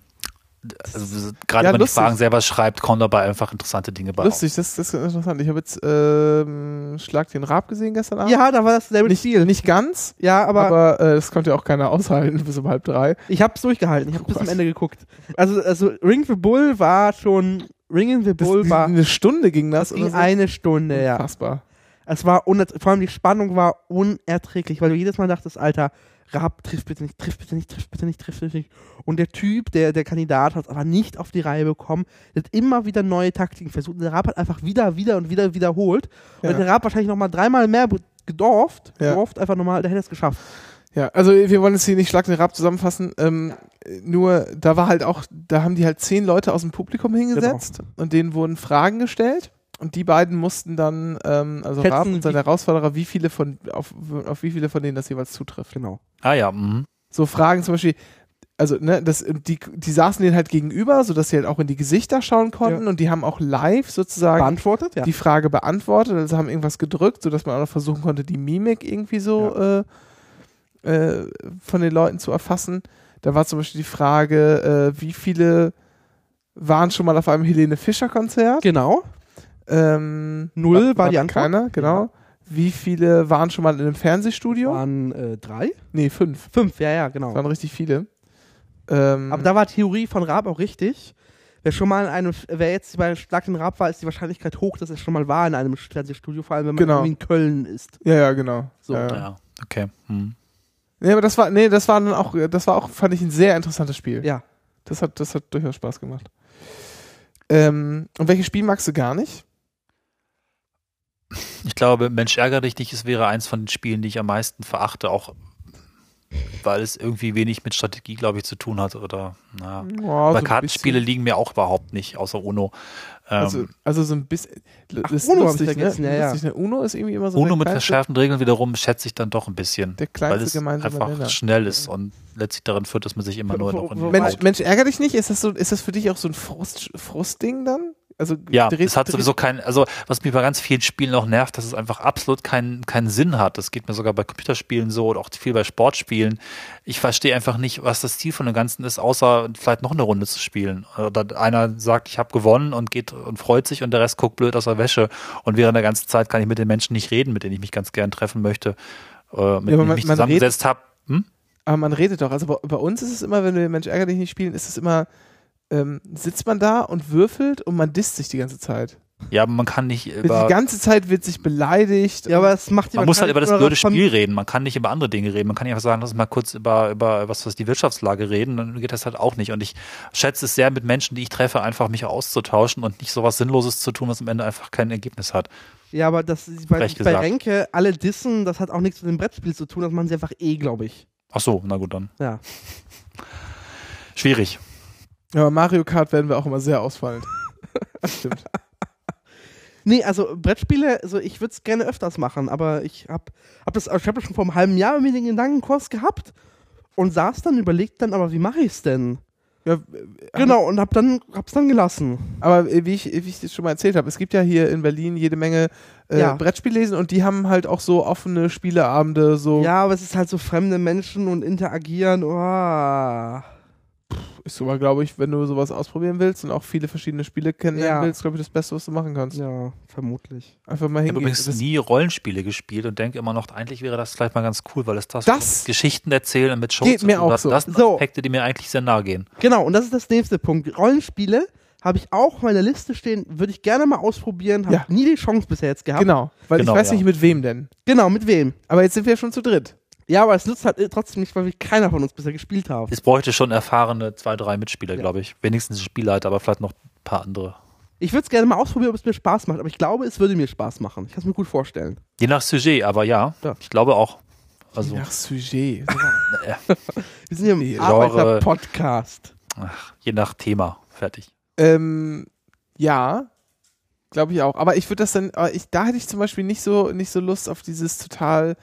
also, gerade Ja, wenn man die. Fragen selber schreibt, kommen dabei einfach interessante Dinge bei. Lustig, das, das ist interessant. Ich habe jetzt ähm, Schlag den Rab gesehen gestern Abend. Ja, da war das selbe nicht, Spiel. nicht ganz, ja, aber, aber, äh, das konnte ja auch keiner aushalten bis um halb drei. ich hab's durchgehalten. Ich hab bis Was? zum Ende geguckt. Also, also Ring the Bull war schon. Ring the Das, Bull war. eine Stunde ging das. Das ging oder so. eine Stunde, ja. Unfassbar. Es war unerträglich. Vor allem die Spannung war unerträglich, weil du jedes Mal dachtest, Alter, Raab, triff bitte nicht, triff bitte nicht, triff bitte nicht, triff bitte nicht. Und der Typ, der, der Kandidat, hat es aber nicht auf die Reihe bekommen. Der hat immer wieder neue Taktiken versucht. Und der Raab hat einfach wieder, wieder und wieder wiederholt. Und Ja. der Raab wahrscheinlich nochmal dreimal mehr gedorft, Ja. gedorft, einfach nochmal, der hätte es geschafft. Ja, also wir wollen jetzt hier nicht Schlag den Rab zusammenfassen. Ähm, nur, da war halt auch, da haben die halt zehn Leute aus dem Publikum hingesetzt Genau. und denen wurden Fragen gestellt. Und die beiden mussten dann, ähm, also Schätzen, Raab und sein Herausforderer, wie viele von, auf, auf wie viele von denen das jeweils zutrifft. Genau. Ah ja, mhm. So Fragen zum Beispiel, also, ne, das, die, die saßen denen halt gegenüber, sodass sie halt auch in die Gesichter schauen konnten Ja. und die haben auch live sozusagen Beantwortet, ja. die Frage beantwortet, also haben irgendwas gedrückt, sodass man auch noch versuchen konnte, die Mimik irgendwie so äh, äh, von den Leuten zu erfassen. Da war zum Beispiel die Frage, äh, wie viele waren schon mal auf einem Helene Fischer Konzert? Genau. Ähm, Null war die Antwort. Keiner, genau. Wie viele waren schon mal in einem Fernsehstudio? Waren äh, drei? nee, fünf. Fünf, ja, ja, Das genau. waren richtig viele. Ähm, Aber da war Theorie von Raab auch richtig. Wer schon mal in einem, wer jetzt bei Schlag den Raab war, ist die Wahrscheinlichkeit hoch, dass er schon mal war in einem Fernsehstudio, vor allem wenn man Genau. irgendwie in Köln ist. ja, ja, genau. So. ja. ja, okay. Mhm. Nee, aber das war, nee, das war dann auch, das war auch, fand ich ein sehr interessantes Spiel. Ja. Das hat, das hat durchaus Spaß gemacht. Ähm, und welches Spiel magst du gar nicht? Ich glaube, Mensch ärgere dich nicht, es wäre eins von den Spielen, die ich am meisten verachte, auch weil es irgendwie wenig mit Strategie, glaube ich, zu tun hat. Oder na. Oh, so Aber ein Kartenspiele bisschen. liegen mir auch überhaupt nicht, außer Uno. Ähm, Also, also so ein bisschen. Ach, ist Uno lustig, ne? ja, ja. Lustig, ne? Uno ist irgendwie immer so Uno mit kleinste, verschärften Regeln wiederum schätze ich dann doch ein bisschen. der weil kleinste es gemeinsame einfach Nenner. schnell ist und letztlich darin führt, dass man sich immer nur Wo- noch in Mensch, Mensch, ärger dich nicht? Ist das so, ist das für dich auch so ein Frust, Frustding dann? Also Ja, dreht- es hat sowieso keinen, also was mich bei ganz vielen Spielen auch nervt, dass es einfach absolut keinen, keinen Sinn hat. Das geht mir sogar bei Computerspielen so und auch viel bei Sportspielen. Ich verstehe einfach nicht, was das Ziel von dem Ganzen ist, außer vielleicht noch eine Runde zu spielen. Oder einer sagt, ich habe gewonnen und geht und freut sich und der Rest guckt blöd aus der Wäsche. Und während der ganzen Zeit kann ich mit den Menschen nicht reden, mit denen ich mich ganz gern treffen möchte, äh, mit Ja, denen ich mich zusammengesetzt habe. Hm? Aber man redet doch. Also bei, bei uns ist es immer, wenn wir Mensch ärger dich nicht spielen, ist es immer, ähm, sitzt man da und würfelt und man disst sich die ganze Zeit. Ja, aber man kann nicht die über, ganze Zeit wird sich beleidigt. Ja, aber es macht die man muss halt über das blöde Spiel reden. Man kann nicht über andere Dinge reden. Man kann nicht einfach sagen, lass uns mal kurz über, über was, was die Wirtschaftslage reden. Dann geht das halt auch nicht. Und ich schätze es sehr, mit Menschen, die ich treffe, einfach mich auszutauschen und nicht sowas Sinnloses zu tun, was am Ende einfach kein Ergebnis hat. Ja, aber das bei, bei. Renke, alle dissen, das hat auch nichts mit dem Brettspiel zu tun, das machen sie einfach eh, glaube ich. Ach so, na gut, dann. Ja. Schwierig. Ja, aber Mario Kart werden wir auch immer sehr ausfallend. Stimmt. Nee, also Brettspiele, also ich würde es gerne öfters machen, aber ich habe hab das, ich hab das schon vor einem halben Jahr mir den Gedankenkurs gehabt und saß dann, überlegt dann, aber wie mache ich es denn? Ja, Genau, und hab dann, hab's dann gelassen. Aber wie ich, wie ich das schon mal erzählt habe, es gibt ja hier in Berlin jede Menge äh, Ja. Brettspiellesen und die haben halt auch so offene Spieleabende, so Ja, aber es ist halt so fremde Menschen und interagieren, oh. Ist aber, glaube ich, wenn du sowas ausprobieren willst und auch viele verschiedene Spiele kennenlernen Ja. willst, glaube ich, das Beste, was du machen kannst. Ja, vermutlich. Einfach mal Ich habe hingehen. übrigens Das- nie Rollenspiele gespielt und denke immer noch, eigentlich wäre das vielleicht mal ganz cool, weil es das, Das Geschichten erzählen und mit Shows geht zu mir tun auch hat. so. Das sind So. Aspekte, die mir eigentlich sehr nahe gehen. Genau, und das ist das nächste Punkt. Rollenspiele habe ich auch auf meiner Liste stehen, würde ich gerne mal ausprobieren, habe Ja. nie die Chance bisher jetzt gehabt. Genau, weil Genau, ich weiß ja. nicht mit wem denn. Genau, mit wem? Aber jetzt sind wir ja schon zu dritt. Ja, aber es nützt halt äh, trotzdem nicht, weil wir keiner von uns bisher gespielt haben. Es bräuchte schon erfahrene zwei, drei Mitspieler, glaube ich. Wenigstens Spielleiter, aber vielleicht noch ein paar andere. Ich würde es gerne mal ausprobieren, ob es mir Spaß macht, aber ich glaube, es würde mir Spaß machen. Ich kann es mir gut vorstellen. Je nach Sujet, aber ja, Ja. ich glaube auch. Also, Nach Sujet. Wir sind hier im Arbeiter-Podcast. ach, je nach Thema. Fertig. ähm, ja, glaube ich auch. Aber ich würde das dann, ich, da hätte ich zum Beispiel nicht so, nicht so Lust auf dieses total,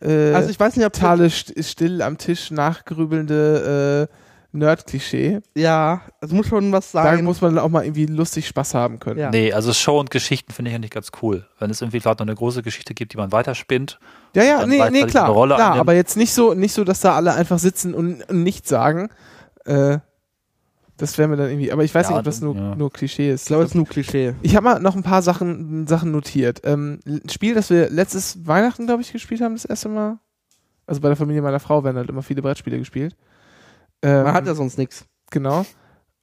äh, Also ich weiß nicht, ob totale st still am Tisch nachgrübelnde äh, Nerd-Klischee. Ja, es muss schon was Da sein. muss man auch mal irgendwie lustig Spaß haben können. Ja. Nee, also Show und Geschichten finde ich ja nicht ganz cool. Wenn es irgendwie vielleicht noch eine große Geschichte gibt, die man weiterspinnt. Ja, ja, nee, nee, klar, eine Rolle klar aber jetzt nicht so, nicht so, dass da alle einfach sitzen und, und nichts sagen. Äh, das wäre mir dann irgendwie, aber ich weiß Ja, nicht, ob das nur, ja. nur Klischee ist. Ich glaube, es ist nur Klischee. Ich habe mal noch ein paar Sachen, Sachen notiert. Ähm, ein Spiel, das wir letztes Weihnachten, glaube ich, gespielt haben, das erste Mal. Also bei der Familie meiner Frau werden halt immer viele Brettspiele gespielt. Ähm, Man hat ja sonst nichts. Genau.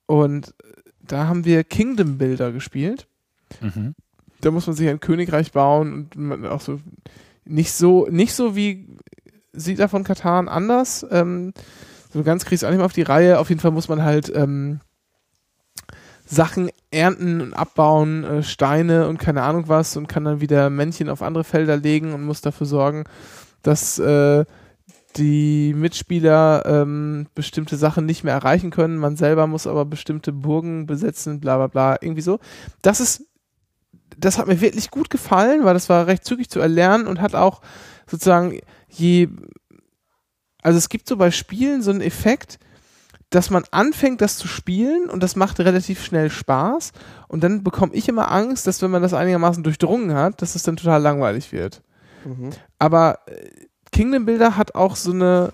Und da haben wir Kingdom Builder gespielt. Mhm. Da muss man sich ein Königreich bauen und man auch so nicht so, nicht so wie Siedler von Katan anders. Ähm, so ganz kriegst du auch nicht mehr auf die Reihe. Auf jeden Fall muss man halt ähm, Sachen ernten und abbauen, äh, Steine und keine Ahnung was und kann dann wieder Männchen auf andere Felder legen und muss dafür sorgen, dass äh, die Mitspieler ähm, bestimmte Sachen nicht mehr erreichen können. Man selber muss aber bestimmte Burgen besetzen, bla bla bla, irgendwie so. Das ist, das hat mir wirklich gut gefallen, weil das war recht zügig zu erlernen und hat auch sozusagen je, also es gibt so bei Spielen so einen Effekt, dass man anfängt, das zu spielen und das macht relativ schnell Spaß und dann bekomme ich immer Angst, dass wenn man das einigermaßen durchdrungen hat, dass es dann total langweilig wird. Mhm. Aber äh, Kingdom Builder hat auch so eine,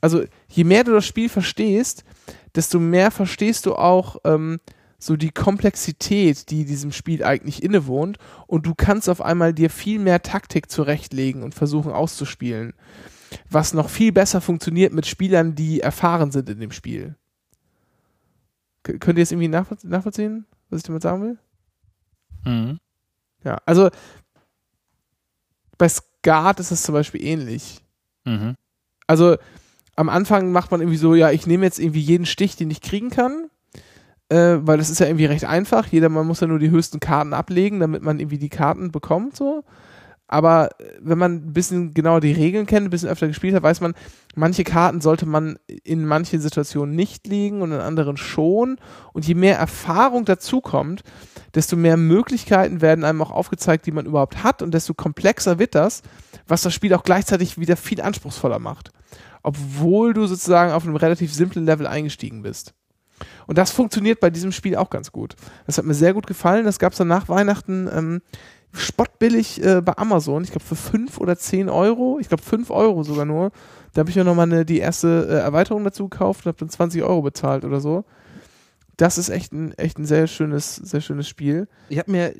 also je mehr du das Spiel verstehst, desto mehr verstehst du auch ähm, so die Komplexität, die diesem Spiel eigentlich innewohnt und du kannst auf einmal dir viel mehr Taktik zurechtlegen und versuchen auszuspielen, was noch viel besser funktioniert mit Spielern, die erfahren sind in dem Spiel. K könnt ihr es irgendwie nachvoll nachvollziehen, was ich damit sagen will? Mhm. Ja, also bei Skat ist es zum Beispiel ähnlich. Mhm. Also am Anfang macht man irgendwie so, ja, ich nehme jetzt irgendwie jeden Stich, den ich kriegen kann, äh, weil das ist ja irgendwie recht einfach. Jeder, man muss ja nur die höchsten Karten ablegen, damit man irgendwie die Karten bekommt, so. Aber äh, wenn man ein bisschen genauer die Regeln kennt, ein bisschen öfter gespielt hat, weiß man, manche Karten sollte man in manchen Situationen nicht legen und in anderen schon. Und je mehr Erfahrung dazukommt, desto mehr Möglichkeiten werden einem auch aufgezeigt, die man überhaupt hat und desto komplexer wird das, was das Spiel auch gleichzeitig wieder viel anspruchsvoller macht. Obwohl du sozusagen auf einem relativ simplen Level eingestiegen bist. Und das funktioniert bei diesem Spiel auch ganz gut. Das hat mir sehr gut gefallen. Das gab es dann nach Weihnachten ähm, spottbillig äh, bei Amazon. Ich glaube für 5 oder 10 Euro. Ich glaube 5 Euro sogar nur. Da habe ich mir nochmal eine, die erste äh, Erweiterung dazu gekauft und habe dann 20 Euro bezahlt oder so. Das ist echt ein, echt ein sehr schönes, sehr schönes Spiel. Ich habe mir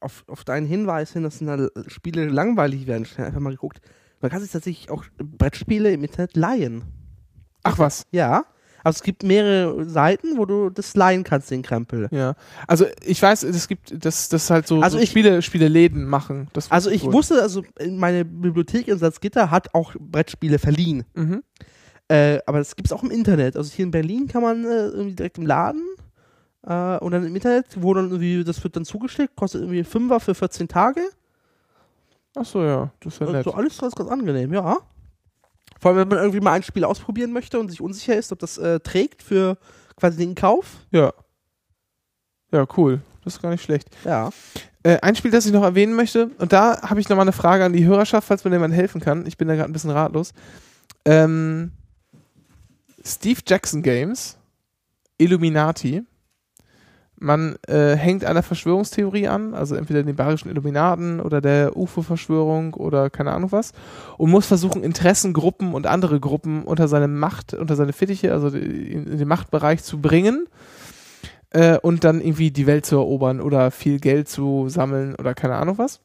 auf, auf deinen Hinweis hin, dass da Spiele langweilig werden, schnell einfach mal geguckt. Man kann sich tatsächlich auch Brettspiele im Internet leihen. Ach was. Ja. Also es gibt mehrere Seiten, wo du das leihen kannst, den Krempel. Ja. Also ich weiß, es gibt, das, das halt so, Also so ich- Spiele, Spieleläden machen. Das Also ich wohl. wusste, also meine Bibliothek in Salzgitter hat auch Brettspiele verliehen. Mhm. Äh, aber das gibt es auch im Internet. Also hier in Berlin kann man äh, irgendwie direkt im Laden äh, und dann im Internet, wo dann irgendwie, das wird dann zugeschickt, kostet irgendwie Fünfer für 14 Tage. Ach so, ja. Das ist ja nett. Also alles ganz, ganz angenehm, ja. Vor allem, wenn man irgendwie mal ein Spiel ausprobieren möchte und sich unsicher ist, ob das äh, trägt für quasi den Kauf. Ja. Ja, cool. Das ist gar nicht schlecht. Ja. Äh, ein Spiel, das ich noch erwähnen möchte, und da habe ich nochmal eine Frage an die Hörerschaft, falls mir jemand helfen kann. Ich bin da gerade ein bisschen ratlos. Ähm, Steve Jackson Games, Illuminati. Man äh, hängt einer Verschwörungstheorie an, also entweder den bayerischen Illuminaten oder der UFO-Verschwörung oder keine Ahnung was, und muss versuchen, Interessengruppen und andere Gruppen unter seine Macht, unter seine Fittiche, also in, den Machtbereich zu bringen äh, und dann irgendwie die Welt zu erobern oder viel Geld zu sammeln oder keine Ahnung was.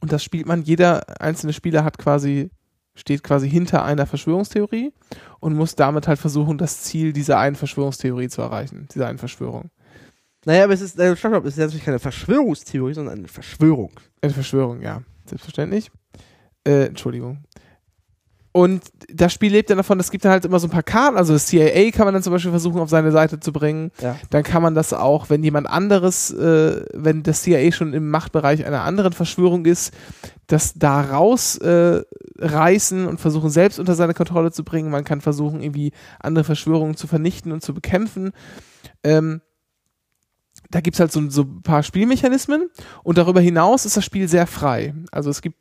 Und das spielt man, jeder einzelne Spieler hat quasi, steht quasi hinter einer Verschwörungstheorie und muss damit halt versuchen, das Ziel dieser einen Verschwörungstheorie zu erreichen, dieser einen Verschwörung. Naja, aber es ist, äh, stopp, ist natürlich keine Verschwörungstheorie, sondern eine Verschwörung. Eine Verschwörung, ja. Selbstverständlich. Äh, Entschuldigung. Und das Spiel lebt dann davon, es gibt dann halt immer so ein paar Karten, also das CIA kann man dann zum Beispiel versuchen auf seine Seite zu bringen. Ja. Dann kann man das auch, wenn jemand anderes, äh, wenn das CIA schon im Machtbereich einer anderen Verschwörung ist, das da raus äh, reißen und versuchen selbst unter seine Kontrolle zu bringen. Man kann versuchen, irgendwie andere Verschwörungen zu vernichten und zu bekämpfen. Ähm, da gibt's halt so, so ein paar Spielmechanismen und darüber hinaus ist das Spiel sehr frei. Also es gibt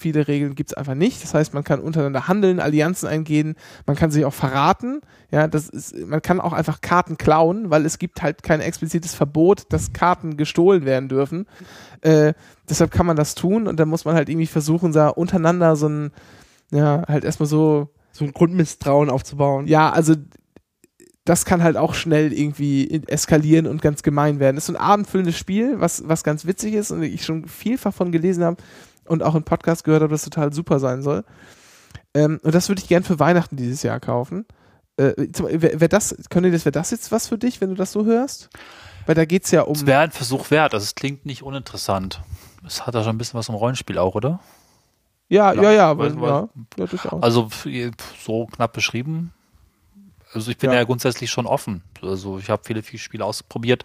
viele Regeln gibt's einfach nicht. Das heißt, man kann untereinander handeln, Allianzen eingehen, man kann sich auch verraten. Ja, das ist, man kann auch einfach Karten klauen, weil es gibt halt kein explizites Verbot, dass Karten gestohlen werden dürfen. Äh, deshalb kann man das tun und dann muss man halt irgendwie versuchen, da untereinander so ein, ja, halt erstmal so, So ein Grundmisstrauen aufzubauen. ja, also das kann halt auch schnell irgendwie eskalieren und ganz gemein werden. Das ist so ein abendfüllendes Spiel, was, was ganz witzig ist und ich schon vielfach von gelesen habe und auch im Podcast gehört habe, dass es total super sein soll. Ähm, und das würde ich gern für Weihnachten dieses Jahr kaufen. Äh, Wäre wär das, könnte das, wäre das jetzt was für dich, wenn du das so hörst? Weil da geht's ja um. Es wäre ein Versuch wert, also es klingt nicht uninteressant. Es hat ja schon ein bisschen was vom Rollenspiel auch, oder? Ja, ja, ja, Weiß- aber, weiß- ja, ja. Also so knapp beschrieben. Also ich bin Ja. ja, grundsätzlich schon offen. Also ich habe viele, viele Spiele ausprobiert.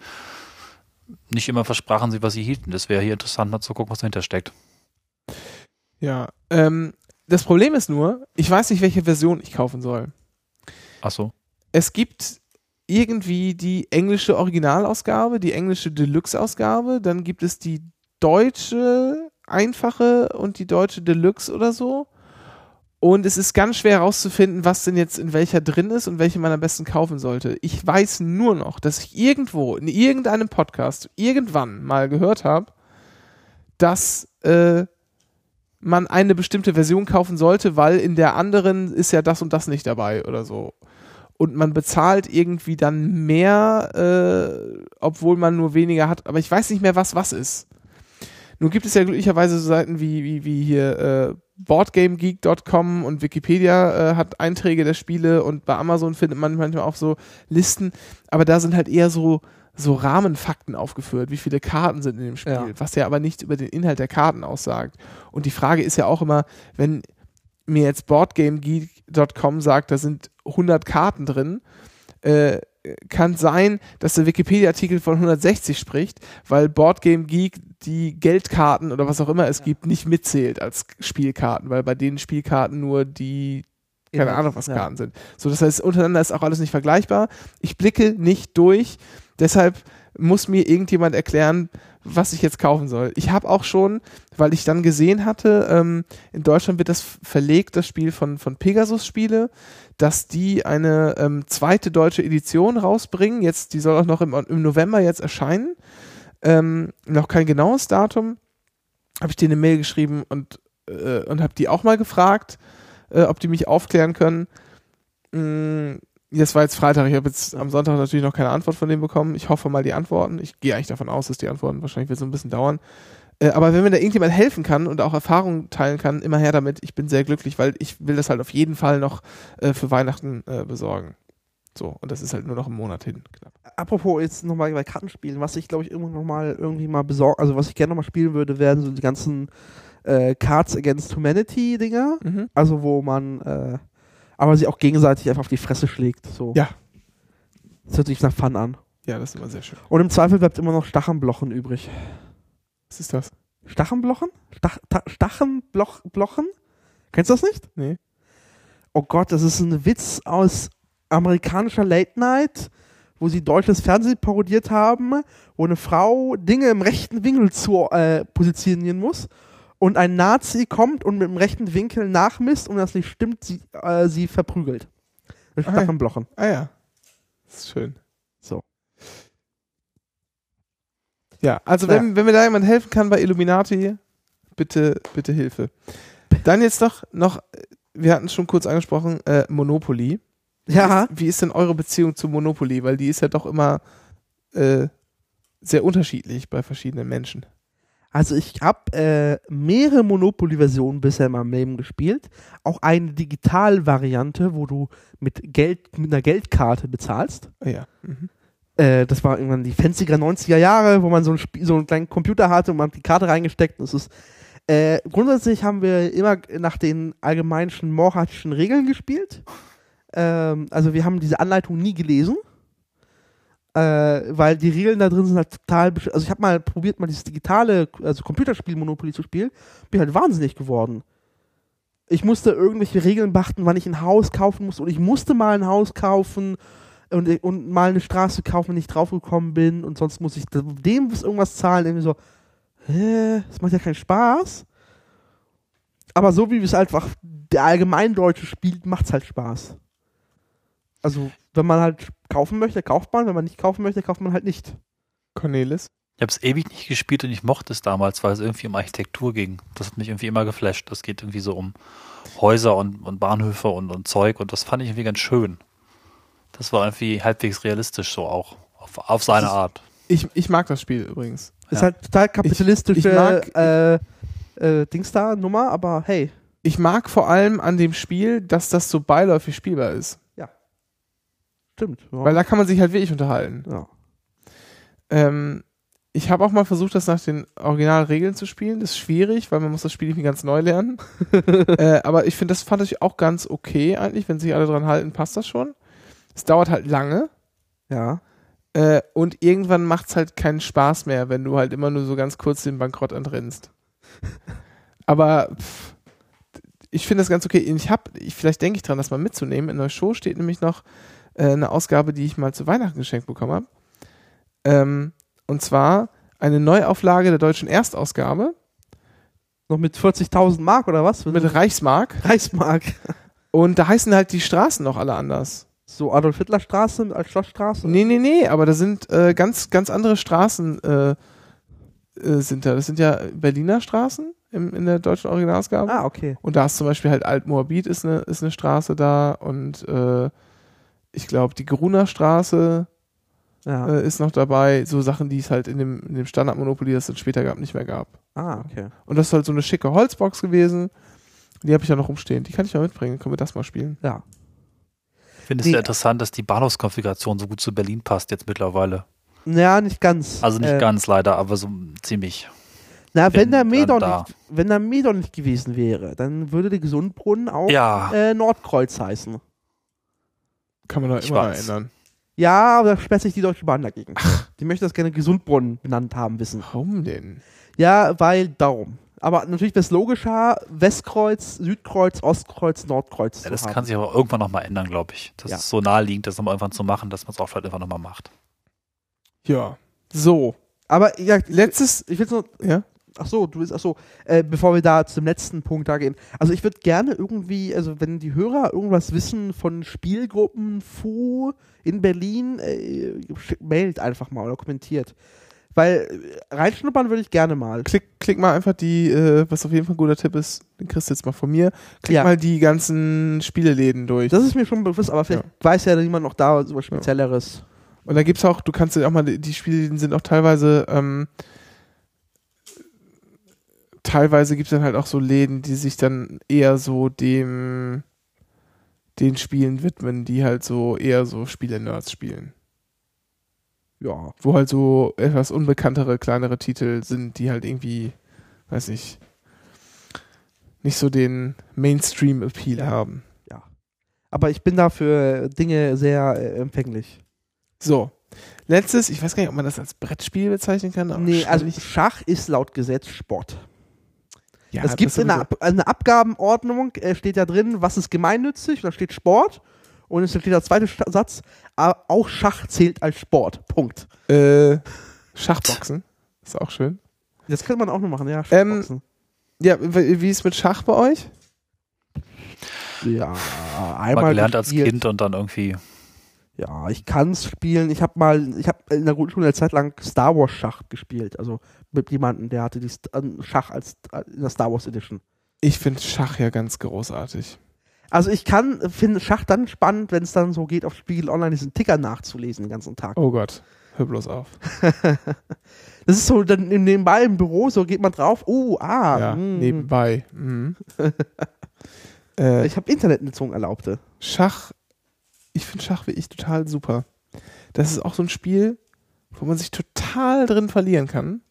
Nicht immer versprachen sie, was sie hielten. Das wäre hier interessant, mal zu gucken, was dahinter steckt. Ja. Ähm, das Problem ist nur, ich weiß nicht, welche Version ich kaufen soll. Ach so. es gibt irgendwie die englische Originalausgabe, die englische Deluxe-Ausgabe, dann gibt es die deutsche einfache und die deutsche Deluxe oder so. Und es ist ganz schwer herauszufinden, was denn jetzt in welcher drin ist und welche man am besten kaufen sollte. Ich weiß nur noch, dass ich irgendwo in irgendeinem Podcast irgendwann mal gehört habe, dass äh, man eine bestimmte Version kaufen sollte, weil in der anderen ist ja das und das nicht dabei oder so und man bezahlt irgendwie dann mehr, äh, obwohl man nur weniger hat. Aber ich weiß nicht mehr, was was ist. Nun gibt es ja glücklicherweise so Seiten wie, wie, wie hier äh, BoardGameGeek.com und Wikipedia äh, hat Einträge der Spiele und bei Amazon findet man manchmal auch so Listen, aber da sind halt eher so, so Rahmenfakten aufgeführt, wie viele Karten sind in dem Spiel, Ja. was ja aber nichts über den Inhalt der Karten aussagt. Und die Frage ist ja auch immer, wenn mir jetzt BoardGameGeek.com sagt, da sind 100 Karten drin, äh, kann sein, dass der Wikipedia-Artikel von 160 spricht, weil BoardGameGeek die Geldkarten oder was auch immer es gibt, nicht mitzählt als Spielkarten, weil bei den Spielkarten nur die keine Ahnung, was ja. Karten sind. So, das heißt, untereinander ist auch alles nicht vergleichbar. Ich blicke nicht durch, deshalb muss mir irgendjemand erklären, was ich jetzt kaufen soll. Ich habe auch schon, weil ich dann gesehen hatte, ähm, in Deutschland wird das verlegt, das Spiel von, von Pegasus Spiele, dass die eine ähm, zweite deutsche Edition rausbringen. Jetzt, die soll auch noch im, im November jetzt erscheinen. Ähm, noch kein genaues Datum. Habe ich denen eine Mail geschrieben und, äh, und habe die auch mal gefragt, äh, ob die mich aufklären können. Mm, das war jetzt Freitag. Ich habe jetzt am Sonntag natürlich noch keine Antwort von denen bekommen. Ich hoffe mal die Antworten. Ich gehe eigentlich davon aus, dass die Antworten wahrscheinlich wird so ein bisschen dauern. Äh, aber wenn mir da irgendjemand helfen kann und auch Erfahrungen teilen kann, immer her damit. Ich bin sehr glücklich, weil ich will das halt auf jeden Fall noch äh, für Weihnachten äh, besorgen. So, und das ist halt nur noch einen Monat hin. Knapp. Apropos jetzt nochmal bei Kartenspielen, was ich glaube ich irgendwann nochmal irgendwie mal besorgen, also was ich gerne nochmal spielen würde, wären so die ganzen äh, Cards Against Humanity Dinger. Mhm. Also wo man äh, aber sie auch gegenseitig einfach auf die Fresse schlägt. So. Ja. Das hört sich nach Fun an. Ja, das ist immer sehr schön. Und im Zweifel bleibt immer noch Stachenblochen übrig. Was ist das? Stachenblochen? Stach, Ta- Stachenblochen? Kennst du das nicht? Nee. Oh Gott, das ist ein Witz aus amerikanischer Late Night, wo sie deutsches Fernsehen parodiert haben, wo eine Frau Dinge im rechten Winkel zu äh, positionieren muss und ein Nazi kommt und mit dem rechten Winkel nachmisst und das nicht stimmt, sie, äh, sie verprügelt. Mit Ah, ja. Stachenblochen. Ah ja. Das ist schön. So. Ja, also wenn, wenn mir da jemand helfen kann bei Illuminati, bitte, bitte Hilfe. Dann jetzt doch noch, wir hatten es schon kurz angesprochen, äh, Monopoly. Ja, Wie ist denn eure Beziehung zu Monopoly? Weil die ist ja doch immer äh, sehr unterschiedlich bei verschiedenen Menschen. also ich habe äh, mehrere Monopoly-Versionen bisher in meinem Leben gespielt. Auch eine Digital-Variante, wo du mit Geld, mit einer Geldkarte bezahlst. Ah ja. Mhm. Äh, das war irgendwann die fanziger 90er Jahre, wo man so, ein Spiel, so einen kleinen Computer hatte und man hat die Karte reingesteckt. Und es ist, äh, grundsätzlich haben wir immer nach den allgemeinschen Morhatschen Regeln gespielt. Ähm, also wir haben diese Anleitung nie gelesen. Äh, weil die Regeln da drin sind halt total. Also ich habe mal probiert, mal dieses digitale, also Computerspiel Monopoly zu spielen. Bin halt wahnsinnig geworden. Ich musste irgendwelche Regeln beachten, wann ich ein Haus kaufen muss. Und ich musste mal ein Haus kaufen und, und mal eine Straße kaufen, wenn ich draufgekommen bin. Und sonst muss ich dem irgendwas zahlen. Irgendwie so, hä, das macht ja keinen Spaß. Aber so wie es einfach der Allgemeindeutsche spielt, macht's halt Spaß. Also, wenn man halt kaufen möchte, kauft man. Wenn man nicht kaufen möchte, kauft man halt nicht. Cornelis. Ich habe es ewig nicht gespielt und ich mochte es damals, weil es irgendwie um Architektur ging. Das hat mich irgendwie immer geflasht. Das geht irgendwie so um Häuser und, und Bahnhöfe und, und Zeug und das fand ich irgendwie ganz schön. Das war irgendwie halbwegs realistisch so auch. Auf, auf seine ist- Art. Ich, ich mag das Spiel übrigens. Ist Ja. halt total kapitalistische ich mag- äh, äh, Dings da Nummer, aber hey. Ich mag vor allem an dem Spiel, dass das so beiläufig spielbar ist. Stimmt. Ja. Weil da kann man sich halt wirklich unterhalten. ja. Ähm, ich habe auch mal versucht, das nach den Originalregeln zu spielen. Das ist schwierig, weil man muss das Spiel irgendwie ganz neu lernen. äh, aber ich finde, das fand ich auch ganz okay eigentlich. Wenn sich alle dran halten, passt das schon. Es dauert halt lange. ja. Äh, und irgendwann macht es halt keinen Spaß mehr, wenn du halt immer nur so ganz kurz den Bankrott entrinnst. Aber pff, ich finde das ganz okay. Ich habe, ich, vielleicht denke ich dran, das mal mitzunehmen. In der Show steht nämlich noch äh, eine Ausgabe, die ich mal zu Weihnachten geschenkt bekommen habe. Ähm, und zwar eine Neuauflage der deutschen Erstausgabe Noch mit 40.000 Mark oder was? mit Reichsmark. Reichsmark. Und da heißen halt die Straßen noch alle anders. So Adolf-Hitler-Straße als Schlossstraße? Nee, nee, nee, aber da sind äh, ganz, ganz andere Straßen äh, äh, sind da. Das sind ja Berliner Straßen im, in der deutschen Originalausgabe. Ah, okay. Und da ist zum Beispiel halt Altmoabit ist eine, ist eine Straße da und äh, ich glaube die Gruner Straße Ja. äh, ist noch dabei. So Sachen, die es halt in dem, in dem Standard-Monopoly, das es dann später gab, nicht mehr gab. ah, okay. Und das ist halt so eine schicke Holzbox gewesen. Die habe ich ja noch rumstehen. Die kann ich mal mitbringen. Können wir das mal spielen? Ja. Ich finde es sehr interessant, dass die Bahnhofskonfiguration so gut zu Berlin passt jetzt mittlerweile. Ja, nicht ganz. Also nicht Äh, ganz leider, aber so ziemlich. Na, wenn der Medon da. nicht, wenn der Medon nicht gewesen wäre, dann würde der Gesundbrunnen auch Ja, äh, Nordkreuz heißen. Kann man doch Ich immer weiß. ändern. Ja, aber da sperrt sich die Deutsche Bahn dagegen. Die möchte das gerne Gesundbrunnen benannt haben wissen. Warum denn? Ja, weil darum. Aber natürlich wäre es logischer, Westkreuz, Südkreuz, Ostkreuz, Nordkreuz ja zu das haben. kann sich aber irgendwann nochmal ändern, glaube ich. Das Ja. ist so naheliegend, das nochmal irgendwann zu machen, dass man es auch vielleicht einfach nochmal macht. Ja. So. aber ja, Letztes. ich will nur, Ja. Ach so, du willst, ach so, äh, bevor wir da zum letzten Punkt da gehen. Also ich würde gerne irgendwie, also wenn die Hörer irgendwas wissen von Spielgruppen Fu in Berlin, äh, mailt einfach mal oder kommentiert. Weil äh, reinschnuppern würde ich gerne mal. Klick, klick mal einfach die, äh, was auf jeden Fall ein guter Tipp ist, den kriegst du jetzt mal von mir. Klick Ja. mal die ganzen Spieleläden durch. Das ist mir schon bewusst, aber vielleicht weiß ja niemand noch da so was Spezielleres. Und da gibt's auch, du kannst dir auch mal, die Spiele sind auch teilweise, ähm, teilweise gibt's dann halt auch so Läden, die sich dann eher so dem, den Spielen widmen, die halt so eher so Spiele-Nerds spielen. Ja. Wo halt so etwas unbekanntere, kleinere Titel sind, die halt irgendwie, weiß ich, nicht so den Mainstream-Appeal Ja. haben. Aber ich bin da für Dinge sehr äh, empfänglich. So. Letztes, ich weiß gar nicht, ob man das als Brettspiel bezeichnen kann. aber Nee, also Schach ist laut Gesetz Sport. Ja, es gibt in der, in der Abgabenordnung, äh, steht da drin, was ist gemeinnützig, und da steht Sport. Und es steht der zweite Satz, auch Schach zählt als Sport. Punkt. Äh, Schachboxen. Ist auch schön. Das könnte man auch noch machen, ja. Ähm, Schachboxen. Ja, w- wie ist mit Schach bei euch? ja, Mal einmal gelernt als. Kind und dann irgendwie. Ja, ich kann es spielen. Ich habe mal, ich habe in der Grundschule eine Zeit lang Star Wars Schach gespielt. Also mit jemandem, der hatte die äh, Schach als äh, in der Star Wars Edition. Ich finde Schach ja ganz großartig. Also ich kann, finde Schach dann spannend, wenn es dann so geht, auf Spiegel Online diesen Ticker nachzulesen den ganzen Tag. Oh Gott, hör bloß auf. Das ist so dann nebenbei im Büro, so geht man drauf, oh, ah, ja, mm. nebenbei. Mhm. äh, Ich habe Internetnutzung erlaubte. Schach, ich finde Schach wie ich total super. das ist auch so ein Spiel, wo man sich total drin verlieren kann.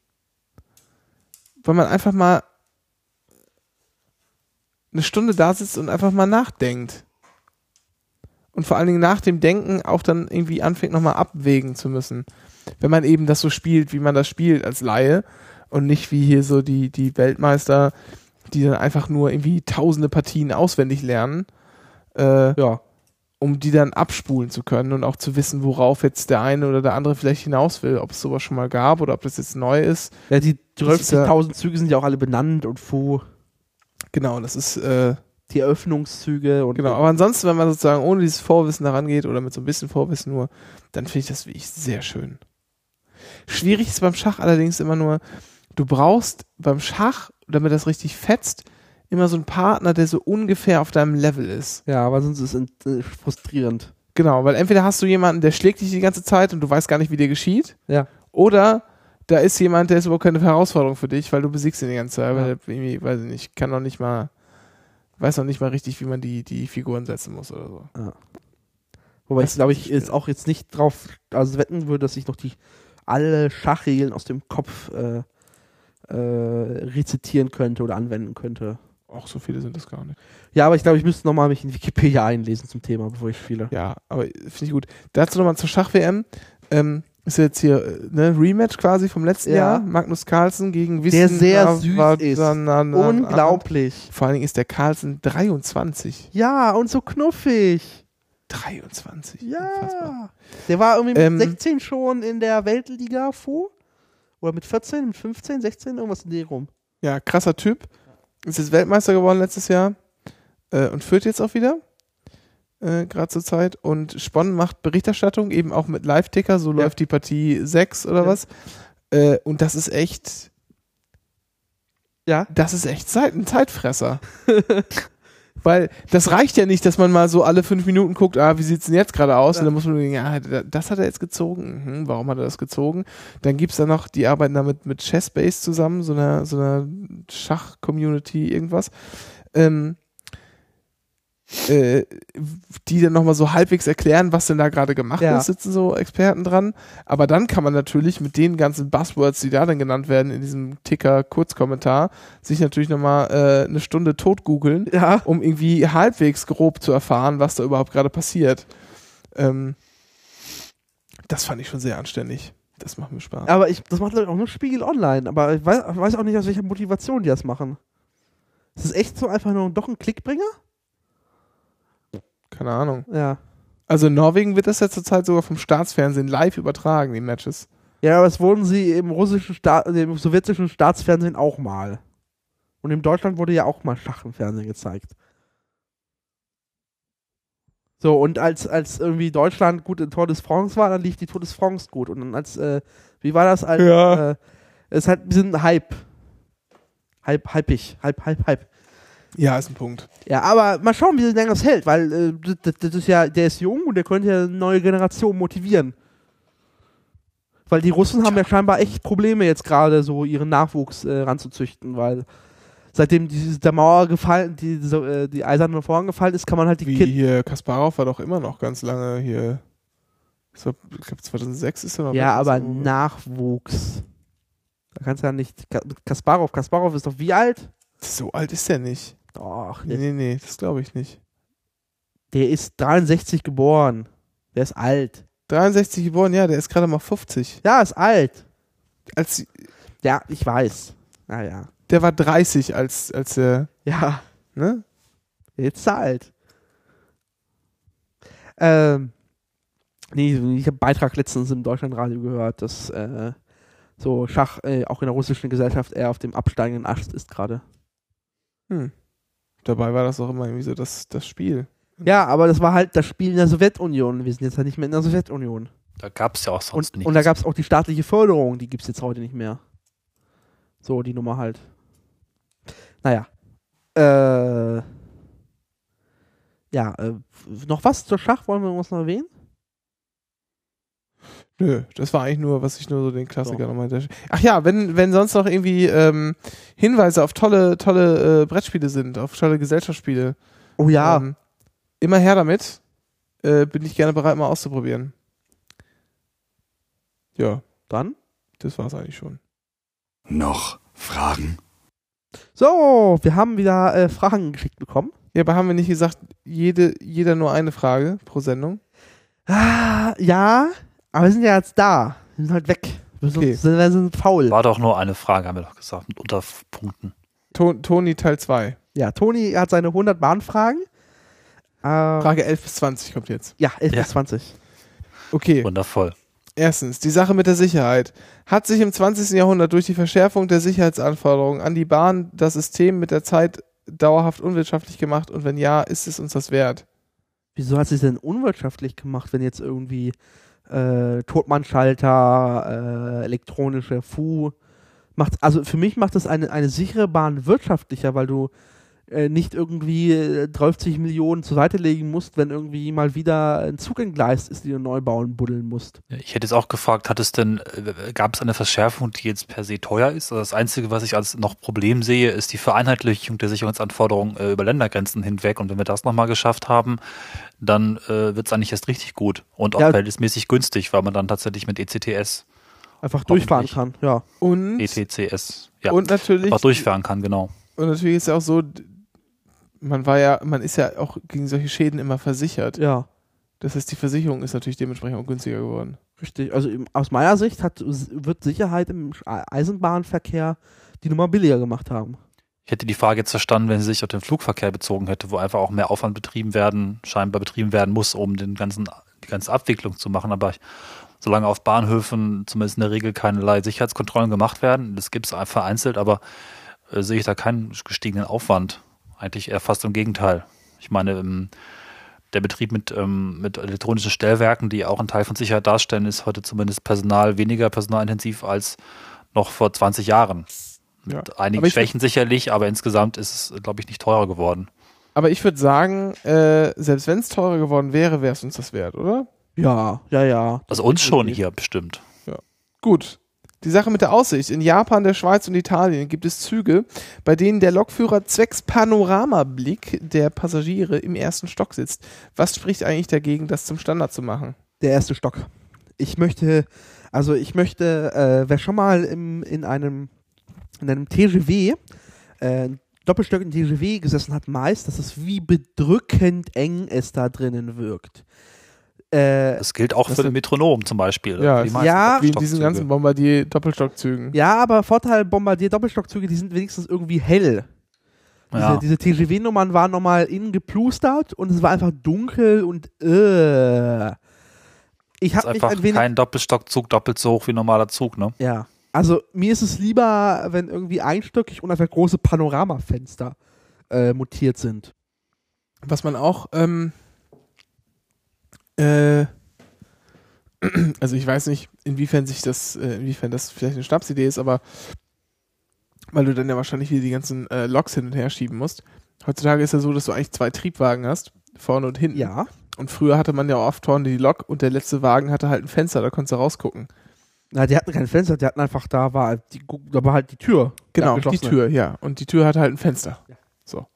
Weil man einfach mal eine Stunde da sitzt und einfach mal nachdenkt. Und vor allen Dingen nach dem Denken auch dann irgendwie anfängt, nochmal abwägen zu müssen. Wenn man eben das so spielt, wie man das spielt als Laie und nicht wie hier so die, die Weltmeister, die dann einfach nur irgendwie tausende Partien auswendig lernen, äh, Ja. Um die dann abspulen zu können und auch zu wissen, worauf jetzt der eine oder der andere vielleicht hinaus will, ob es sowas schon mal gab oder ob das jetzt neu ist. Ja, die Das ist ja- 12.000 Züge sind ja auch alle benannt und Fu, Genau, das ist äh, die Eröffnungszüge und Genau, aber ansonsten, wenn man sozusagen ohne dieses Vorwissen daran geht oder mit so ein bisschen Vorwissen nur, dann finde ich das wirklich sehr schön. Schwierig ist beim Schach allerdings immer nur, du brauchst beim Schach, damit das richtig fetzt, immer so einen Partner, der so ungefähr auf deinem Level ist. ja, aber sonst ist es äh, frustrierend. Genau, weil entweder hast du jemanden, der schlägt dich die ganze Zeit und du weißt gar nicht, wie dir geschieht, Ja. oder da ist jemand, der ist überhaupt keine Herausforderung für dich, weil du besiegst ihn die ganze Zeit, Ja. weil weiß ich nicht, kann noch nicht mal, weiß noch nicht mal richtig, wie man die, die Figuren setzen muss oder so. Wobei Das ich glaube ich jetzt auch jetzt nicht drauf, also wetten würde, dass ich noch die alle Schachregeln aus dem Kopf äh, äh, rezitieren könnte oder anwenden könnte. Auch so viele sind das gar nicht. Ja, aber ich glaube, ich müsste nochmal mich in Wikipedia einlesen zum Thema, bevor ich spiele. Ja, aber finde ich gut. Dazu nochmal zur Schach-WM. Ähm, ist jetzt hier äh, ne Rematch quasi vom letzten Ja. Jahr. Magnus Carlsen gegen Wissen. Der sehr süß ist. Unglaublich. Unglaublich. Vor allen Dingen ist der Carlsen 23. Ja, und so knuffig. 23. Ja. Unfassbar. Der war irgendwie mit Ähm, 16 schon in der Weltliga vor. Oder mit 14, mit 15, 16, irgendwas in die rum. Ja, krasser Typ. Ist jetzt Weltmeister geworden letztes Jahr. Äh, und führt jetzt auch wieder. Äh, Gerade zur Zeit. Und Spon macht Berichterstattung, eben auch mit Live-Ticker. So Ja. läuft die Partie 6 oder Ja. was. Äh, und das ist echt. Ja. Das ist echt Zeit, ein Zeitfresser. Weil das reicht ja nicht, dass man mal so alle fünf Minuten guckt, ah, wie sieht's denn jetzt gerade aus? Ja. Und dann muss man denken, ja, das hat er jetzt gezogen. Mhm, warum hat er das gezogen? Dann gibt's da noch, die arbeiten damit mit Chessbase zusammen, so einer, so einer Schach-Community, irgendwas. Ähm, äh, die dann nochmal so halbwegs erklären, was denn da gerade gemacht Ja. ist, sitzen so Experten dran. Aber dann kann man natürlich mit den ganzen Buzzwords, die da dann genannt werden in diesem Ticker-Kurzkommentar, sich natürlich nochmal äh, eine Stunde tot googeln, Ja. um irgendwie halbwegs grob zu erfahren, was da überhaupt gerade passiert. Ähm, das fand ich schon sehr anständig. Das macht mir Spaß. Aber ich, das macht auch nur Spiegel Online. Aber ich weiß, weiß auch nicht, aus welcher Motivation die das machen. Ist das echt so einfach nur doch ein Klickbringer? Keine Ahnung. Ja. Also in Norwegen wird das ja zurzeit sogar vom Staatsfernsehen live übertragen, die Matches. Ja, aber das wurden sie im russischen Staat, im sowjetischen Staatsfernsehen auch mal. Und in Deutschland wurde ja auch mal Schach im Fernsehen gezeigt. So, und als, als irgendwie Deutschland gut in Tour des France war, dann lief die Tour des France gut. Und dann als, äh, wie war das? Als, Ja. äh, es halt ein bisschen Hype. Hype, hypig. Hype, hype, hype. Ja, ist ein Punkt. Ja, aber mal schauen, wie lange das hält, weil äh, das, das ist ja, der ist jung und der könnte ja eine neue Generation motivieren. Weil die Russen haben ja scheinbar echt Probleme jetzt gerade so ihren Nachwuchs äh, ranzuzüchten, weil seitdem die, der Mauer gefallen, die, so, äh, die eiserne Vorhang gefallen ist, kann man halt die Wie Kinder. hier, Kasparov war doch immer noch ganz lange hier. War, ich glaube 2006 ist er noch. Ja, aber so. Nachwuchs. Da kannst du ja nicht. Ka- Kasparov, Kasparov ist doch wie alt? So alt ist der nicht. Doch, Nee, nee, nee, das glaube ich nicht. der ist 63 geboren. Der ist alt. 63 geboren, ja, der ist gerade mal 50. Ja, ist alt. Als, Ja, ich weiß. Naja. der war 30, als, als er, Ja. ne? Jetzt ist er alt. Ähm, nee, ich habe einen Beitrag letztens im Deutschlandradio gehört, dass äh, so Schach äh, auch in der russischen Gesellschaft eher auf dem absteigenden Ast ist gerade. Hm. Dabei war das auch immer irgendwie so das, das Spiel. Ja, aber das war halt das Spiel in der Sowjetunion. Wir sind jetzt halt nicht mehr in der Sowjetunion. Da gab es ja auch sonst Und, nichts. und da gab es auch die staatliche Förderung, die gibt es jetzt heute nicht mehr. So, die Nummer halt. Naja. Äh. Ja, äh, noch was zur Schach? Wollen wir irgendwas noch erwähnen? Nö, das war eigentlich nur, was ich nur so den Klassiker So. nochmal. Ach ja, wenn, wenn sonst noch irgendwie ähm, Hinweise auf tolle, tolle äh, Brettspiele sind, auf tolle Gesellschaftsspiele, Oh ja. ähm, immer her damit. Äh, bin ich gerne bereit, mal auszuprobieren. Ja, Dann. das war's eigentlich schon. Noch Fragen? So, wir haben wieder äh, Fragen geschickt bekommen. Ja, aber haben wir nicht gesagt, jede, jeder nur eine Frage pro Sendung? Ah, ja, aber wir sind ja jetzt da. Wir sind halt weg. Wir sind, Okay. sind, wir sind faul. War doch nur eine Frage, haben wir doch gesagt, mit Unterpunkten. To Toni Teil 2. Ja, Toni hat seine 100 Bahnfragen. Äh, Frage 11 bis 20 kommt jetzt. ja, 11 Ja. bis 20. Okay. Wundervoll. Erstens, die Sache mit der Sicherheit. Hat sich im 20. Jahrhundert durch die Verschärfung der Sicherheitsanforderungen an die Bahn das System mit der Zeit dauerhaft unwirtschaftlich gemacht? Und wenn ja, ist es uns das wert? Wieso hat sie es denn unwirtschaftlich gemacht, wenn jetzt irgendwie äh, Totmannschalter, äh, elektronische Fu. Macht, also für mich macht das eine, eine sichere Bahn wirtschaftlicher, weil du äh, nicht irgendwie äh, 30 Millionen zur Seite legen musst, wenn irgendwie mal wieder ein Zug entgleist ist, die du neu bauen, buddeln musst. Ich hätte jetzt auch gefragt, hat es denn, äh, gab es eine Verschärfung, die jetzt per se teuer ist? Also das Einzige, was ich als noch Problem sehe, ist die Vereinheitlichung der Sicherungsanforderungen äh, über Ländergrenzen hinweg. Und wenn wir das nochmal geschafft haben, dann äh, wird es eigentlich erst richtig gut und auch Ja. verhältnismäßig günstig, weil man dann tatsächlich mit ECTS, Einfach durchfahren kann, ja. Und, ETCS, ja, und natürlich, einfach durchfahren kann, genau. und natürlich ist ja auch so, man war ja, man ist ja auch gegen solche Schäden immer versichert. Ja, Das heißt, die Versicherung ist natürlich dementsprechend auch günstiger geworden. richtig. Also aus meiner Sicht hat, wird Sicherheit im Eisenbahnverkehr die Nummer billiger gemacht haben. Ich hätte die Frage jetzt verstanden, wenn sie sich auf den Flugverkehr bezogen hätte, wo einfach auch mehr Aufwand betrieben werden, scheinbar betrieben werden muss, um den ganzen, die ganze Abwicklung zu machen. Aber ich, solange auf Bahnhöfen zumindest in der Regel keinerlei Sicherheitskontrollen gemacht werden, das gibt es vereinzelt, aber äh, sehe ich da keinen gestiegenen Aufwand. Eigentlich eher fast im Gegenteil. Ich meine, ähm, der Betrieb mit, ähm, mit elektronischen Stellwerken, die auch einen Teil von Sicherheit darstellen, ist heute zumindest Personal weniger personalintensiv als noch vor 20 Jahren. Ja. Mit einigen Aber ich Schwächen sicherlich, aber insgesamt ist es, glaube ich, nicht teurer geworden. Aber ich würde sagen, äh, selbst wenn es teurer geworden wäre, wäre es uns das wert, oder? Ja, ja, ja. Also uns schon hier bestimmt. Gut. Die Sache mit der Aussicht. In Japan, der Schweiz und Italien gibt es Züge, bei denen der Lokführer zwecks Panoramablick der Passagiere im ersten Stock sitzt. Was spricht eigentlich dagegen, das zum Standard zu machen? Der erste Stock. Ich möchte, also ich möchte, äh, wer schon mal im, in einem, in einem TGW, äh, Doppelstock in TGW gesessen hat, meist, dass es wie bedrückend eng es da drinnen wirkt. Äh, Das gilt auch Das für den Metronom zum Beispiel. Ja, ja, Wie in diesen ganzen Bombardier-Doppelstockzügen. ja, aber Vorteil Bombardier Doppelstockzüge, die sind wenigstens irgendwie hell. Diese, Ja. diese TGW-Nummern waren nochmal innen geplustert und es war einfach dunkel und äh. Ich habe einfach ein wenig kein Doppelstockzug doppelt so hoch wie ein normaler Zug, ne? Ja. Also mir ist es lieber, wenn irgendwie einstöckig und einfach große Panoramafenster äh, montiert sind. Was man auch, ähm, äh, also ich weiß nicht, inwiefern sich das, äh, inwiefern das vielleicht eine Schnapsidee ist, aber weil du dann ja wahrscheinlich wieder die ganzen äh, Loks hin und her schieben musst. Heutzutage ist ja so, dass du eigentlich zwei Triebwagen hast, vorne und hinten. Ja. Und früher hatte man ja oft vorne die Lok und der letzte Wagen hatte halt ein Fenster, da konntest du rausgucken. Na, die hatten kein Fenster, die hatten einfach, da war, die, da war halt die Tür. Genau, die geschlossene. Tür, ja. Und die Tür hat halt ein Fenster. Ja. So.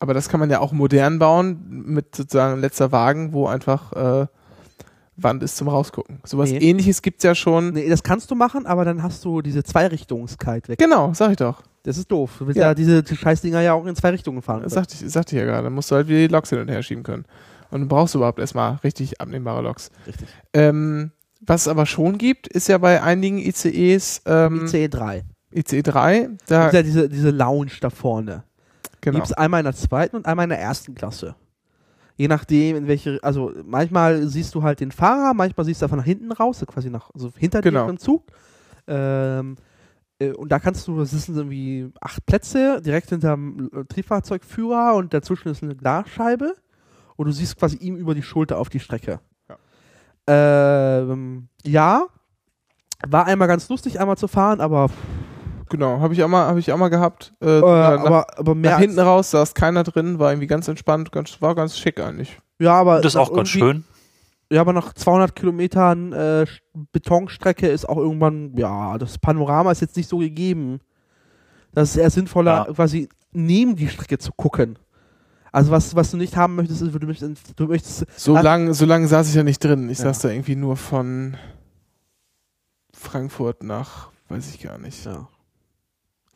Aber das kann man ja auch modern bauen mit sozusagen letzter Wagen, wo einfach äh, Wand ist zum Rausgucken. Sowas Nee. ähnliches gibt's ja schon. Nee, das kannst du machen, aber dann hast du diese Zweirichtungskite weg. Genau, sag ich doch. Das ist doof. Du willst Ja. ja, diese die Scheißdinger ja auch in zwei Richtungen fahren. Das sagte ich, sagte ich ja gerade. Dann musst du halt wieder die Loks hin und her schieben können. Und dann brauchst du überhaupt erstmal richtig abnehmbare Loks. Richtig. Ähm, was es aber schon gibt, ist ja bei einigen ICEs ähm, ICE 3. ICE 3, Da da ist ja diese, diese Lounge da vorne. Genau. gibt es einmal in der zweiten und einmal in der ersten Klasse. Je nachdem, in welche, also manchmal siehst du halt den Fahrer, manchmal siehst du einfach nach hinten raus, quasi nach, also hinter Genau. dir im Zug. Ähm, äh, und da kannst du, das sind irgendwie acht Plätze, direkt hinterm äh, Triebfahrzeugführer und dazwischen ist eine Glasscheibe und du siehst quasi ihm über die Schulter auf die Strecke. Ähm, ja, war einmal ganz lustig, einmal zu fahren, aber, Genau, habe ich auch mal, habe ich auch mal gehabt. Äh, äh, nach, aber, aber mehr nach hinten raus saß keiner drin, war irgendwie ganz entspannt, ganz, war ganz schick eigentlich. Ja, aber Das ist nach auch ganz schön. Ja, aber nach 200 Kilometern äh, Betonstrecke ist auch irgendwann, ja, das Panorama ist jetzt nicht so gegeben. Das ist eher sinnvoller, Ja. quasi neben die Strecke zu gucken. Also was, was du nicht haben möchtest, ist, du möchtest, du möchtest So Ah. lang, so lange saß ich ja nicht drin. Ich Ja. saß da irgendwie nur von Frankfurt nach, weiß ich gar nicht. Ja.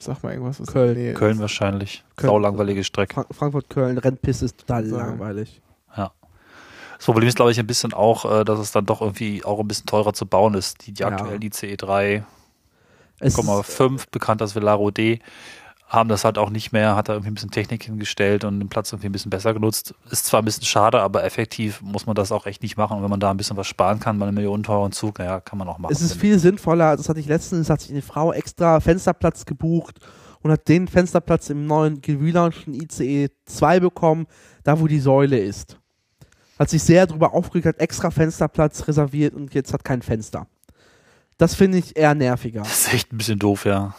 Sag mal irgendwas, Köln. Nähe Köln wahrscheinlich. Köln. Sau langweilige Strecke. Fra Frankfurt-Köln, Rennpiste ist total Sagen. langweilig. Das Problem ist, glaube ich, ein bisschen auch, äh, dass es dann doch irgendwie auch ein bisschen teurer zu bauen ist. Die, die Ja. aktuellen ICE 3,5, Es ist, bekannt als Velaro D, haben das halt auch nicht mehr, hat da irgendwie ein bisschen Technik hingestellt und den Platz irgendwie ein bisschen besser genutzt. Ist zwar ein bisschen schade, aber effektiv muss man das auch echt nicht machen. Und wenn man da ein bisschen was sparen kann bei einem millionenteuren Zug, naja, kann man auch machen. es ist viel sinnvoller, das hatte ich letztens, hat sich eine Frau extra Fensterplatz gebucht und hat den Fensterplatz im neuen gelaunchten ICE 2 bekommen, da wo die Säule ist. Hat sich sehr darüber aufgeregt, hat extra Fensterplatz reserviert und jetzt hat kein Fenster. Das finde ich eher nerviger. ich. Das ist echt ein bisschen doof, ja.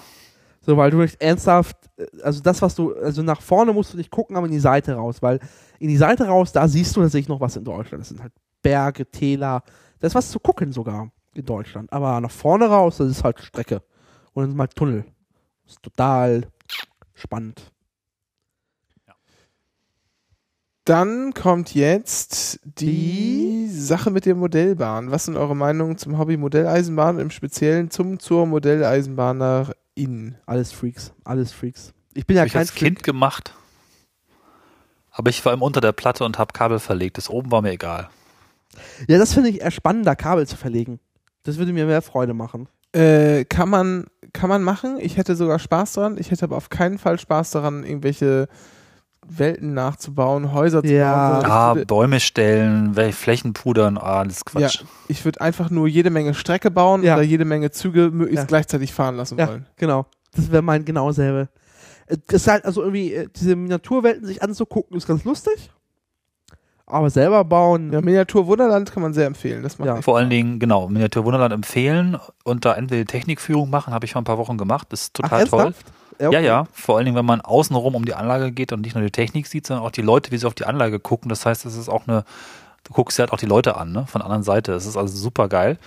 So, weil du nicht ernsthaft, äh, also das, was du, also nach vorne musst du nicht gucken, aber in die Seite raus, weil in die Seite raus, da siehst du tatsächlich noch was in Deutschland. Das sind halt Berge, Täler, da ist was zu gucken sogar in Deutschland. Aber nach vorne raus, das ist halt Strecke. Und dann ist mal Tunnel. Das ist total spannend. Dann kommt jetzt die, Sache mit der Modellbahn. Was sind eure Meinungen zum Hobby Modelleisenbahn, im Speziellen zum zur Modelleisenbahnerin? Alles Freaks, alles Freaks. Ich bin ja ich kein als Kind gemacht. Aber ich war immer unter der Platte und habe Kabel verlegt. Das oben war mir egal. Ja, das finde ich eher spannender, Kabel zu verlegen. Das würde mir mehr Freude machen. Äh, kann man kann man machen. Ich hätte sogar Spaß daran. Ich hätte aber auf keinen Fall Spaß daran, irgendwelche Welten nachzubauen, Häuser zu Ja. bauen. sondern Ah, würde, Bäume stellen, Flächen pudern, ah, alles Quatsch. Ja. ich würde einfach nur jede Menge Strecke bauen Ja. oder jede Menge Züge möglichst Ja. gleichzeitig fahren lassen Ja, wollen. genau. Das wäre mein genau selbe. Es ist halt also irgendwie, äh, diese Miniaturwelten sich anzugucken, ist ganz lustig. Aber selber bauen, Ja, Miniatur Wunderland kann man sehr empfehlen. Das macht Ja. Vor allen Dingen, genau, Miniatur Wunderland empfehlen und da entweder Technikführung machen, habe ich vor ein paar Wochen gemacht. Das ist Ach, total toll. ernsthaft? Ja, okay. ja. Vor allen Dingen, wenn man außenrum um die Anlage geht und nicht nur die Technik sieht, sondern auch die Leute, wie sie auf die Anlage gucken. Das heißt, es ist auch eine, du guckst dir halt auch die Leute an, ne? Von der anderen Seite. Das ist also super geil.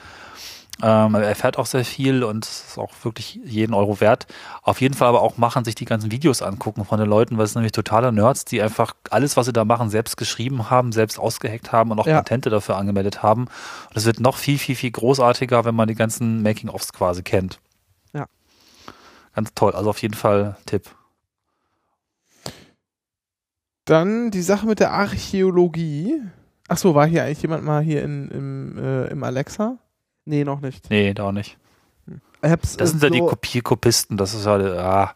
Ähm, er erfährt auch sehr viel und es ist auch wirklich jeden Euro wert. Auf jeden Fall aber auch machen, sich die ganzen Videos angucken von den Leuten, weil es sind nämlich totale Nerds, die einfach alles, was sie da machen, selbst geschrieben haben, selbst ausgeheckt haben und auch Ja. Patente dafür angemeldet haben. Und es wird noch viel, viel, viel großartiger, wenn man die ganzen Making-ofs quasi kennt. Ganz toll. Also auf jeden Fall Tipp. Dann die Sache mit der Archäologie. Ach so, war hier eigentlich jemand mal hier in, im, äh, im Alexa? Nee, noch nicht. Nee, da auch nicht. Ich hab's, Das sind ja die so- Kopierkopisten, das ist ja, ah,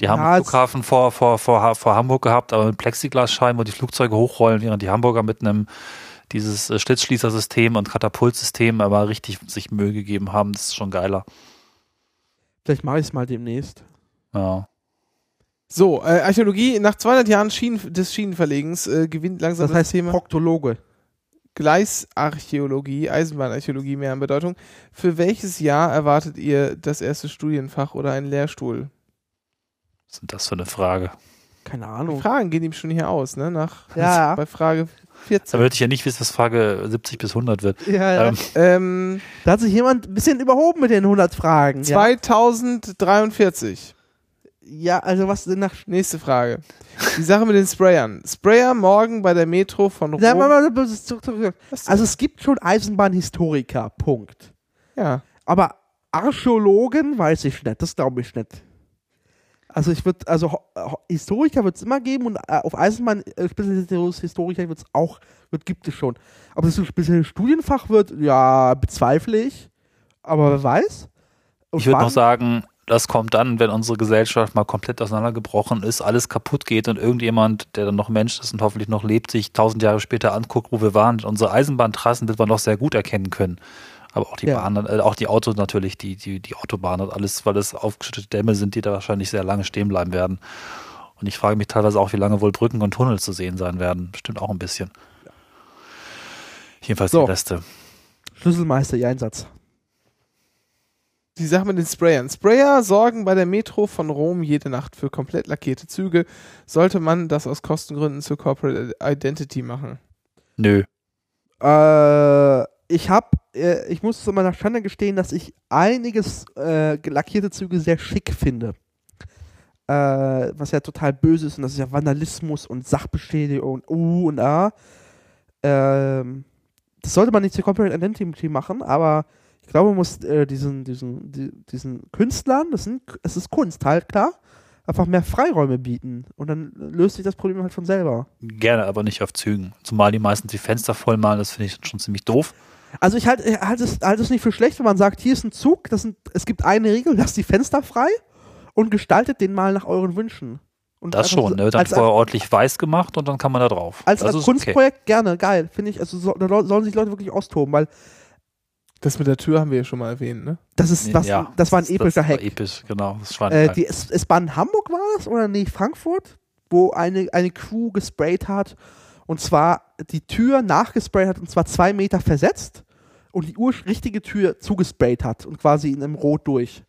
die haben Ja, Flughafen vor, vor, vor, vor Hamburg gehabt, aber mit Plexiglasscheiben, wo die Flugzeuge hochrollen, während die Hamburger mit einem dieses äh, Schlitzschließersystem und Katapultsystem aber richtig sich Mühe gegeben haben, das ist schon geiler. Vielleicht mache ich es mal demnächst. Ja. So, äh, Archäologie, nach 200 Jahren Schienen, des Schienenverlegens äh, gewinnt langsam Das das, heißt Thema Proktologe. Gleisarchäologie, Eisenbahnarchäologie mehr an Bedeutung. Für welches Jahr erwartet ihr das erste Studienfach oder einen Lehrstuhl? Was sind das für eine Frage? Keine Die Ahnung. Fragen gehen ihm schon hier aus, ne? Nach, Ja. Bei Frage 14. würde ich ja nicht wissen, was Frage 70 bis 100 wird. Ja, ja. Ähm, Ähm, Da hat sich jemand ein bisschen überhoben mit den 100 Fragen. Ja, 2043. ja also was denn nach. Nächste Frage. Die Sache mit den Sprayern. Sprayer morgen bei der Metro von Rom. Zurück. Was denn? Also es gibt schon Eisenbahnhistoriker, Punkt. ja. Aber Archäologen weiß ich nicht, das glaube ich nicht. Also ich würde, also Historiker wird es immer geben und äh, auf Eisenbahn äh, spezialisiertes Historiker wird es auch, wird, gibt es schon. Ob es ein spezielles Studienfach wird, ja, bezweifle ich. Aber wer weiß. Und Ich würde noch sagen, das kommt dann, wenn unsere Gesellschaft mal komplett auseinandergebrochen ist, alles kaputt geht und irgendjemand, der dann noch Mensch ist und hoffentlich noch lebt, sich tausend Jahre später anguckt, wo wir waren. Unsere Eisenbahntrassen wird man noch sehr gut erkennen können. Aber auch die Ja. Bahn, äh, auch die Autos natürlich, die, die, die Autobahn und alles, weil es aufgeschüttete Dämme sind, die da wahrscheinlich sehr lange stehen bleiben werden. Und ich frage mich teilweise auch, wie lange wohl Brücken und Tunnel zu sehen sein werden. Bestimmt auch ein bisschen. Jedenfalls So. die Reste. Schlüsselmeister, ihr Einsatz. Die Sache mit den Sprayern. Sprayer sorgen bei der Metro von Rom jede Nacht für komplett lackierte Züge. Sollte man das aus Kostengründen zur Corporate Identity machen? Nö. Äh, ich habe, äh, ich muss zu meiner Schande gestehen, dass ich einiges äh, lackierte Züge sehr schick finde. Äh, was ja total böse ist und das ist ja Vandalismus und Sachbeschädigung und U und A. Ähm, das sollte man nicht zur Corporate Identity machen, aber Ich glaube, man muss äh, diesen, diesen, die, diesen Künstlern, das sind, es ist Kunst halt, klar, einfach mehr Freiräume bieten. Und dann löst sich das Problem halt von selber. Gerne, aber nicht auf Zügen. Zumal die meisten die Fenster voll malen, das finde ich schon ziemlich doof. Also ich halte halt es, halt es nicht für schlecht, wenn man sagt, hier ist ein Zug, das sind, es gibt eine Regel, lasst die Fenster frei und gestaltet den mal nach euren Wünschen. Und Das schon, ne? Dann als, vorher ordentlich weiß gemacht und dann kann man da drauf. als, das als Kunstprojekt gerne, geil, finde ich. Also so, da sollen sich Leute wirklich austoben, weil Das mit der Tür haben wir ja schon mal erwähnt, ne? das ist Okay. was, Ja, das war ein epischer das Hack. War episch, genau. Das war Äh, die S-Bahn Hamburg war das oder nee, Frankfurt, wo eine, eine Crew gesprayt hat und zwar die Tür nachgesprayt hat und zwar zwei Meter versetzt und die richtige Tür zugesprayt hat und quasi in einem Rot durch.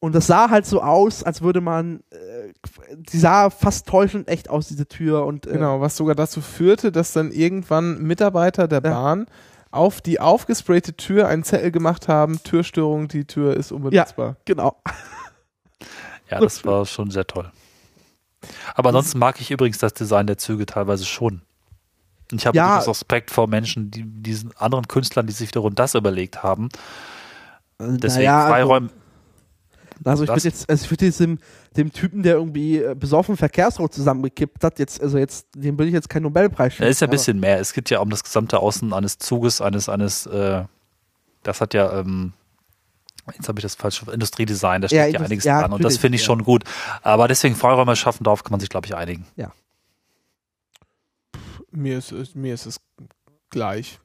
Und das sah halt so aus, als würde man, äh, die sah fast täuschend echt aus, diese Tür. Und, äh, Genau, was sogar dazu führte, dass dann irgendwann Mitarbeiter der Ja. Bahn auf die aufgesprayte Tür einen Zettel gemacht haben, Türstörung, die Tür ist unbenutzbar. Genau. ja, das war schon sehr toll. Aber ansonsten mag ich übrigens das Design der Züge teilweise schon. Ich habe Ja. Respekt vor Menschen, die diesen anderen Künstlern, die sich wiederum das überlegt haben. Deswegen Naja, also- Freiräume. Also ich Das- würde jetzt, also ich würde jetzt dem, dem Typen, der irgendwie äh, besoffen Verkehrsrot zusammengekippt hat, jetzt, also jetzt, dem will ich jetzt keinen Nobelpreis Da ist ja ein bisschen mehr. Es geht ja um das gesamte Außen eines Zuges, eines, eines, äh, das hat ja, ähm, jetzt habe ich das falsche Industriedesign, da Ja, steckt ja, Indust- einiges ja, dran und das finde ich ja. schon gut. Aber deswegen Freiräume schaffen, darauf kann man sich, glaube ich, einigen. Mir ist, es- mir ist es gleich.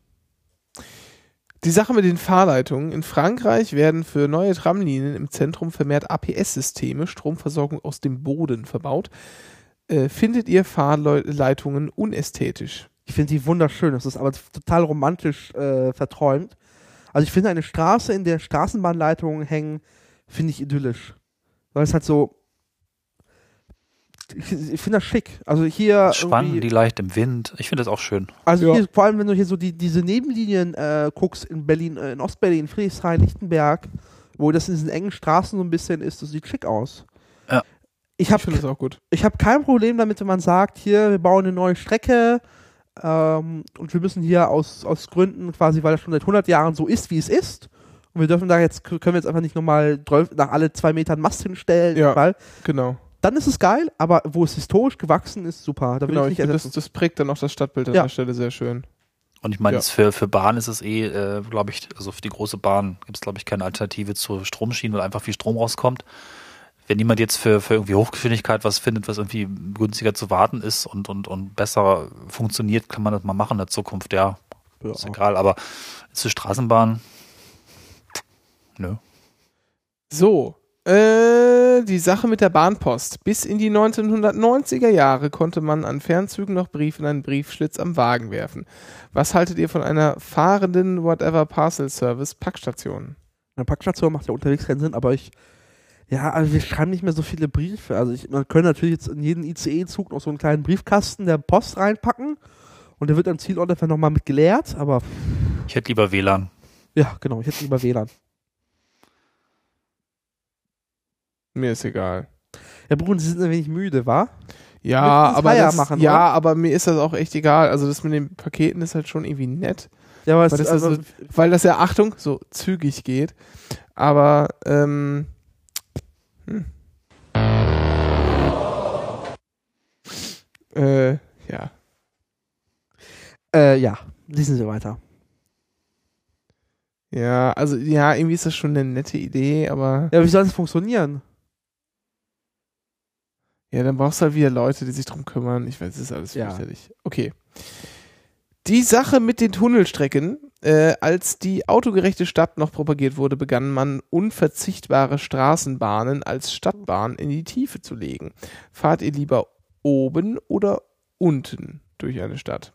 Die Sache mit den Fahrleitungen. In Frankreich werden für neue Tramlinien im Zentrum vermehrt APS-Systeme, Stromversorgung aus dem Boden, verbaut. Äh, findet ihr Fahrleitungen unästhetisch? Ich finde die wunderschön. Das ist aber total romantisch äh, verträumt. Also ich finde eine Straße, in der Straßenbahnleitungen hängen, finde ich idyllisch. Weil es halt so. Ich, ich finde das schick. Also hier. Irgendwie- die leicht im Wind. Ich finde das auch schön. Also Ja. hier, vor allem, wenn du hier so die, diese Nebenlinien äh, guckst in Berlin, äh, in Ostberlin, Friedrichshain, Lichtenberg, wo das in diesen engen Straßen so ein bisschen ist, das sieht schick aus. Ja. Ich Ich habe finde es auch gut. ich hab kein Problem damit, wenn man sagt, hier, wir bauen eine neue Strecke ähm, und wir müssen hier aus, aus Gründen quasi, weil das schon seit 100 Jahren so ist, wie es ist, und wir dürfen da jetzt, können wir jetzt einfach nicht nochmal nach alle zwei Metern Mast hinstellen, Ja. weil Genau. Dann ist es geil, aber wo es historisch gewachsen ist, super. Da will genau ich ich nicht das, das prägt dann auch das Stadtbild an Ja. der Stelle sehr schön. Und ich meine, Ja. für, für Bahn ist es eh, äh, glaube ich, also für die große Bahn gibt es, glaube ich, keine Alternative zu Stromschienen, weil einfach viel Strom rauskommt. Wenn jemand jetzt für, für irgendwie Hochgeschwindigkeit was findet, was irgendwie günstiger zu warten ist und, und, und besser funktioniert, kann man das mal machen in der Zukunft, ja. Ja. Ist egal, aber zur Straßenbahn, nö. So, äh, die Sache mit der Bahnpost. Bis in die 1990er Jahre konnte man an Fernzügen noch Briefe in einen Briefschlitz am Wagen werfen. Was haltet ihr von einer fahrenden Whatever Parcel Service Packstation? Eine Packstation macht ja unterwegs keinen Sinn, aber ich, ja, also wir schreiben nicht mehr so viele Briefe. Also ich, man könnte natürlich jetzt in jeden ICE-Zug noch so einen kleinen Briefkasten der Post reinpacken und der wird am Zielort einfach nochmal mit geleert, aber Ich hätte lieber WLAN. ja, genau, ich hätte lieber WLAN. Mir ist egal. Ja, Bruno, Sie sind ein wenig müde, wa? Ja, aber das, machen, ja, oder? aber mir ist das auch echt egal. Also das mit den Paketen ist halt schon irgendwie nett, Ja, aber Weil es, das ist also, so- weil das ja Achtung so zügig geht. Aber ähm, hm. äh, ja, äh, ja, lesen Sie weiter. ja, also ja, irgendwie ist das schon eine nette Idee, aber Ja, wie soll das funktionieren? Ja, dann brauchst du halt wieder Leute, die sich drum kümmern. Ich weiß, es ist alles Ja. fürchterlich. Okay. Die Sache mit den Tunnelstrecken. Äh, als die autogerechte Stadt noch propagiert wurde, begann man unverzichtbare Straßenbahnen als Stadtbahn in die Tiefe zu legen. Fahrt ihr lieber oben oder unten durch eine Stadt?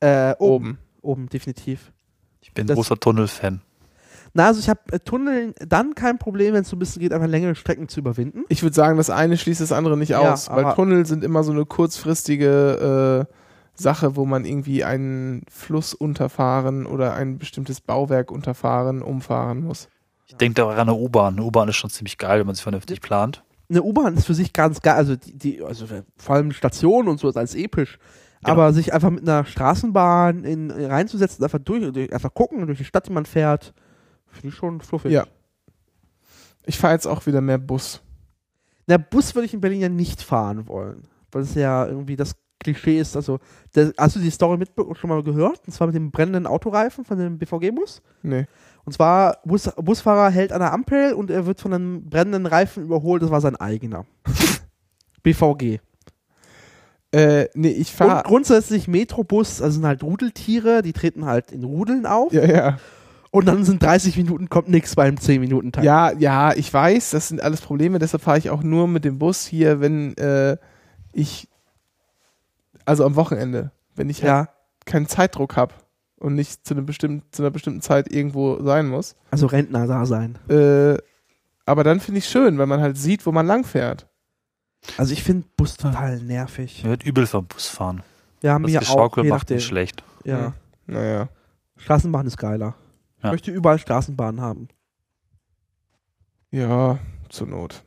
Äh, oben. Oben. Oben, definitiv. Ich bin Das- großer Tunnelfan. Na, also ich habe äh, Tunneln dann kein Problem, wenn es so ein bisschen geht, einfach längere Strecken zu überwinden. Ich würde sagen, das eine schließt das andere nicht Ja, aus, weil Tunnel sind immer so eine kurzfristige äh, Sache, wo man irgendwie einen Fluss unterfahren oder ein bestimmtes Bauwerk unterfahren, umfahren muss. Ich denke da an eine U-Bahn. Eine U-Bahn ist schon ziemlich geil, wenn man sich vernünftig plant. Eine U-Bahn ist für sich ganz geil, also die, die also vor allem Stationen und so ist alles episch. Aber sich einfach mit einer Straßenbahn in, reinzusetzen, einfach durch, durch, einfach gucken durch die Stadt, die man fährt, Finde ich schon fluffig. Ja. Ich fahre jetzt auch wieder mehr Bus. Na, Bus würde ich in Berlin ja nicht fahren wollen. Weil es ja irgendwie das Klischee ist. Also, der, hast du die Story mit schon mal gehört? Und zwar mit dem brennenden Autoreifen von dem BVG-Bus. Nee. Und zwar, Bus, Busfahrer hält an der Ampel und er wird von einem brennenden Reifen überholt. Das war sein eigener. BVG. Äh, nee, ich Und fahre. grundsätzlich Metrobus, also sind halt Rudeltiere, die treten halt in Rudeln auf. Ja, ja. Und dann sind 30 Minuten, kommt nichts beim 10-Minuten-Tag. Ja, ja, ich weiß, das sind alles Probleme, deshalb fahre ich auch nur mit dem Bus hier, wenn äh, ich, also am Wochenende, wenn ich halt ja. keinen Zeitdruck habe und nicht zu, einem bestimmten, zu einer bestimmten Zeit irgendwo sein muss. Also Rentner da sein. Äh, aber dann finde ich schön, weil man halt sieht, wo man lang fährt. Also ich finde Bus total nervig. Wird übel vom Bus fahren. Ja, Das mir auch. Geschaukel macht nicht schlecht. Ja. Naja. Straßenbahn ist geiler. Ich Ja. möchte überall Straßenbahnen haben. Ja, zur Not.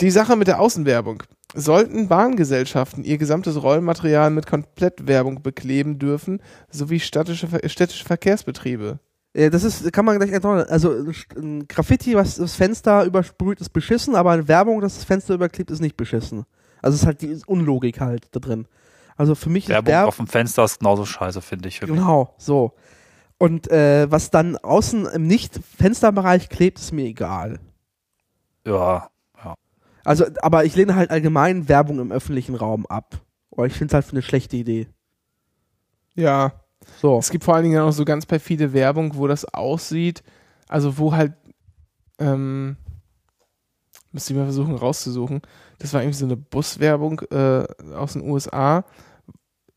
Die Sache mit der Außenwerbung. Sollten Bahngesellschaften ihr gesamtes Rollmaterial mit Komplettwerbung bekleben dürfen, sowie städtische, städtische Verkehrsbetriebe? Äh, Das ist, kann man gleich erklären. Also ein Graffiti, was das Fenster übersprüht, ist beschissen, aber eine Werbung, das das Fenster überklebt, ist nicht beschissen. Also es ist halt die Unlogik halt da drin. Also für mich Werbung ist Werbung auf dem Fenster ist genauso scheiße, finde ich. wirklich. Genau, so. Und äh, was dann außen im Nicht-Fensterbereich klebt, ist mir egal. Ja, Also, aber ich lehne halt allgemein Werbung im öffentlichen Raum ab. Oder ich finde es halt für eine schlechte Idee. Ja, So. es gibt vor allen Dingen auch so ganz perfide Werbung, wo das aussieht, also wo halt, ähm, müsste ich mal versuchen rauszusuchen, das war irgendwie so eine Buswerbung äh, aus den USA,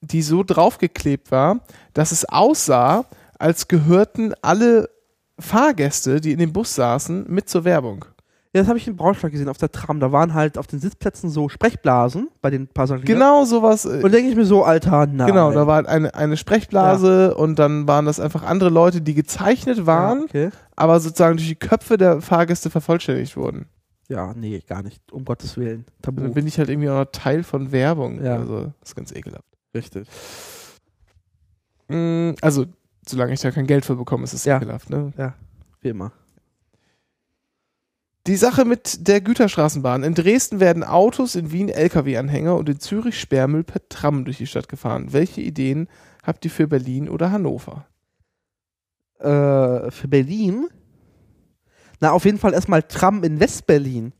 die so draufgeklebt war, dass es aussah, als gehörten alle Fahrgäste, die in dem Bus saßen, mit zur Werbung. Ja, das habe ich in Braunschweig gesehen, auf der Tram. Da waren halt auf den Sitzplätzen so Sprechblasen bei den Passagieren. Genau sowas. äh, Und denke ich mir so, Alter, nein. Genau, da war halt eine, eine Sprechblase und dann waren das einfach andere Leute, die gezeichnet waren, Ja, okay. aber sozusagen durch die Köpfe der Fahrgäste vervollständigt wurden. ja, nee, gar nicht. Um Gottes Willen. Tabu. Dann bin ich halt irgendwie auch noch Teil von Werbung. Ja. Also, das ist ganz ekelhaft. Richtig. Mm, Also, solange ich da kein Geld für bekomme, ist es Ja. ekelhaft, ne? Wie immer. Die Sache mit der Güterstraßenbahn. In Dresden werden Autos, in Wien Lkw-Anhänger und in Zürich Sperrmüll per Tram durch die Stadt gefahren. Welche Ideen habt ihr für Berlin oder Hannover? Äh, für Berlin? Na, auf jeden Fall erstmal Tram in Westberlin.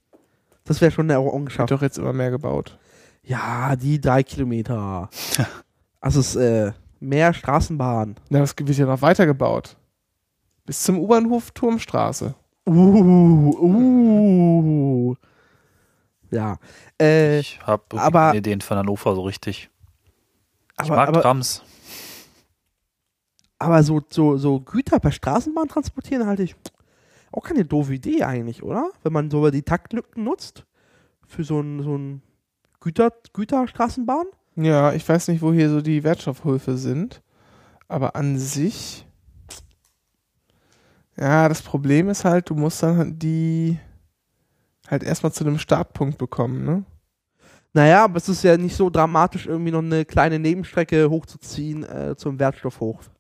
Das wäre schon eine Wird Errungenschaft. doch jetzt immer mehr gebaut. Ja, die drei Kilometer. Also es ist äh, mehr Straßenbahn. Na, das wird ja noch weiter gebaut. Bis zum U-Bahnhof Turmstraße. Uh, uh. Ja. Äh, ich habe aber- keine Ideen von Hannover so richtig. Ich aber, mag aber, Trams. aber so, so, so Güter per Straßenbahn transportieren halte ich auch keine doofe Idee eigentlich, oder? Wenn man so die Taktlücken nutzt für so ein, so ein Güter, Güterstraßenbahn. Ja, ich weiß nicht, wo hier so die Wertstoffhöfe sind. Aber an sich. Ja, das Problem ist halt, du musst dann die halt erstmal zu einem Startpunkt bekommen, ne? Naja, aber es ist ja nicht so dramatisch, irgendwie noch eine kleine Nebenstrecke hochzuziehen äh, zum Wertstoffhof.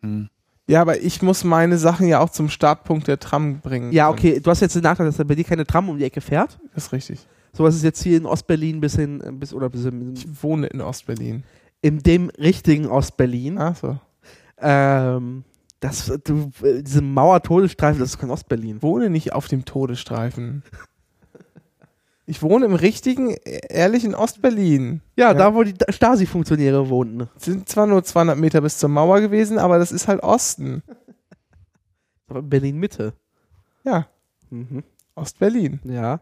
Hm. Ja, aber ich muss meine Sachen ja auch zum Startpunkt der Tram bringen. Ja, okay, du hast jetzt den Nachteil, dass da bei dir keine Tram um die Ecke fährt. Das ist richtig. Sowas ist jetzt hier in Ostberlin bis hin, bis, oder bis in, Ich wohne in Ostberlin. in dem richtigen Ostberlin. Ach so. Ähm, das, du, diese Mauer-Todesstreifen, das ist kein Ostberlin. Ich wohne nicht auf dem Todesstreifen. Ich wohne im richtigen, ehrlichen Ostberlin. Ja, Ja. da wo die Stasi-Funktionäre wohnten. Es sind zwar nur 200 Meter bis zur Mauer gewesen, aber das ist halt Osten. Aber Berlin-Mitte. Ja, Mhm. Ostberlin. Ja.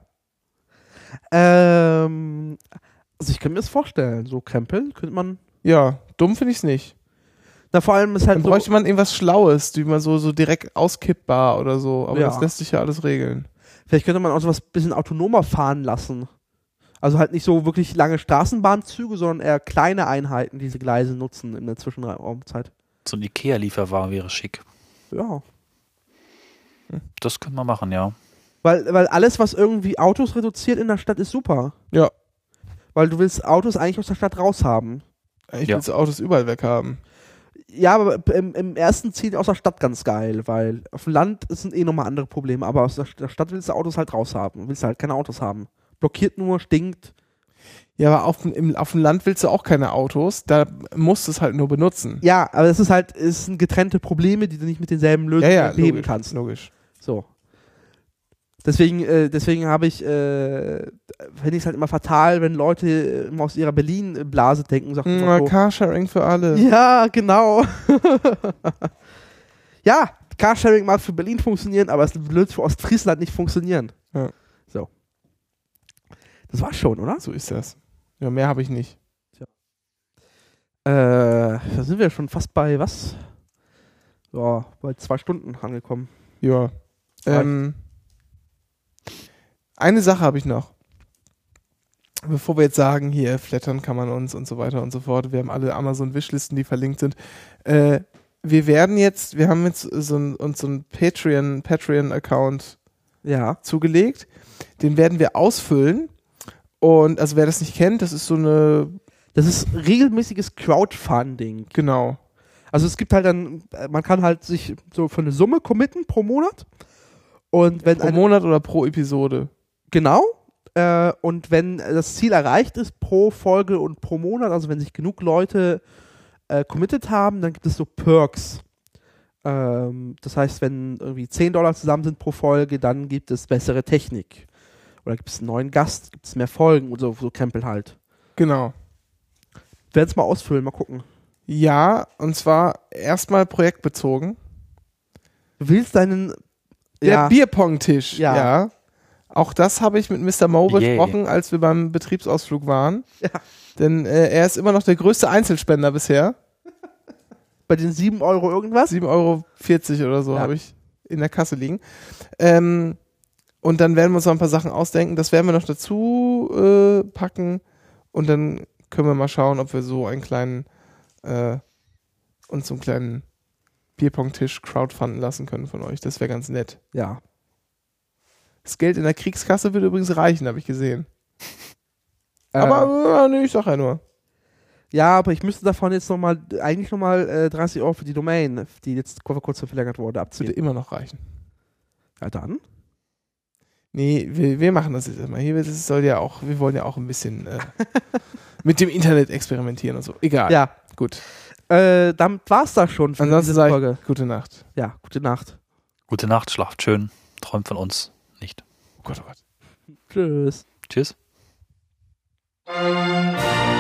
Ähm, also ich kann mir das vorstellen, so krempeln könnte man. Ja, dumm finde ich es nicht. Na, vor allem ist halt Dann so, bräuchte man irgendwas Schlaues, wie man so, so direkt auskippbar oder so. Aber Ja. das lässt sich ja alles regeln. vielleicht könnte man auch sowas bisschen autonomer fahren lassen. Also halt nicht so wirklich lange Straßenbahnzüge, sondern eher kleine Einheiten, die diese Gleise nutzen in der Zwischenraumzeit. So ein Ikea-Lieferwagen wäre schick. Ja. Das könnte man machen, ja. Weil, weil alles, was irgendwie Autos reduziert in der Stadt, ist super. Ja. Weil du willst Autos eigentlich aus der Stadt raushaben. Ich Ja. will Autos überall weg haben. Ja, aber im, im ersten Ziel aus der Stadt ganz geil, weil auf dem Land sind eh nochmal andere Probleme, aber aus der, der Stadt willst du Autos halt raus haben. Willst halt keine Autos haben. Blockiert nur, stinkt. Ja, aber auf, dem- im, auf dem Land willst du auch keine Autos, da musst du es halt nur benutzen. Ja, aber es ist halt, es sind getrennte Probleme, die du nicht mit denselben Lösungen leben logisch, kannst. Logisch. So. Deswegen, äh, deswegen habe ich, äh, finde ich es halt immer fatal, wenn Leute äh, immer aus ihrer Berlin-Blase denken und sagen, Na, so, Carsharing für alle. ja, genau. ja, Carsharing mag für Berlin funktionieren, aber es wird für Ostfriesland nicht funktionieren. Ja. So. Das war's schon, oder? So ist das. Ja, mehr habe ich nicht. Äh, da sind wir schon fast bei was? Ja, bei zwei Stunden angekommen. Ja. Ähm, eine Sache habe ich noch. Bevor wir jetzt sagen, hier flattern kann man uns und so weiter und so fort. Wir haben alle Amazon-Wishlisten, die verlinkt sind. Äh, wir werden jetzt, wir haben jetzt so ein, uns so einen Patreon, Patreon-Account Ja. zugelegt. Den werden wir ausfüllen. Und also wer das nicht kennt, das ist so eine, Das ist regelmäßiges Crowdfunding. genau, Also es gibt halt dann, man kann halt sich so für eine Summe committen pro Monat. Und wenn pro eine, Monat oder pro Episode. Genau. Äh, und wenn das Ziel erreicht ist pro Folge und pro Monat, also wenn sich genug Leute äh, committed haben, dann gibt es so Perks. Ähm, das heißt, wenn irgendwie 10 Dollar zusammen sind pro Folge, dann gibt es bessere Technik. Oder gibt es einen neuen Gast, gibt es mehr Folgen und so, so Krempel halt. Genau. Werden es mal ausfüllen, mal gucken. Ja, und zwar erstmal projektbezogen. Du willst deinen Der ja, Bierpong-Tisch, Ja. ja. Auch das habe ich mit Mr. Mo Yay. besprochen, als wir beim Betriebsausflug waren. Ja. Denn äh, er ist immer noch der größte Einzelspender bisher. bei den 7 Euro irgendwas. 7,40 Euro oder so Ja. habe ich in der Kasse liegen. Ähm, und dann werden wir uns noch ein paar Sachen ausdenken. Das werden wir noch dazu äh, packen. Und dann können wir mal schauen, ob wir so einen kleinen äh, uns so einen kleinen Bierpong-Tisch crowdfunden lassen können von euch. Das wäre ganz nett. Ja. Das Geld in der Kriegskasse würde übrigens reichen, habe ich gesehen. Äh, Aber äh, nee, ich sag ja nur. ja, aber ich müsste davon jetzt nochmal, eigentlich nochmal äh, 30 Euro für die Domain, die jetzt vor kurzem verlängert wurde, Das würde abziehen. immer noch reichen. Ja, dann. Nee, wir, wir machen das jetzt immer. Hier das soll ja auch, wir wollen ja auch ein bisschen äh, mit dem Internet experimentieren und so. Egal. Ja. Gut. Äh, damit war's das schon für Ansonsten diese sage Folge. ich gute Nacht. Ja, gute Nacht. Gute Nacht, schlaft schön, träumt von uns Gott, oh Gott. Tschüss. Tschüss. Tschüss.